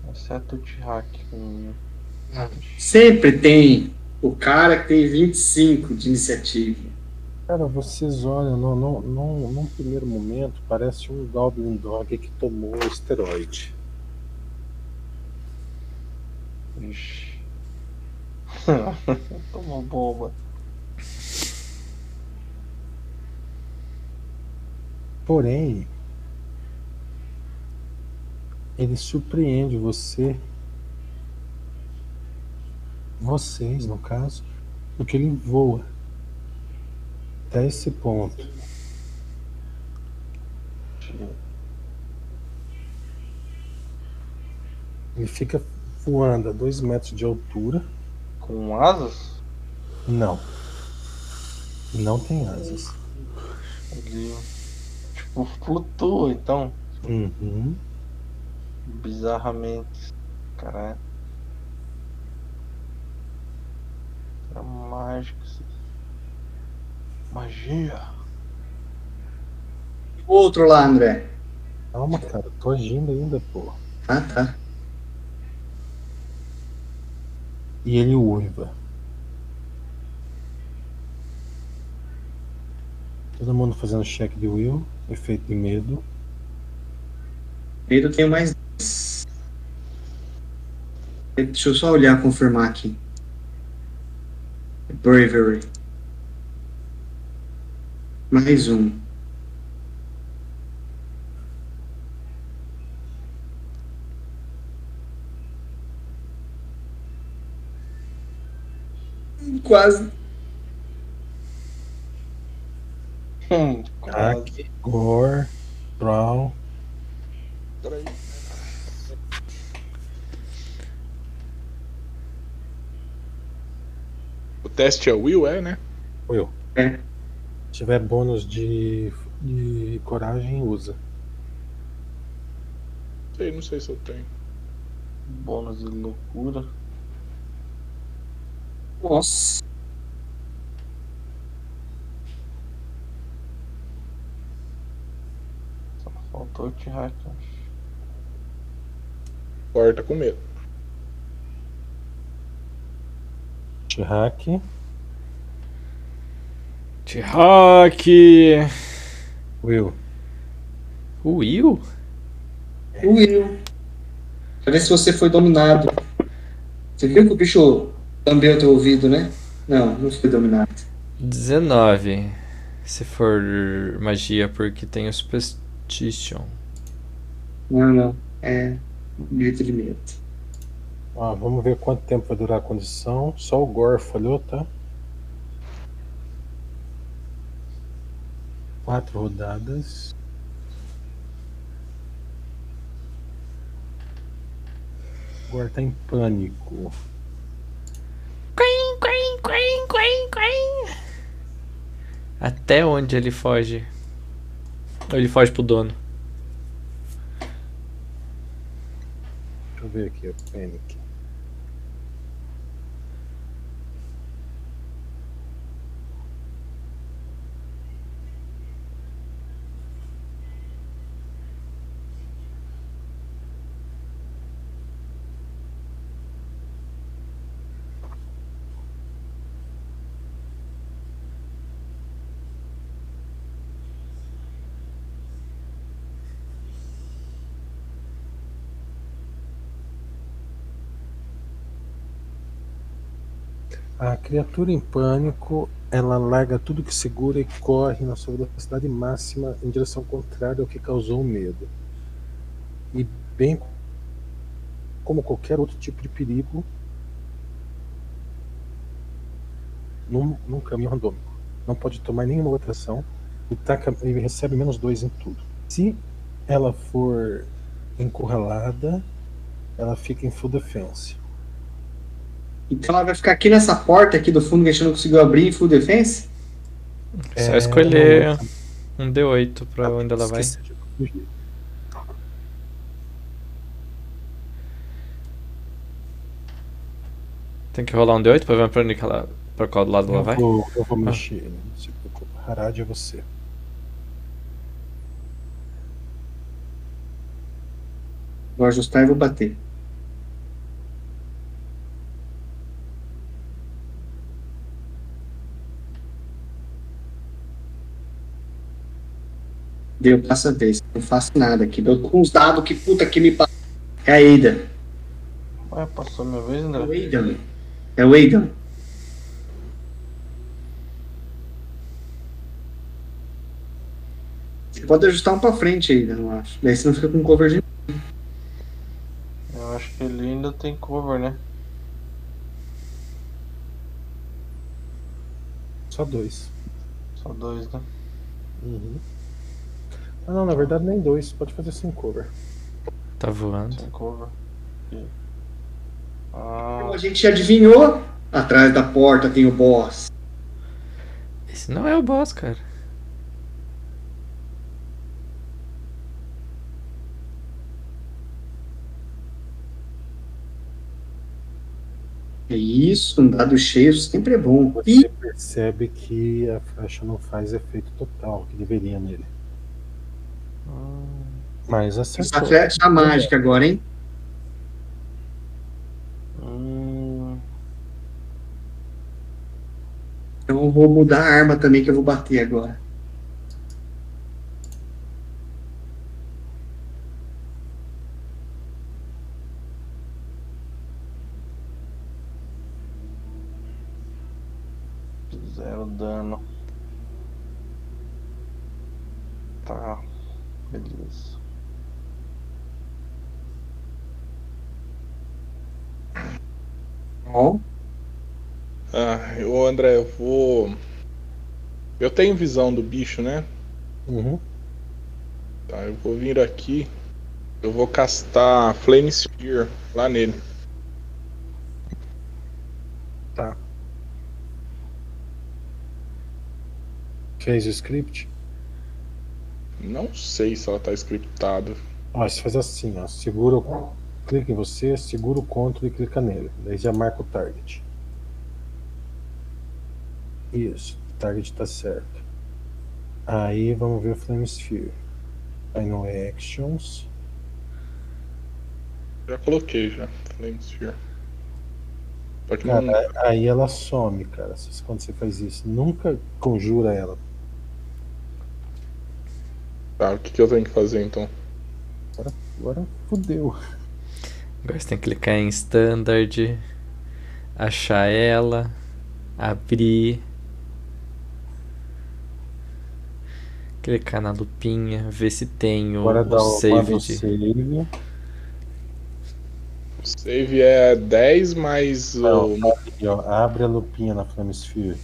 Exceto o Tihak. Hum. Sempre tem o cara que tem 25 de iniciativa. Cara, vocês olham, no, no, no, num primeiro momento, parece um Goblin Dog que tomou esteroide. Ixi. Toma bomba. Porém, ele surpreende você, vocês no caso, porque ele voa até esse ponto. Ele fica voando a dois metros de altura. Com asas? Não. Não tem asas. Ele tipo flutua, então. Uhum. Bizarramente. Caralho. Mágico. isso. Magia. O outro lá, André. Calma, cara, tô agindo ainda, pô. Ah, tá. E ele uiva. Todo mundo fazendo cheque de will, efeito de medo. Medo tenho mais. Deixa eu só olhar, confirmar aqui. Bravery. Mais um. Quase. Hum, quase. Gore, brawl. O teste é Will, é, né? Will. É. Se tiver bônus de, de coragem, usa. Sei, não sei se eu tenho. Bônus de loucura. Nossa. Só faltou o T-Hack. Corta com medo. Hack. T-Rock! Will. Will? Will. Pra ver se você foi dominado. Você viu que o bicho lambeu teu ouvido, né? Não, não foi dominado. 19. Se for magia, porque tem o Superstition. Não, não. É grito de medo. Ó, vamos ver quanto tempo vai durar a condição. Só o Gore falhou, tá? Quatro rodadas. O Gore tá em pânico. Quim, quim, quim, quim, quim. Até onde ele foge? Ou ele foge pro dono? Deixa eu ver aqui, o Panic. A criatura em pânico, ela larga tudo que segura e corre na sua velocidade máxima em direção contrária ao que causou o medo. E bem como qualquer outro tipo de perigo, num, num caminho randômico. Não pode tomar nenhuma outra ação e, taca, e recebe menos dois em tudo. Se ela for encurralada, ela fica em full defense. Então ela vai ficar aqui nessa porta aqui do fundo que a gente não conseguiu abrir em full defense? Só É, escolher não- um D8 pra onde ela vai. Tem que rolar um D8 pra ver pra, onde que ela, pra qual lado ela Eu vai? vou, eu vou mexer, não se preocupe. Harad é você. Vou ajustar e vou bater. Deu, passa a vez. Não faço nada aqui. Eu tô com uns dados que puta que me pariu. É a Ida. Ué, passou minha vez, É o? Aidan. É o Aidan. Você pode ajustar um pra frente ainda, eu acho. Daí você não fica com cover de. Eu acho que ele ainda tem cover, né? Só dois. Só dois, né? Uhum. Ah, não, na verdade nem dois. Pode fazer sem cover. Tá voando. Sem cover. Ah, A gente adivinhou. Atrás da porta tem o boss. Esse não é o boss, cara. É isso, um dado cheio sempre é bom. Você Ih, percebe que a flecha não faz efeito total que deveria nele. Mas essa acertou. flecha mágica agora, hein? hum, Então eu vou mudar a arma também que eu vou bater agora. zero dano. Tá. Beleza. Ó, Ah, ô André, eu vou. Eu tenho visão do bicho, né? Uhum. Tá, eu vou vir aqui. Eu vou castar Flame Spear lá nele. Fez o script? Não sei se ela tá scriptada. Ó, você faz assim, ó. Segura o. Clica em você, segura o controle e clica nele. Daí já marca o target. Isso, o target tá certo. Aí vamos ver o Flame Sphere. Aí no Actions. Já coloquei já. Flame que não. Cara, aí ela some, cara. se- Quando você faz isso. Nunca conjura ela. Tá, o que, que eu tenho que fazer então? Agora fudeu. Agora você tem que clicar em Standard, achar ela, abrir, clicar na lupinha, ver se tem o, Agora dá o save o de. save. O save é 10 mais Não, o. aqui, ó, abre a lupinha na Flame Sphere.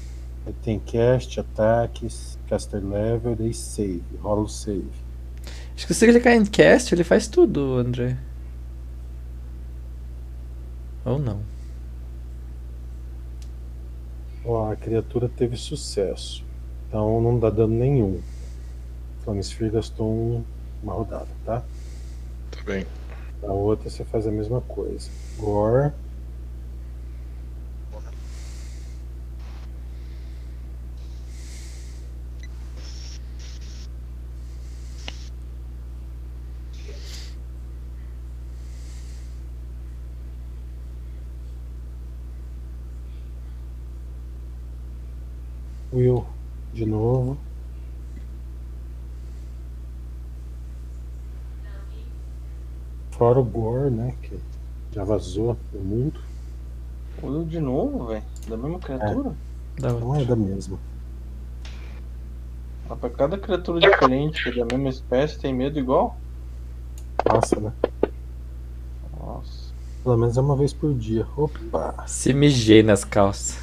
Aí tem cast, ataques, caster level e save. Rola o save. Acho que se você clicar em cast, ele faz tudo, André. Ou não. Ó, a criatura teve sucesso. Então não dá dano nenhum. Flame Sphere gastou um- uma rodada, tá? Tá bem. A outra você faz a mesma coisa. Gore. Will, de novo. Fora o Gore, né? Que já vazou do mundo. Will de novo, velho? Da mesma criatura? Da Não é da mesma. Mas pra cada criatura diferente da mesma espécie tem medo igual? Nossa, né? Nossa. Pelo menos é uma vez por dia. Opa! Se mijei nas calças.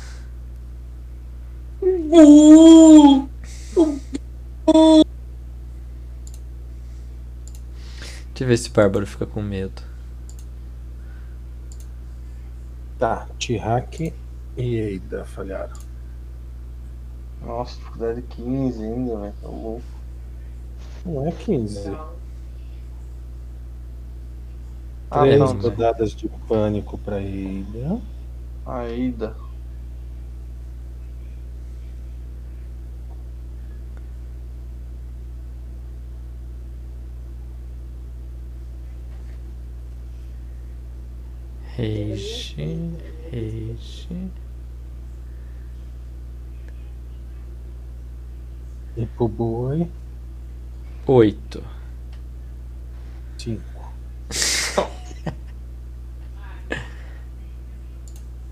Deixa eu ver se o Bárbaro fica com medo. Tá, Tihak e Eida falharam. Nossa, dificuldade 15 ainda, velho. Tá louco. Não é 15. Ah, Três não, né? rodadas de pânico pra Eida. Aida. Rage. Rage. E pro boi, Oito. 5.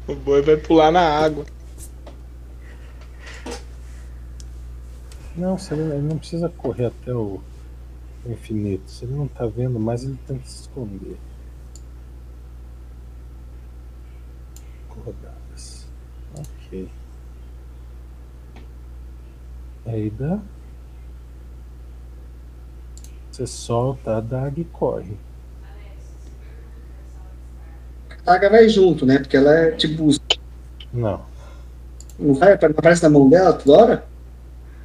O boi vai pular na água. Não, se ele, ele não precisa correr até o infinito. Se ele não tá vendo mais, ele tem que se esconder. Rodadas. Ok. Aí dá. Você solta a daga e corre. A daga vai junto, né? Porque ela é tipo. Não. Não, vai, aparece na mão dela toda hora?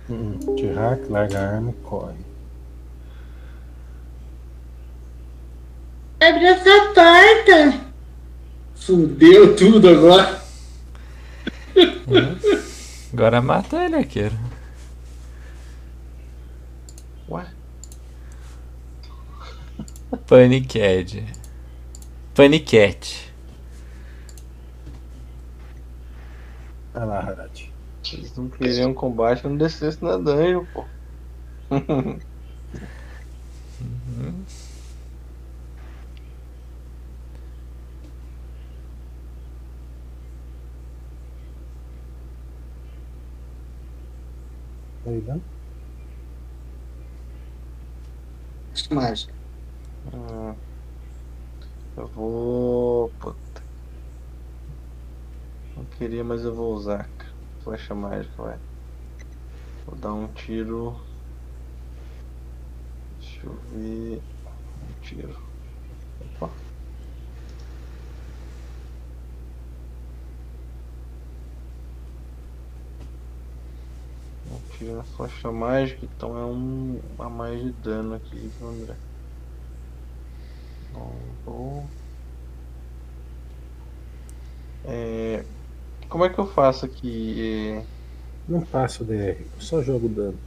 Hum, hack, larga a arma e corre. Abre essa porta! Fudeu tudo agora. Agora mata ele, Akira. Ué? Paniquete. Paniquete. Vai lá, Harad. Eles não queriam combate, não descesse na dungeon, pô. Aí dá. Mágica. Hum. Eu vou. Puta. Não queria, mas eu vou usar. Flecha mágica, vai. Vou dar um tiro. Deixa eu ver. Um tiro. Opa. Tiro na flecha mágica, então é um a mais de dano aqui, viu, André? Não vou. É, Como é que eu faço aqui? É, Não passa o DR, eu só jogo dano.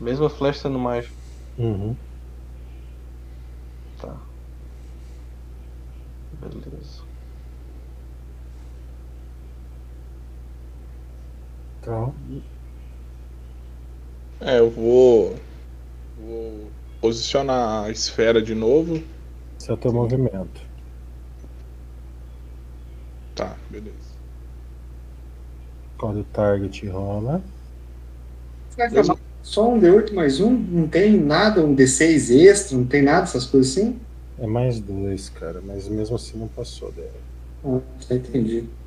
Mesmo a flecha sendo mais. Uhum. Tá. Beleza. Então, É, eu vou. Vou posicionar a esfera de novo. esse é o teu movimento. Tá, beleza. Quando o target rola, Vai só um D8 mais um? Não tem nada, um D6 extra, não tem nada, essas coisas assim? é mais dois, cara. Mas mesmo assim não passou DR. Ah, já entendi.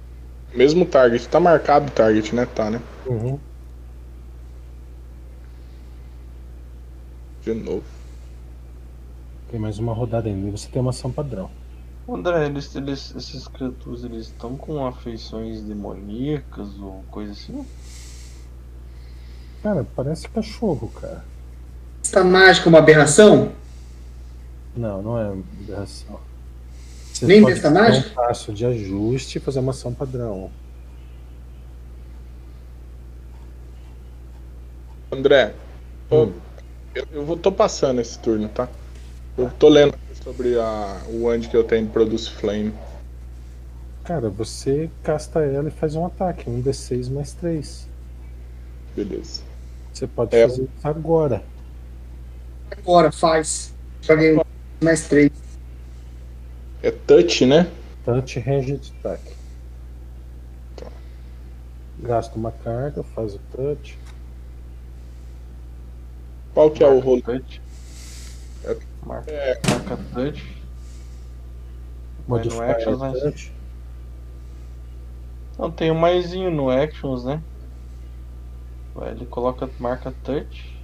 Mesmo target. Tá marcado o target, né? Tá, né? Uhum. De novo. Tem mais uma rodada ainda. E você tem uma ação padrão. André, eles, eles, esses criaturas eles estão com afeições demoníacas ou coisa assim? Cara, parece cachorro, cara. Esta mágica é uma aberração? Não, não é aberração. Você Nem pode besta mágica? um passo de ajuste e fazer uma ação padrão. André, Hum. eu, eu vou, tô passando esse turno, tá? Eu tô lendo sobre a, o wand que eu tenho de Produce Flame. Cara, você casta ela e faz um ataque. Um D6 mais 3. Beleza. Você pode É. fazer isso agora. Agora, faz. Joguei um mais três. É touch, né? Touch Ranged Attack. Tá. Gasta uma carga, faz o touch. Qual que é o rolo? Touch. É- Marca, É, marca touch. Vai no actions, né? touch. Não, tem um maisinho no actions, né? Ele coloca marca touch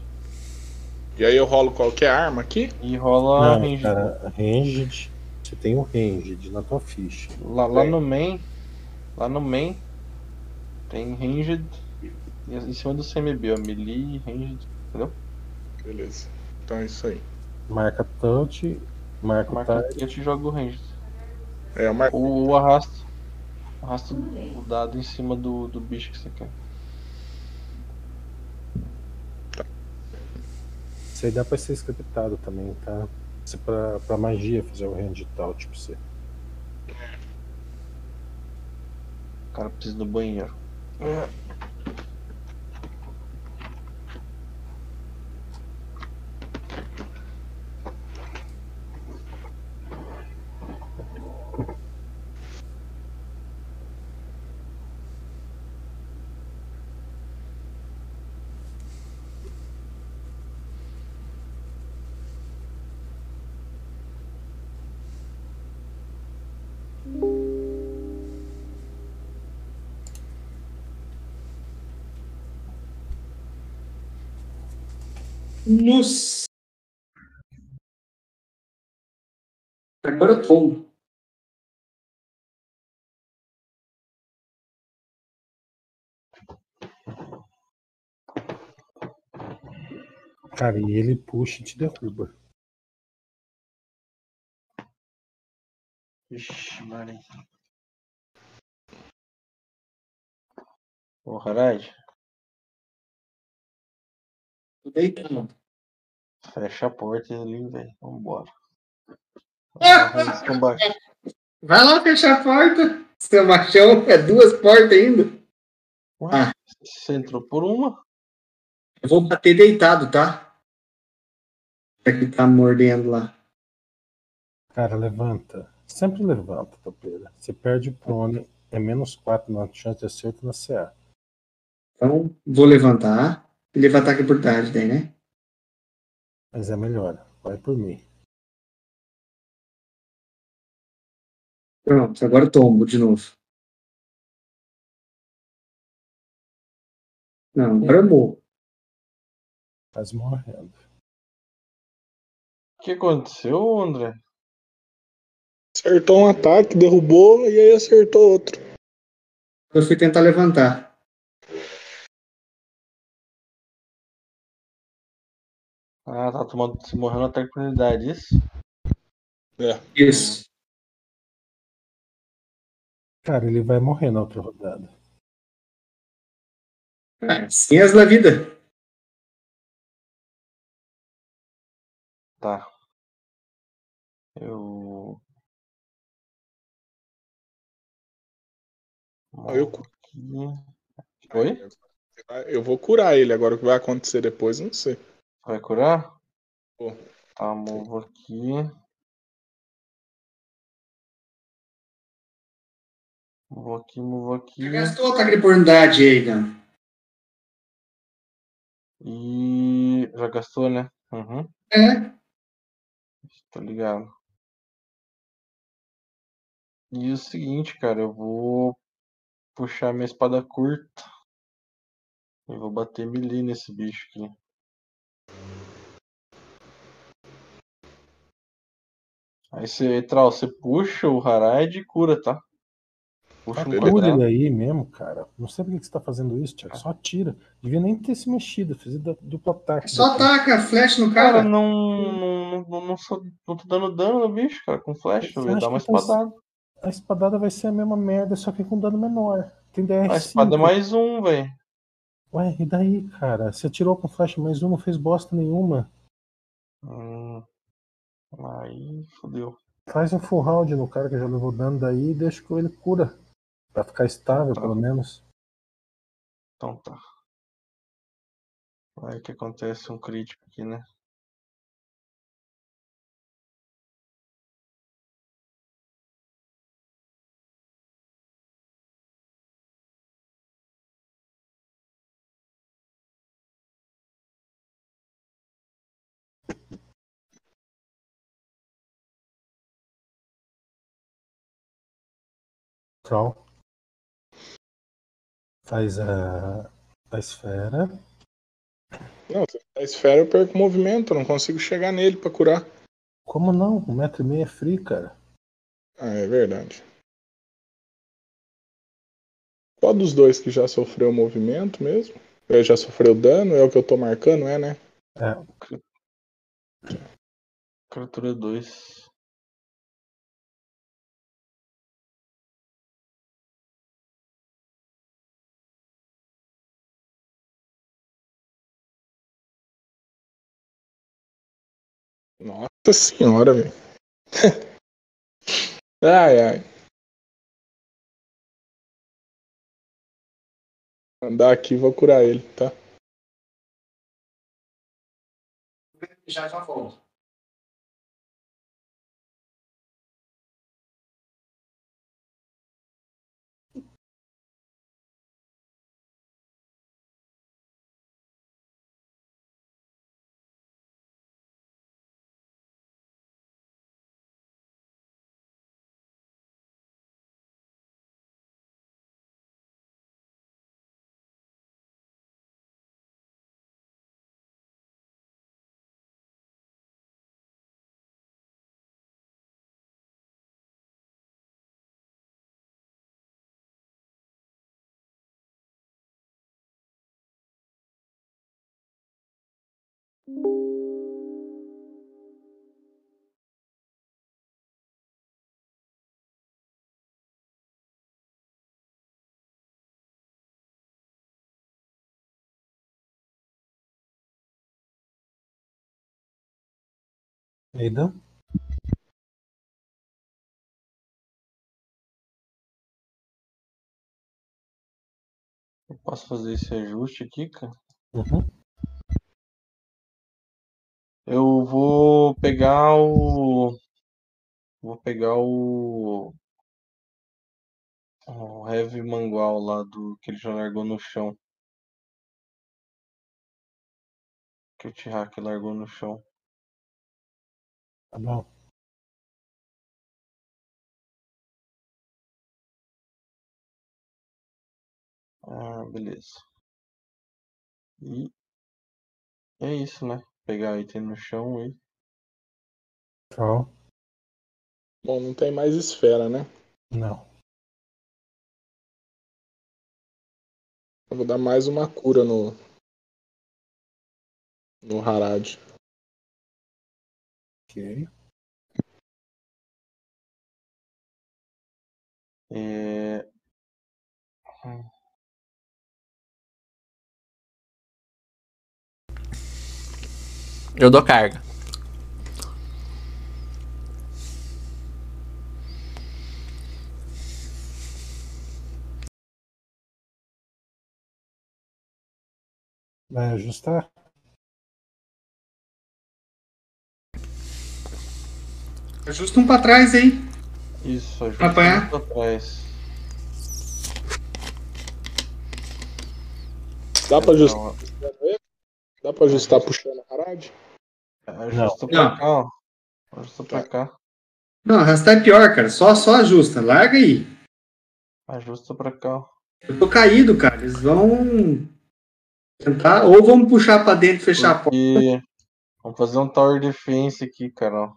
e aí eu rolo qualquer arma aqui? e rola Não, range. cara, ranged. Você tem o ranged na tua ficha. Lá, lá no main, lá no main tem ranged em cima do CMB, ó, melee, ranged, entendeu? Beleza. Então é isso aí. Marca touch, marca o Marca target. touch e joga o ranged. É, eu mar... Ou, ou arrasta, arrasta o dado em cima do, do bicho que você quer. Isso aí dá pra ser scriptado também, tá? Isso é pra, pra magia fazer o range tal, tipo você. O cara precisa do banheiro. Nossa. Agora eu. Cara, e ele puxa e te derruba. Ixi, Maria. Ô, Harad, Tô deitando. fecha a porta ali, velho. Vambora. Vamos esse combate. Vai lá fechar a porta. Seu machão, é duas portas ainda. Ué, Ah. Você entrou por uma? Eu vou bater deitado, tá? É que tá mordendo lá. Cara, levanta. Sempre levanta, topeira. Você perde o prone, é menos 4 na chance de acerto na CA. Então, vou levantar. E levantar aqui por trás daí, né? Mas é melhor. Vai por mim. Pronto, agora eu tombo de novo. Não, agora eu morro. Quase morrendo. O que aconteceu, André? Acertou um ataque, derrubou e aí acertou outro. Eu fui tentar levantar. Ah, tá tomando, se morrendo até a oportunidade, isso? Isso. Cara, ele vai morrer na outra rodada. Assim é as da vida. Tá. Eu. Eu. Oi? eu vou curar ele. Agora o que vai acontecer depois, não sei. Vai curar? Vou. Tá, movo aqui. Movo aqui, movo aqui. Já gastou ataque de oportunidade aí, Dan. E. Já gastou, né? Uhum. É. Tô ligado. E o seguinte, cara, eu vou puxar minha espada curta. E vou bater melee nesse bicho aqui. Aí você, Etral, você puxa o Harad e cura, tá? Puxa um beleza. Cura ele aí mesmo, cara. Não sei por que você tá fazendo isso, Thiago. Só atira. Devia nem ter se mexido. Fiz duplo ataque. Só ataca flash no Cara, cara. não, não, não, não, sou, não tô dando dano no bicho, cara, com flash. Eu ia Flash dar uma tá- espadada. A espadada vai ser a mesma merda, só que com dano menor. Tem DR5. A espada é mais um, velho. Ué, e daí, cara? Você atirou com flash mais um, não fez bosta nenhuma. Hum, aí fodeu. Faz um full round no cara que já levou dano daí e deixa que ele cura. Pra ficar estável, Tá. pelo menos. Então tá. Vai que acontece um crítico aqui, né? Troll. Faz a, a esfera. Não, se a esfera eu perco movimento, eu não consigo chegar nele pra curar. Como não? Um metro e meio é free, cara. Ah, é verdade. Qual dos dois que já sofreu movimento mesmo? É, já sofreu dano? É o que eu tô marcando, é, né? É, Criatura 2. Nossa senhora, velho. ai, ai. Andar aqui vou curar ele, tá? Já já volto. Aidan? Eu posso fazer esse ajuste aqui, cara? Uhum. Eu vou pegar o. Vou pegar o. O Heavy Mangual lá do que ele já largou no chão. Que o T-Hack largou no chão. Tá bom. Ah, beleza. E é isso, né? Pegar item no chão e. Tchau. Bom, não tem mais esfera, né? Não. Eu vou dar mais uma cura no. No Harad. Ok. É... Eu dou carga. Vai ajustar? Ajusta um pra trás aí. Isso, ajuda Pra apanhar? pra trás. Dá pra ajustar, dá pra ajustar puxando o Harad? Ajusta Não. pra cá, ó. Ajusta pra cá. Não, arrastar é pior, cara. Só, só ajusta. Larga aí. Ajusta pra cá, ó. Eu tô caído, cara. Eles vão tentar. Ou vamos puxar pra dentro e fechar a porta. Porque... Vamos fazer um Tower Defense aqui, cara, ó.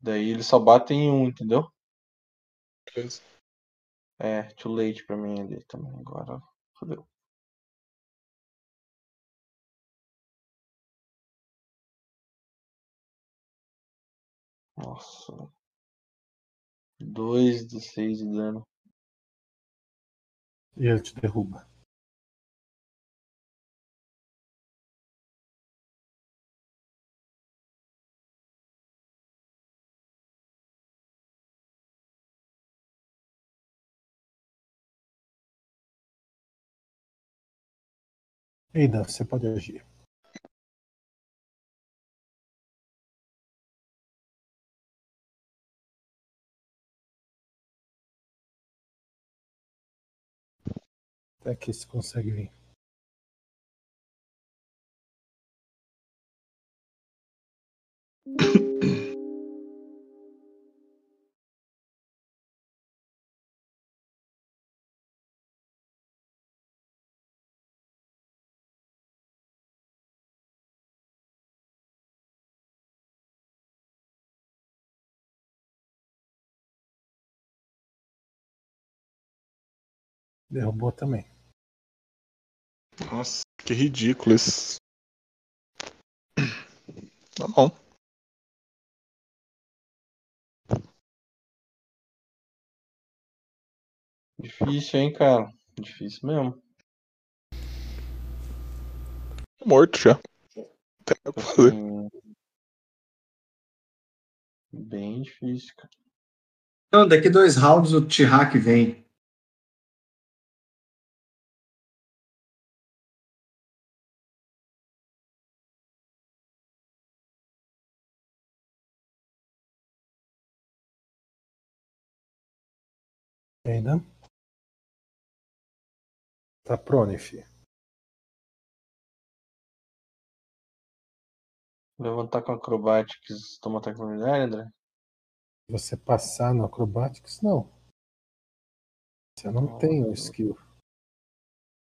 Daí eles só batem em um, entendeu? Beleza. É, too late pra mim ali também. Agora, fodeu. Nossa. 2 de 6 de dano. E ele te derruba. Aidan, você pode agir. Até aqui você consegue vir. Derrubou também. Nossa, que ridículo isso. Tá bom. Difícil, hein, cara? Difícil mesmo. Morto já. Não tem o que fazer. Bem difícil, cara. Não, daqui dois rounds o T-Hack vem. Aidan? Tá prone, fi. Levantar com acrobatics, toma ataque André? Você passar no Acrobatics, não. Você não tem o skill.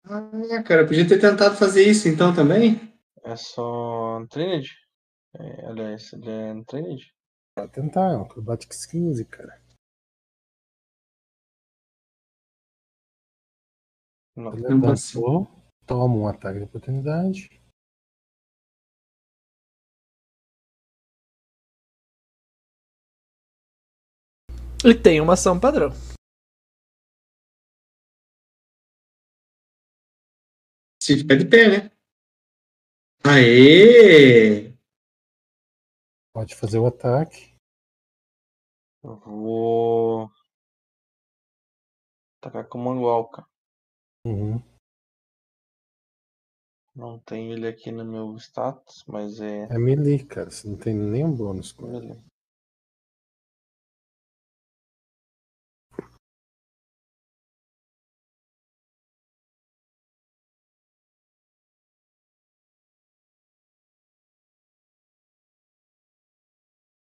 Ah, cara, podia ter tentado fazer isso então também. É só Trained? É, aliás, ele é Trained? Pode tentar, é um Acrobatics 15, cara. Não passou. É toma um ataque de oportunidade. E tem uma ação padrão. Se ficar de pé, né? Aê! Pode fazer o ataque. Eu vou. Atacar com o Mangual, cara. Uhum. Não tem ele aqui no meu status, mas é. É melee, cara. Você não tem nenhum bônus com ele. Beleza.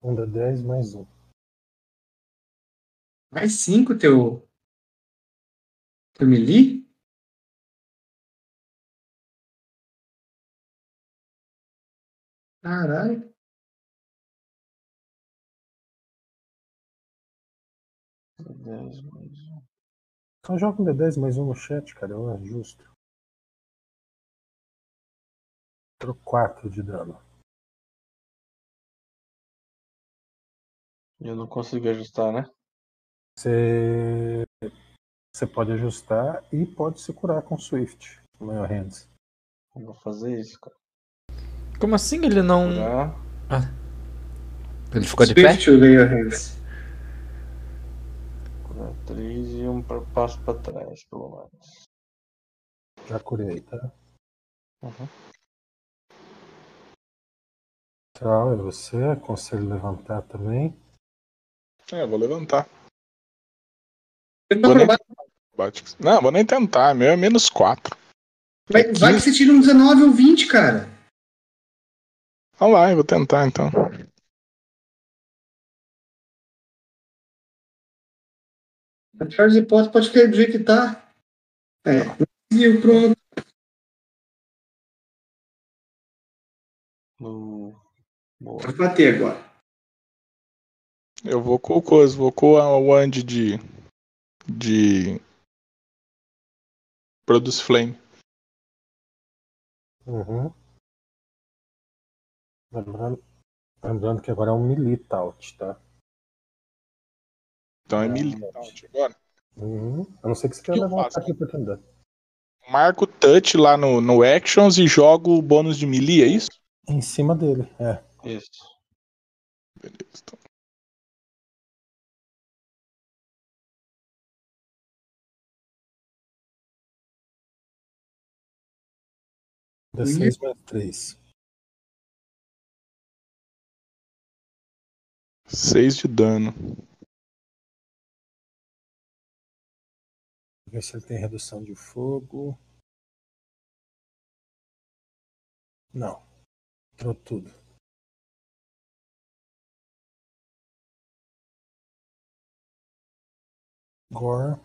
Um da 10 mais um. Mais cinco, teu. Teu melee? Caralho. Dez mais um. Só joga um D10 mais um no chat, cara. Eu acho justo. Entrou 4 de dano. Eu não consegui ajustar, né? Você. Você pode ajustar e pode se curar com Swift. Maior Hands. Eu vou fazer isso, cara. Como assim ele não. Curar. Ele ficou de pé? Swift veio a hands. Curar três e um passo pra trás, pelo menos. Já curei, tá? Uhum. Tchau, é você. Aconselho levantar também. É, eu vou levantar. Vai, Vou nem... Bate- Não, vou nem tentar. Meu é menos 4. vai que você tira um 19 ou 20, cara. Vamos lá, eu vou tentar então. A pior das hipóteses pode ficar do jeito que tá. É. Conseguiu, pronto. Boa. Pode bater agora. Eu vou com o coisa, vou com a Wand de. de. Produce Flame. Uhum. Lembrando, lembrando que agora é um melee taut, tá? Então é militante agora. Uhum. A não ser que você que queira eu levar um faço? ataque de oportunidade. Marco o touch lá no, no Actions e jogo o bônus de melee, é isso? Em cima dele, é. Isso. Beleza. Então. D6 mais 3. 6 de dano. Ver se ele tem redução de fogo. Não. Entrou tudo. Gore.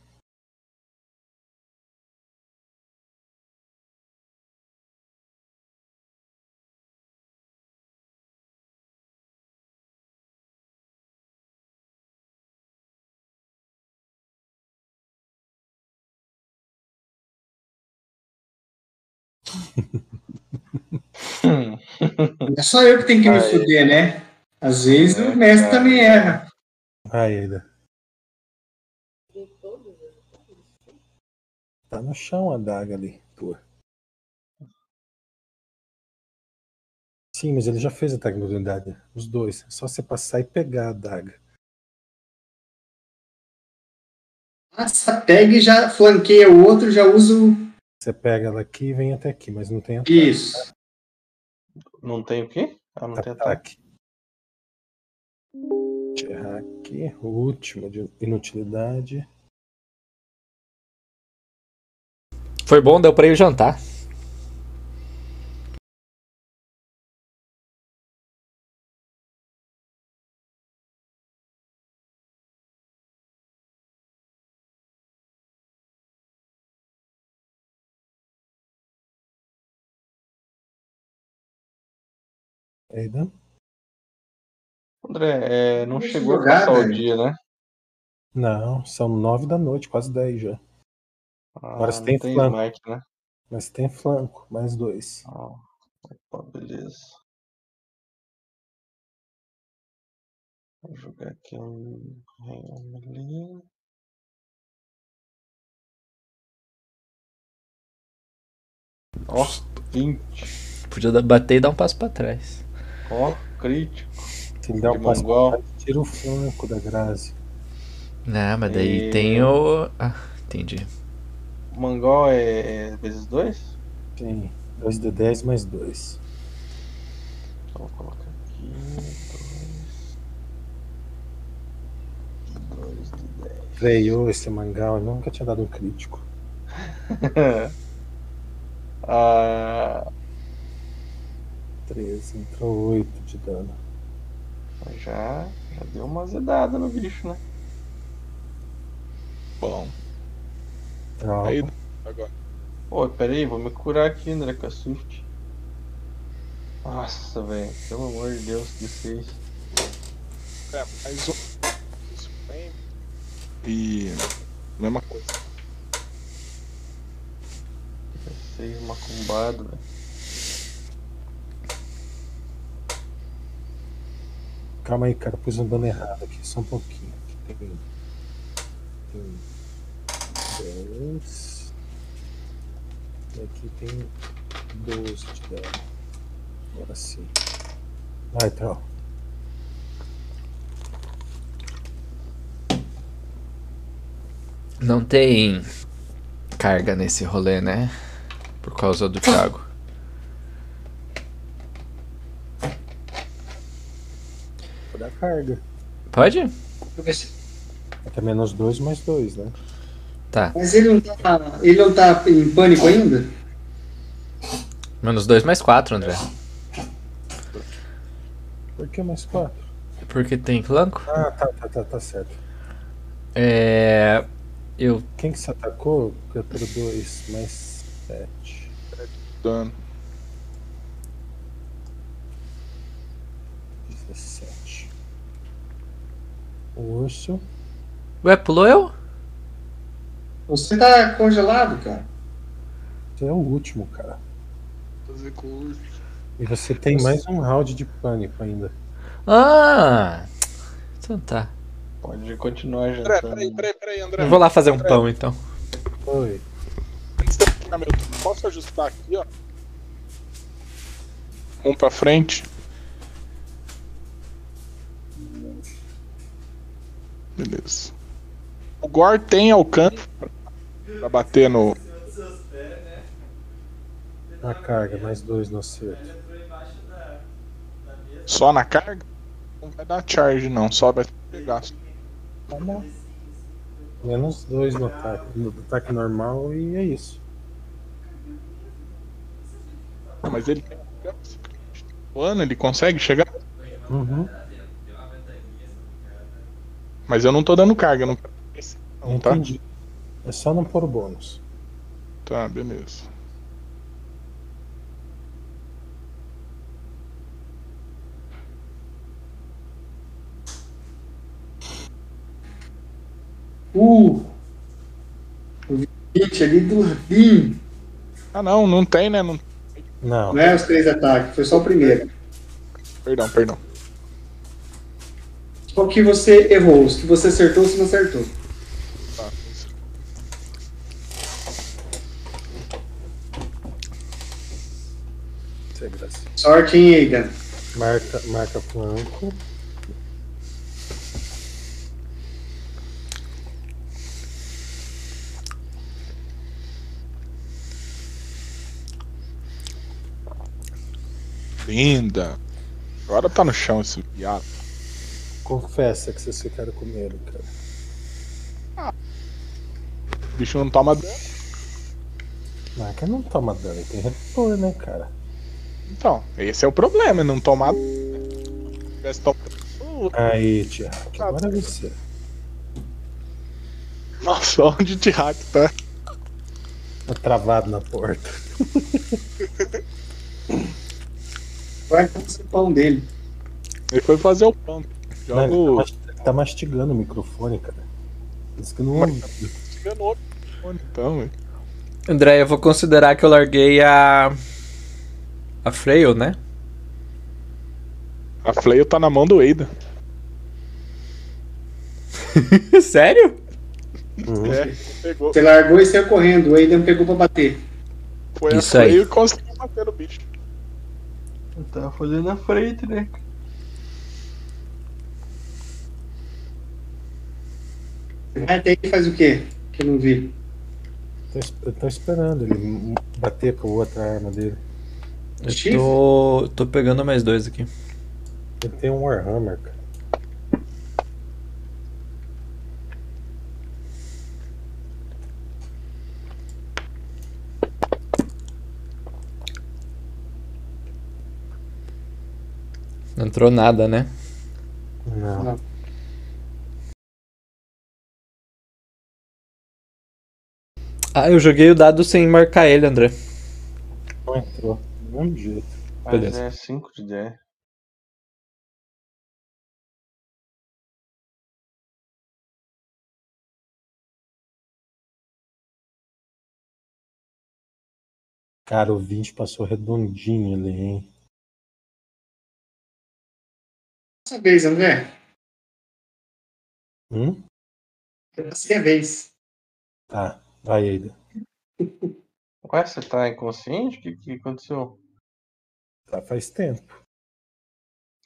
É só eu que tenho que me Aí. fuder, né? Às vezes É, o mestre cara. também erra. Vai, Aida. Tá no chão a daga ali, tua. Sim, mas ele já fez ataque de oportunidade. Os dois. É só você passar e pegar a daga. Passa, pega e já flanqueia o outro, já usa o. Você pega ela aqui e vem até aqui, mas não tem ataque. Isso. Não tem o quê? Ah, não tem ataque. Errar aqui. O último de inutilidade. Foi bom, deu pra ir jantar. Aida. André, é, não Deixa chegou eu a jogar, passar o dia, né? Não, são nove da noite, quase dez já. Ah, Agora você tem tem flanco. smite, né? Mas tem flanco, mais dois. Ah, opa, beleza. Vou jogar aqui um. um ali. Ó, 20. Podia bater e dar um passo pra trás. Ó, crítico. Se ele der um passo tira o flanco da Grazi. Não, mas daí E- tem o. Ah, entendi. Mangol é, é vezes 2? Tem 2 de 10 mais 2. Então vou colocar aqui. 2. 2 de 10. Freio esse mangal, eu nunca tinha dado um crítico. ah, 13, entrou 8 de dano. já, já deu uma zedada no bicho, né? Bom. Trauma. Aí, agora. Pô, pera aí, vou me curar aqui, André, com a Swift. Nossa, velho, pelo amor de Deus, que fez. É, mais um. E. Mesma coisa. Seis macumbado, velho. Calma aí, cara, pus um dano errado aqui, só um pouquinho. Aqui tem. Tem 10. E aqui tem 12 de dano. Agora sim. Vai, Tral. Não tem carga nesse rolê, né? Por causa do Thiago. Vou dar carga. Pode? Se- Até menos 2 mais 2, né? Tá. Mas ele não tá. Ele não tá em pânico ainda? Menos 2 mais 4, André. Por que mais 4? Porque tem flanco? Ah, tá, tá, tá, tá certo. É. Eu. Quem que se atacou? Criatura 2 mais 7. Dano. 17. O urso. Ué, pulou eu? Você tá congelado, cara. Você é o último, cara. Fazer curso. E você tem mais um round de pânico ainda. Ah! Então tá. Pode continuar André, jantando. peraí, peraí, peraí, André. Eu vou lá fazer um pão então. Oi. Antes de eu pegar meu turno, posso ajustar aqui, ó? Um pra frente. Beleza. O Gore tem alcance pra- bater no. Na carga, mais 2 no acerto. só na carga? Não vai dar charge, não. Só vai ter gasto. Tá bom. Menos 2 no ataque, no ataque normal e é isso. Mas ele tem alcance. O ano ele consegue chegar? Uhum. Mas eu não tô dando carga, não. Não, tá? Entendi. É só não pôr o bônus. Tá, beleza. Uh! O 20 ali do Rabin. Ah, não, não tem, né? Não... Não. Não é os três ataques, foi só o primeiro. Perdão, perdão. Qual que você errou? Os que você acertou, que não acertou. Tá. Sorte, hein, Aidan? Marca, marca flanco. Linda. Agora tá no chão esse viado. Confessa que vocês ficaram com medo, cara. O bicho não toma dano. Marca não toma dano, ele tem retor, né, cara? Então, esse é o problema, não tomar. Se tivesse tomado. Aí, Tiago, agora é você. Nossa, onde o T-Hack tá? Tá travado na porta. Vai fazer o pão dele. Ele foi fazer o pão. Não, ele tá, ele tá mastigando o microfone, cara. Isso que não Mas- ouvi. Enganou o fone, então, velho. André, eu vou considerar que eu larguei a. A Frail, né? A Flail tá na mão do Ada. Sério? Uhum. É, pegou. Você largou e saiu correndo, o Aiden pegou pra bater. Foi Isso a aí. freio e conseguiu bater no bicho. Eu tava fazendo a frente, né? Vai até aí faz o quê? Que eu não vi. Eu tô esperando ele bater com a outra arma dele. Eu tô, tô pegando mais dois aqui. Ele tem um Warhammer, cara. Não entrou nada, né? Não. Não. Ah, eu joguei o dado sem marcar ele, André. Não entrou. Do mesmo jeito. Mas Beleza. é 5 de 10. Cara, o 20 passou redondinho ali, hein? Essa vez, André. Hum? Eu passei a vez. Tá, vai aí. Ué, você tá inconsciente? O que, que aconteceu? Tá, faz tempo.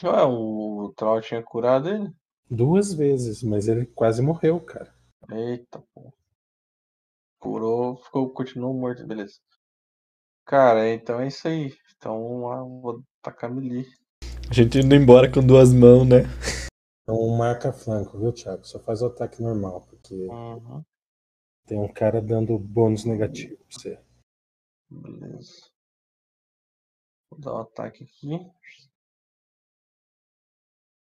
Ué, o Troll tinha curado ele? Duas vezes, mas ele quase morreu, cara. Eita, pô. Curou, ficou, continuou morto, beleza. Cara, então é isso aí. Então ah, vou tacar melee. A gente indo embora com duas mãos, né? Então marca flanco, viu, Thiago? Só faz o ataque normal, porque Uhum, tem um cara dando bônus negativo pra você. beleza. Vou dar o ataque aqui.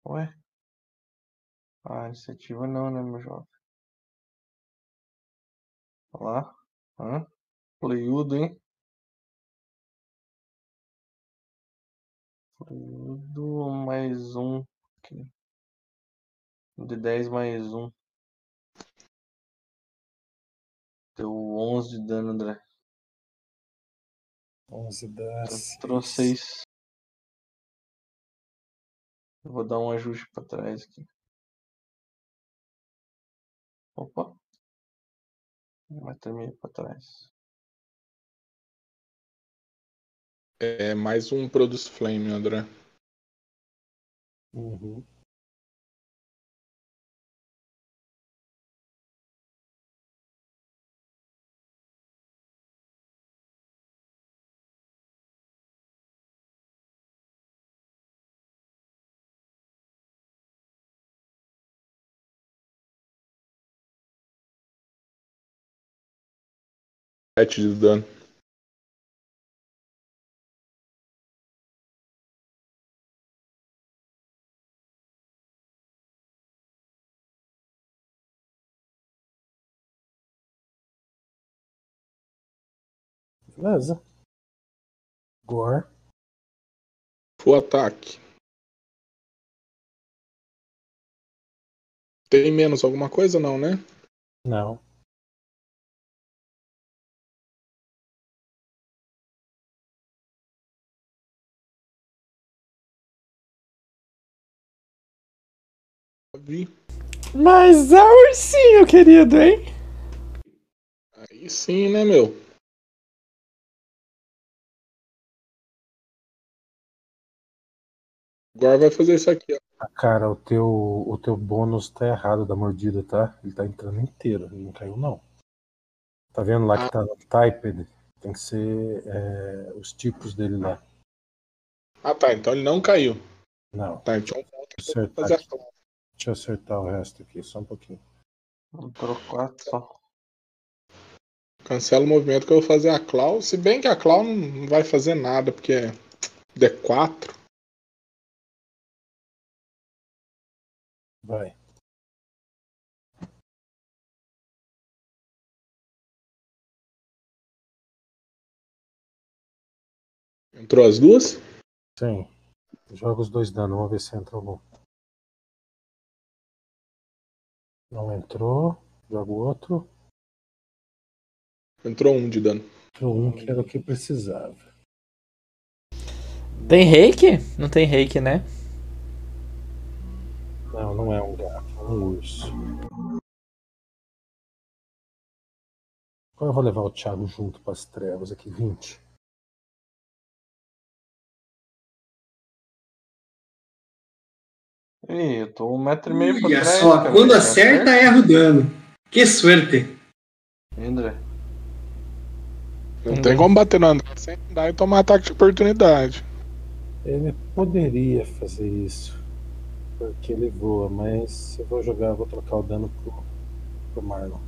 Ué? Ah, iniciativa não, né, meu jovem? Olha lá. Hã? Pleiudo, hein? Pleiudo mais um. Aqui. Um De 10 mais um. Deu 11 de dano, André. 11 dá. Entrou 6. Eu vou dar um ajuste pra trás aqui. Opa. Vai terminar pra trás. É mais um Produce Flame, André. Uhum. Sete de dano. Beleza. Gore. Full ataque. Tem menos alguma coisa não, né? Não. Vi. Mas a ursinho, querido, hein? Aí sim, né, meu? Agora vai fazer isso aqui, ó. Ah, Cara, o teu, o teu bônus tá errado da mordida, tá? Ele tá entrando inteiro, ele não caiu não. Tá vendo lá que tá no typed? Tem que ser é, os tipos dele lá. Ah, tá. Então ele não caiu. Não, Tá, então pra fazer acertar, a. deixa eu acertar o resto aqui, só um pouquinho. Entrou 4 só. Cancela o movimento que eu vou fazer a Claw. Se bem que a Claw não vai fazer nada, porque é D4. Vai. Entrou as duas? Sim. Joga os dois danos, vamos ver se entra algum. Não entrou. Joga o outro. Entrou um de dano. Entrou um que era o que precisava. Tem reiki? Não tem reiki, né? Não, não é um gato. Um urso. Agora eu vou levar o Thiago junto para as trevas aqui, 20. Ih, eu tô um metro e meio pra Olha trás. só, cara. quando acerta, erra o dano. Que suerte. André, Não tem como bater no André sem andar e tomar ataque de oportunidade. Ele poderia fazer isso. Porque ele voa, mas eu vou jogar, vou trocar o dano pro, pro Marlon.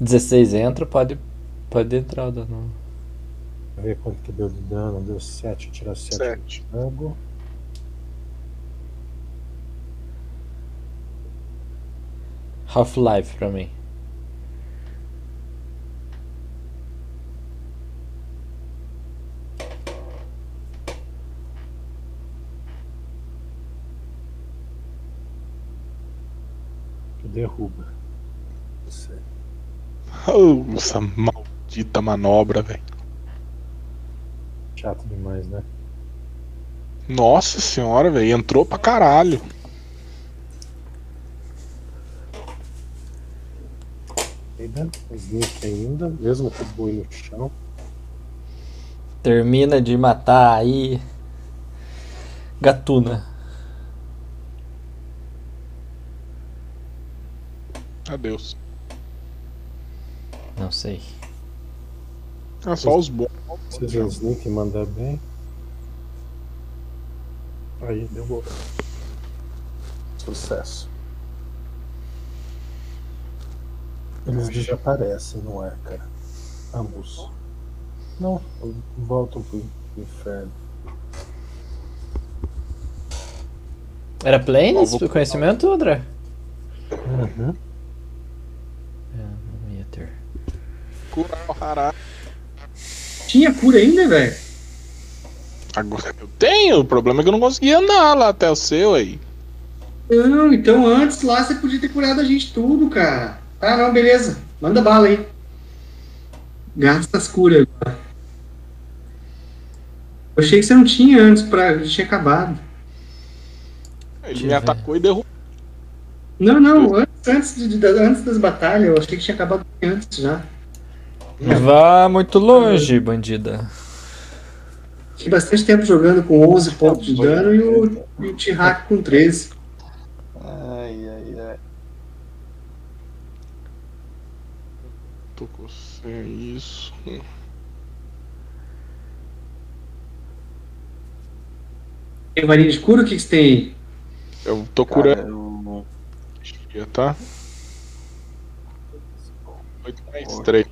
16 entra, pode, pode entrar o dano. Pra ver quanto que deu de dano. Deu 7, tirar 7 Sete. do Thiago. Half-Life pra mim. Derruba. Você. Oh, essa maldita manobra, velho. Chato demais, né? Nossa senhora, velho. Entrou pra caralho. Ainda, sneak ainda, mesmo com o boi no chão. Termina de matar aí. Gatuna. Adeus. Não sei. É só os bons. Se o sneak mandar bem. Aí, deu Sucesso. Eles desaparecem no ar, cara. Ambos. Não, voltam pro inferno. Era Planes vou- o conhecimento, André? Uhum. É, não ia ter. Curar o Hará. Tinha cura ainda, velho? Agora eu tenho. O problema é que eu não consegui andar lá até o seu aí. Não, então antes lá você podia ter curado a gente tudo, cara. Ah, não, beleza. Manda bala aí. Gasta as curas agora. Eu achei que você não tinha antes, pra... tinha acabado. Ele Deixa me ver. atacou e derrubou. Não, não, antes, antes, de- de- antes das batalhas, eu achei que tinha acabado antes já. Vá muito longe, bandida. Fiquei bastante tempo jogando com 11 pontos de dano e o, e o T-Hack com 13. ai, ai, ai. Tô você, isso. Tem varinha de cura? O que, que você tem aí? Eu tô Cara, curando, eu, tá? 8 mais 3.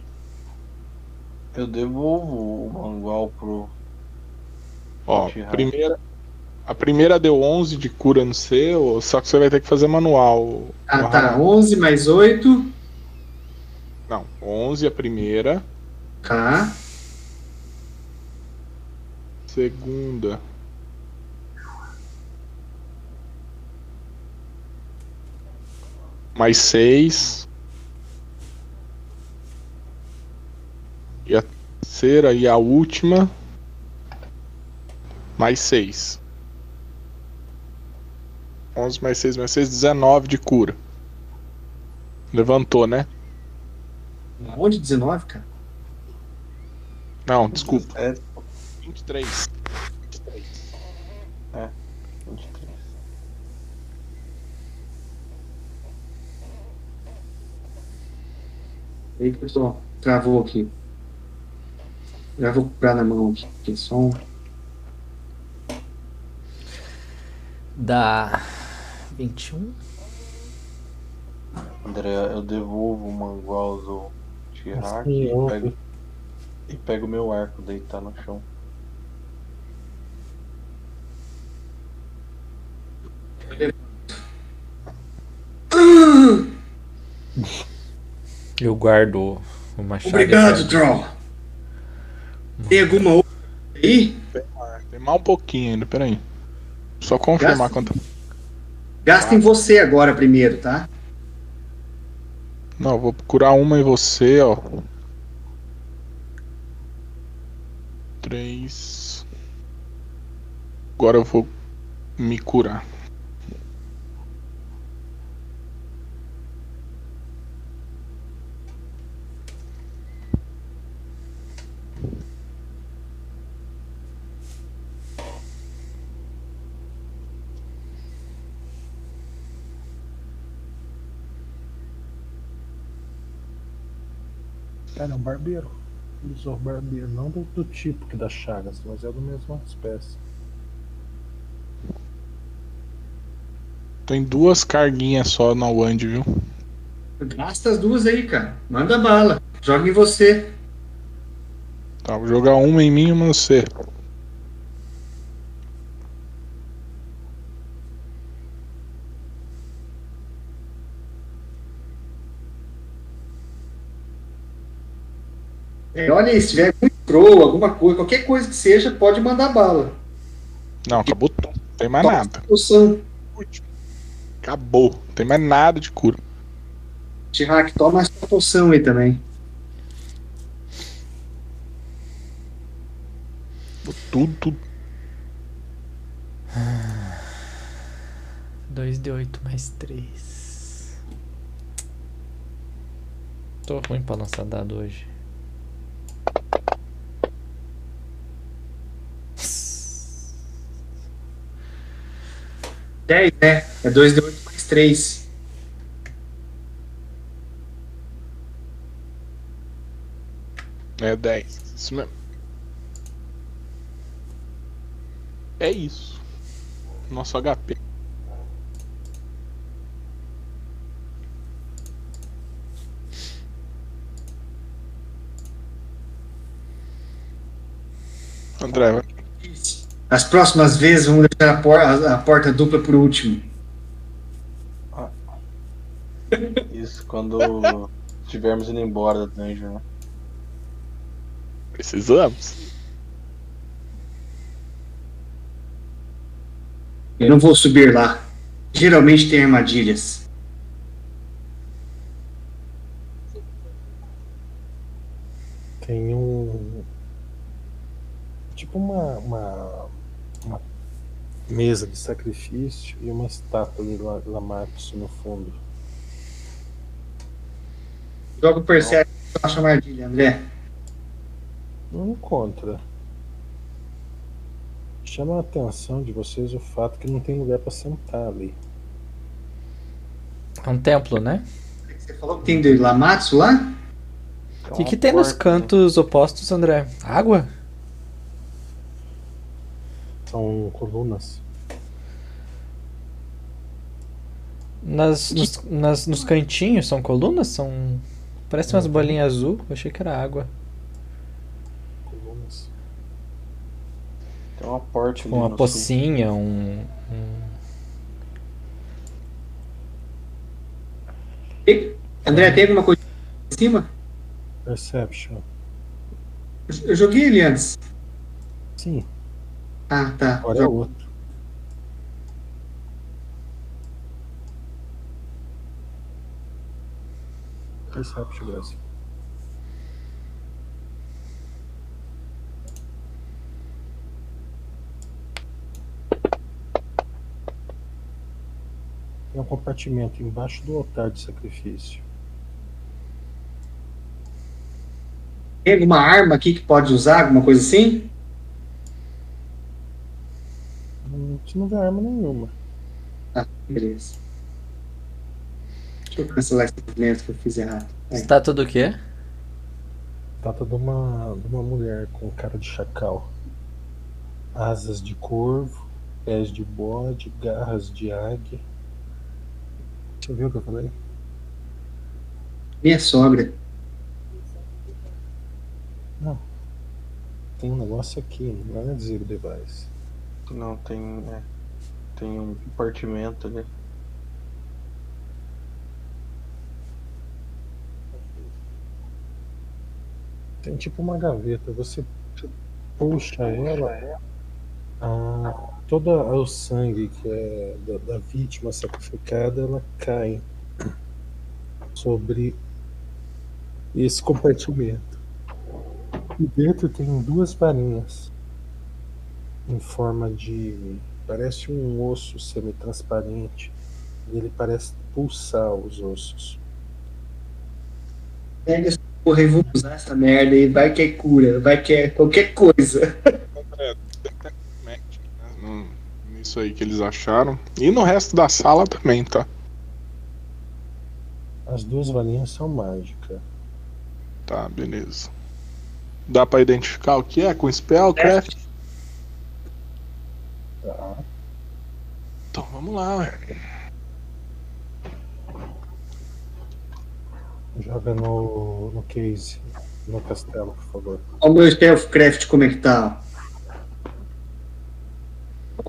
eu devolvo o mangual pro. Ó, primeira, a primeira deu 11 de cura no seu, só que você vai ter que fazer manual. Ah, tá. Hará. 11 mais 8. Não, 11 a primeira. Tá. Segunda. Mais seis. E a terceira e a última. Mais seis. 11 mais 6 mais 6, 19 de cura. Levantou, né? Onde 19, cara? Não, desculpa. É 23. 23. Aí, pessoal, travou aqui. Já vou comprar na mão aqui. Tem som. Dá 21. André, eu devolvo o mangual do Tirak Sim, e eu- pego, e pego meu arco deitar no chão. Eu guardo o machado. Obrigado, Draw. Tem alguma outra aí? Tem mal um pouquinho ainda, peraí. Só confirmar Gasta. quanto. Gasta em você agora primeiro, tá? Não, vou curar uma em você, ó. Três. Agora eu vou me curar. Cara, é um barbeiro. Ele usou barbeiro, não do, do tipo que dá chagas, mas é do mesma espécie. Tem duas carguinhas só na Wand, viu? Gasta as duas aí, cara. Manda bala. Joga em você. Tá, vou jogar uma em mim e uma em você. É, olha aí, se tiver muito pro, alguma coisa, qualquer coisa que seja, pode mandar bala. Não, acabou tudo. Não tem mais nada. Acabou. Não tem mais nada de cura. Chirac, toma essa poção aí também. Tudo, tudo. 2d8 mais 3. Tô ruim pra lançar dado hoje. Dez, né? É 2 de 8 mais 3. É 10. Isso mesmo. É isso. Nosso HP. André. As próximas vezes vamos deixar a, por- a- a porta dupla por último. Isso quando estivermos indo embora da dungeon, né? precisamos. Eu não vou subir lá. Geralmente tem armadilhas. Tem um. Tipo uma, uma, uma mesa de sacrifício e uma estátua de La- Lamarcus no fundo. Joga o Persegue e acha armadilha, André. Não encontra. Chama a atenção de vocês o fato que não tem lugar pra sentar ali. É um templo, né? Você falou que tem de Lamatsu lá? O que, que tem nos cantos opostos, André? Água? São colunas. Nas, nos, nas, nos cantinhos são colunas? São. Parece umas bolinhas azul. Eu achei que era água. Colunas. Tem uma porta Tipo ali uma no pocinha, um. um- Tem- André, tem alguma coisa em cima? Perception. Eu- Eu joguei ele antes. Sim, Ah, tá. agora é Joga. outro. Perception, Brasil. Tem um compartimento embaixo do altar de sacrifício. Tem alguma arma aqui que pode usar, alguma coisa assim? Hum, Você não vê arma nenhuma. Ah, beleza. Deixa eu cancelar esse movimento que eu fiz errado. Aí. Estátua do quê? Trata de uma, de uma mulher com cara de chacal. Asas de corvo, pés de bode, garras de águia. Você viu o que eu falei? Minha sogra. Tem um negócio aqui, não é Zero Device. Não, tem. é, tem um compartimento ali. Tem tipo uma gaveta, você puxa ela, a, o sangue que é da, da vítima sacrificada, ela cai sobre esse compartimento. E dentro tem duas varinhas em forma de. parece um osso semi-transparente. E ele parece pulsar os ossos. Pega essa porra e vou usar essa merda aí. Vai que é cura, vai que é qualquer coisa. Né, no- Nisso aí que eles acharam. E no resto da sala também, tá? As duas varinhas são mágicas. Tá, beleza. Dá pra identificar o que é com Spellcraft? Tá. Então vamos lá, ué. Joga no, no case, no castelo, por favor. Olha o meu Stealthcraft como é que tá.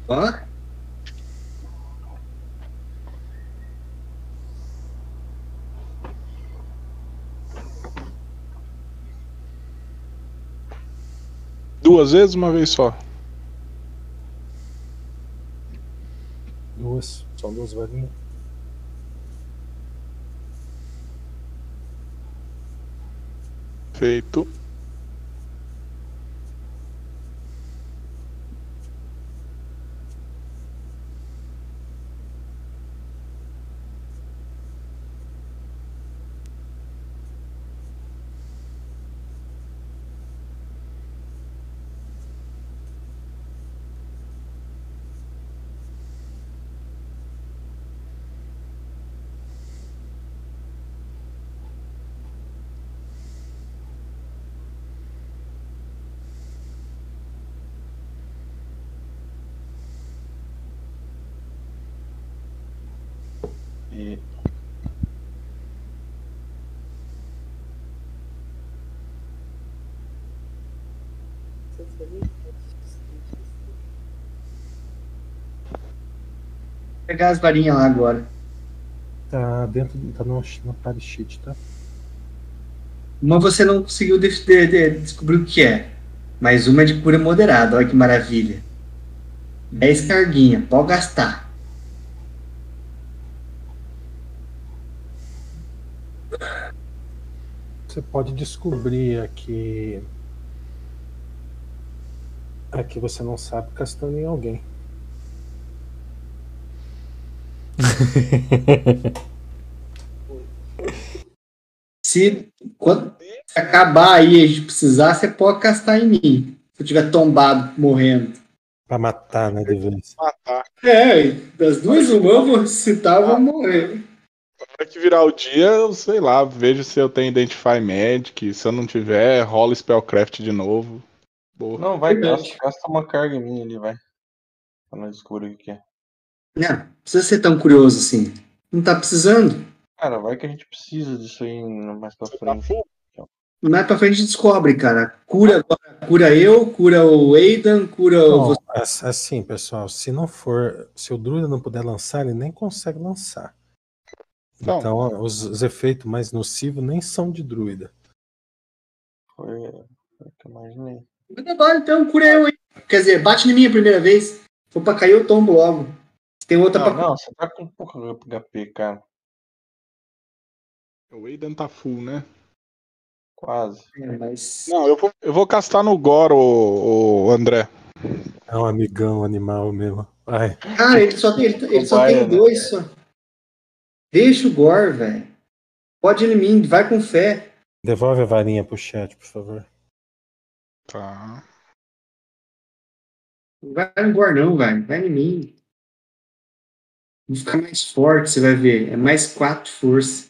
Ó. Duas vezes, uma vez só. Duas, são duas varinhas. Feito. E Vou pegar as varinhas lá agora. Tá dentro, tá no, no sheet, tá? Uma você não conseguiu de- de- de- descobrir o que é. Mas uma é de cura moderada, olha que maravilha. 10 carguinha, pode gastar. Você pode descobrir aqui. Aqui você não sabe castando em alguém. Se quando acabar aí e a gente precisar, você pode castar em mim. Se eu tiver tombado, morrendo. Pra matar, né, de vez. Matar. É, das duas uma eu vou citar, eu vou morrer. Na hora que virar o dia, eu sei lá, vejo se eu tenho Identify Magic. Se eu não tiver, rola Spellcraft de novo. Boa. Não, vai, gasta, gasta uma carga minha ali, vai. Pra nós descobrir o que é. Não, não precisa ser tão curioso assim. Não tá precisando? Cara, vai que a gente precisa disso aí mais pra tá frente. full? Mais pra frente a gente descobre, cara. Cura agora, cura eu, cura o Aidan, cura Não, você. as- assim, pessoal, se não for. Se o druida não puder lançar, ele nem consegue lançar. Não. Então, ó, os, os efeitos mais nocivos nem são de druida. Foi, foi o que eu imaginei. Então, cura eu, hein? Quer dizer, bate em mim a primeira vez. Se for pra cair, eu tombo logo. Tem outra Não, pra. não, você tá com pouco HP, cara. O Aidan tá full, né? Quase. É, mas. Não, eu vou, eu vou castar no Gore, o, André. É um amigão animal mesmo. Vai. Cara, ele só tem, ele, ele só tem né? dois só. Deixa o Gore, velho. Pode ir em mim, vai com fé. Devolve a varinha pro chat, por favor. Tá. Não vai no Gore, não, velho. Vai em mim. Vou ficar mais forte, você vai ver. É mais quatro força.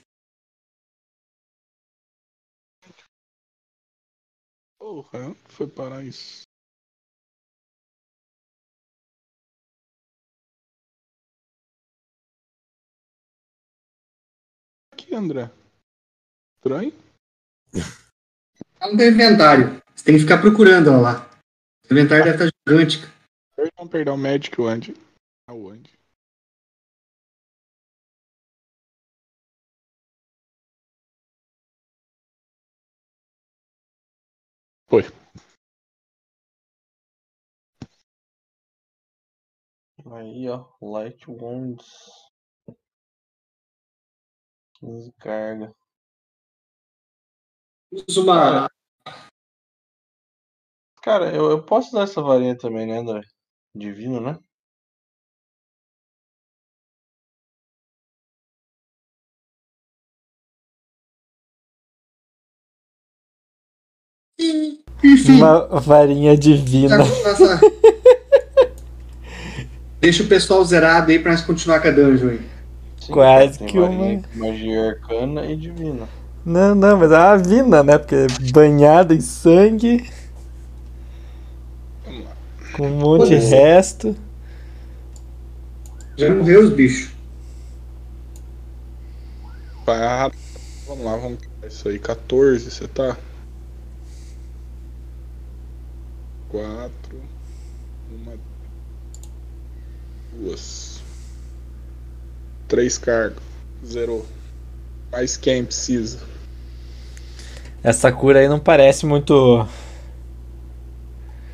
Porra, foi parar isso? Aqui, André. Estranho? Tá no teu inventário. Você tem que ficar procurando ela lá. O inventário deve estar gigante. cara. Perdão, perdão, Magic onde? Aonde? Foi. Aí, ó, Light Wounds. 15 carga. Uma. Cara, eu, eu posso usar essa varinha também, né, André? Divino, né? Enfim. Uma varinha divina. Deixa o pessoal zerado aí pra nós continuar com a dungeon aí. Sim, Quase que uma- Magia arcana e divina. Não, não, mas é a Vina, né? Porque é banhada em sangue. Vamos lá. Com um monte de ser. resto. Já morreu os bichos. Vai, ah, Vamos lá, vamos isso aí. 14, você tá? 4. Uma. Duas. Três cargas. Zerou. Mais quem precisa? Essa cura aí não parece muito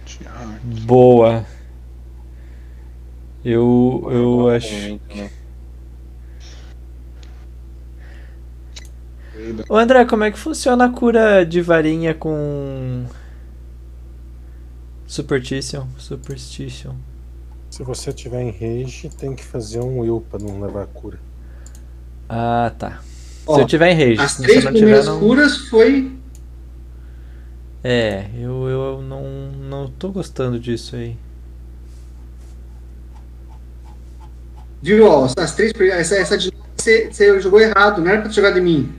Tiago. boa. Eu, eu acho. Também. Ô André, como é que funciona a cura de varinha com. Superstition? Superstition. Se você tiver em rage, tem que fazer um will pra não levar cura. Ah, tá. Ó, se eu tiver em rage, As se três eu não tiver, primeiras não. curas foi. É, eu, eu não, não tô gostando disso aí. Viu, ó, as três primeiras. Essa, essa de você, você jogou errado, não era pra ter jogado em mim.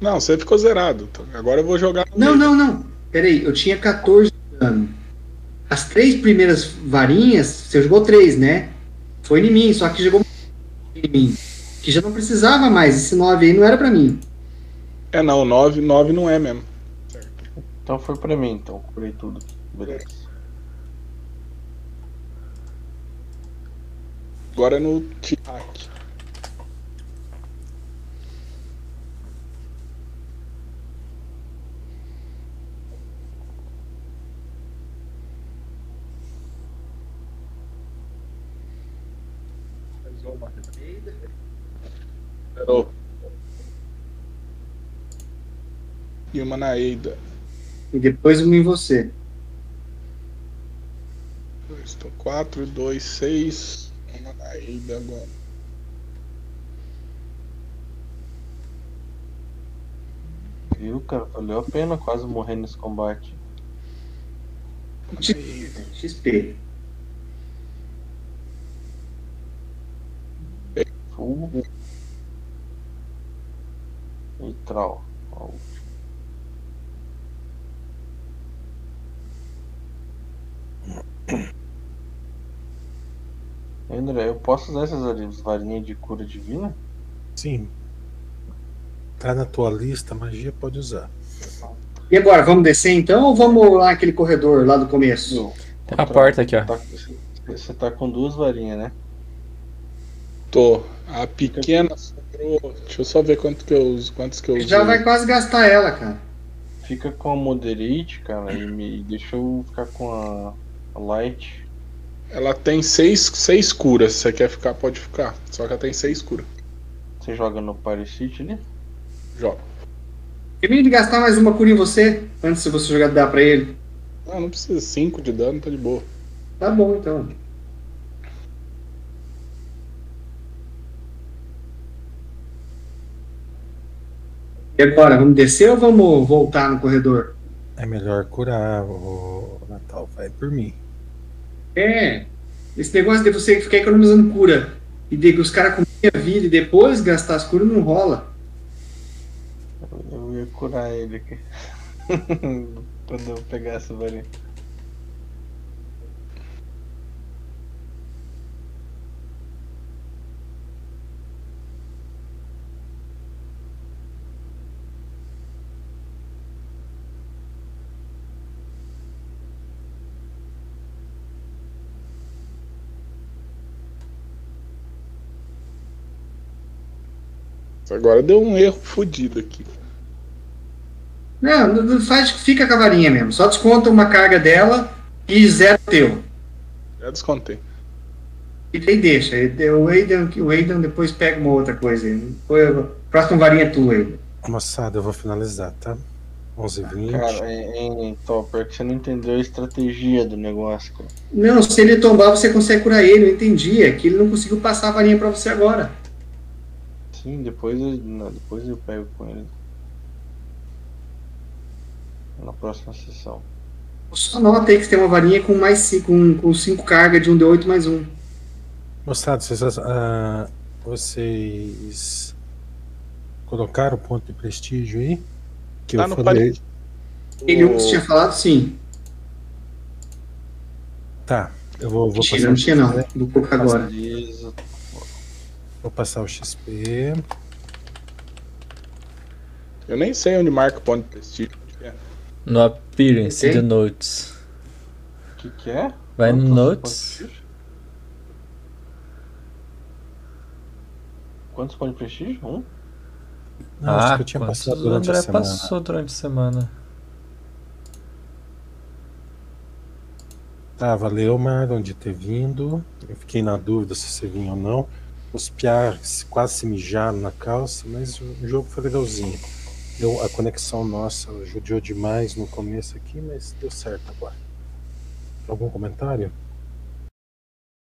Não, você ficou zerado. Então, Agora eu vou jogar. no Não, meio. não, não. Peraí, eu tinha 14 de dano. As três primeiras varinhas, você jogou três, né? Foi em mim, só que jogou em mim. Que já não precisava mais. Esse 9 aí não era pra mim. É, não, 9, 9 não é mesmo. Então foi pra mim, então. Curei tudo. Beleza. Agora é no Tiak. E uma na Eida. E depois uma em você. Estou 4, 2, 6. Uma na Eida agora. Viu, cara? Valeu a pena quase morrer nesse combate. XP. Full. Neutral. Ó, André, eu posso usar essas vari- varinhas de cura divina? Sim. Tá na tua lista, magia pode usar. E agora, vamos descer então ou vamos lá naquele corredor lá do começo? Não. Tem uma porta aqui, ó. Tá- você- Você tá com duas varinhas, né? Tô. A pequena Deixa eu só ver quanto que eu uso. Quantos que eu uso. Já vai quase gastar ela, cara. Fica com a Moderate, cara, e me deixa eu ficar com a, a Light. Ela tem seis, seis curas. Se você quer ficar, pode ficar. Só que ela tem seis curas. Você joga no City ali? Joga. Termine de gastar mais uma cura em você, antes de você jogar dar pra ele. Ah, não precisa. Cinco de dano, tá de boa. Tá bom, então. E agora, vamos descer ou vamos voltar no corredor? É melhor curar o Natal, vai por mim. É, esse negócio de você ficar economizando cura e de que os caras comerem a vida e depois gastar as curas não rola. Eu ia curar ele aqui. Quando eu pegar essa varinha. Agora deu um erro fodido aqui. Não, faz, fica com a varinha mesmo. Só desconta uma carga dela e zero teu. Já descontei. E daí deixa. O Aidan, o Aidan depois pega uma outra coisa. próxima varinha é tua aí. Moçada, eu vou finalizar, tá? 11 h 20 Cara, é, Topper, que você não entendeu a estratégia do negócio, cara. Não, se ele tombar, você consegue curar ele. Eu entendi. É que ele não conseguiu passar a varinha pra você agora. Sim, depois eu, não, depois eu pego com ele. Na próxima sessão. Só nota aí que você tem uma varinha com mais cinco, com, com cinco cargas de um D8 mais um. Moçada, vocês, ah, vocês Colocaram o ponto de prestígio aí? Que Tá eu no falei. pare- Ele um tinha falado, sim. Tá, eu vou, vou passar não tinha não. XP. Vou colocar agora. Beleza. Vou passar o XP. Eu nem sei onde marca o ponto de prestígio. No Appearance de Notes. O que, que é? Vai no Notes. Quantos pontos de prestígio? Um? Não, acho que eu tinha passado durante a semana. passou durante a semana. Tá, valeu, Marlon, de ter vindo. Eu fiquei na dúvida se você vinha ou não. Os quase se mijaram na calça, mas o jogo foi legalzinho. Deu, a conexão nossa judiou demais no começo aqui, mas deu certo agora. Algum comentário?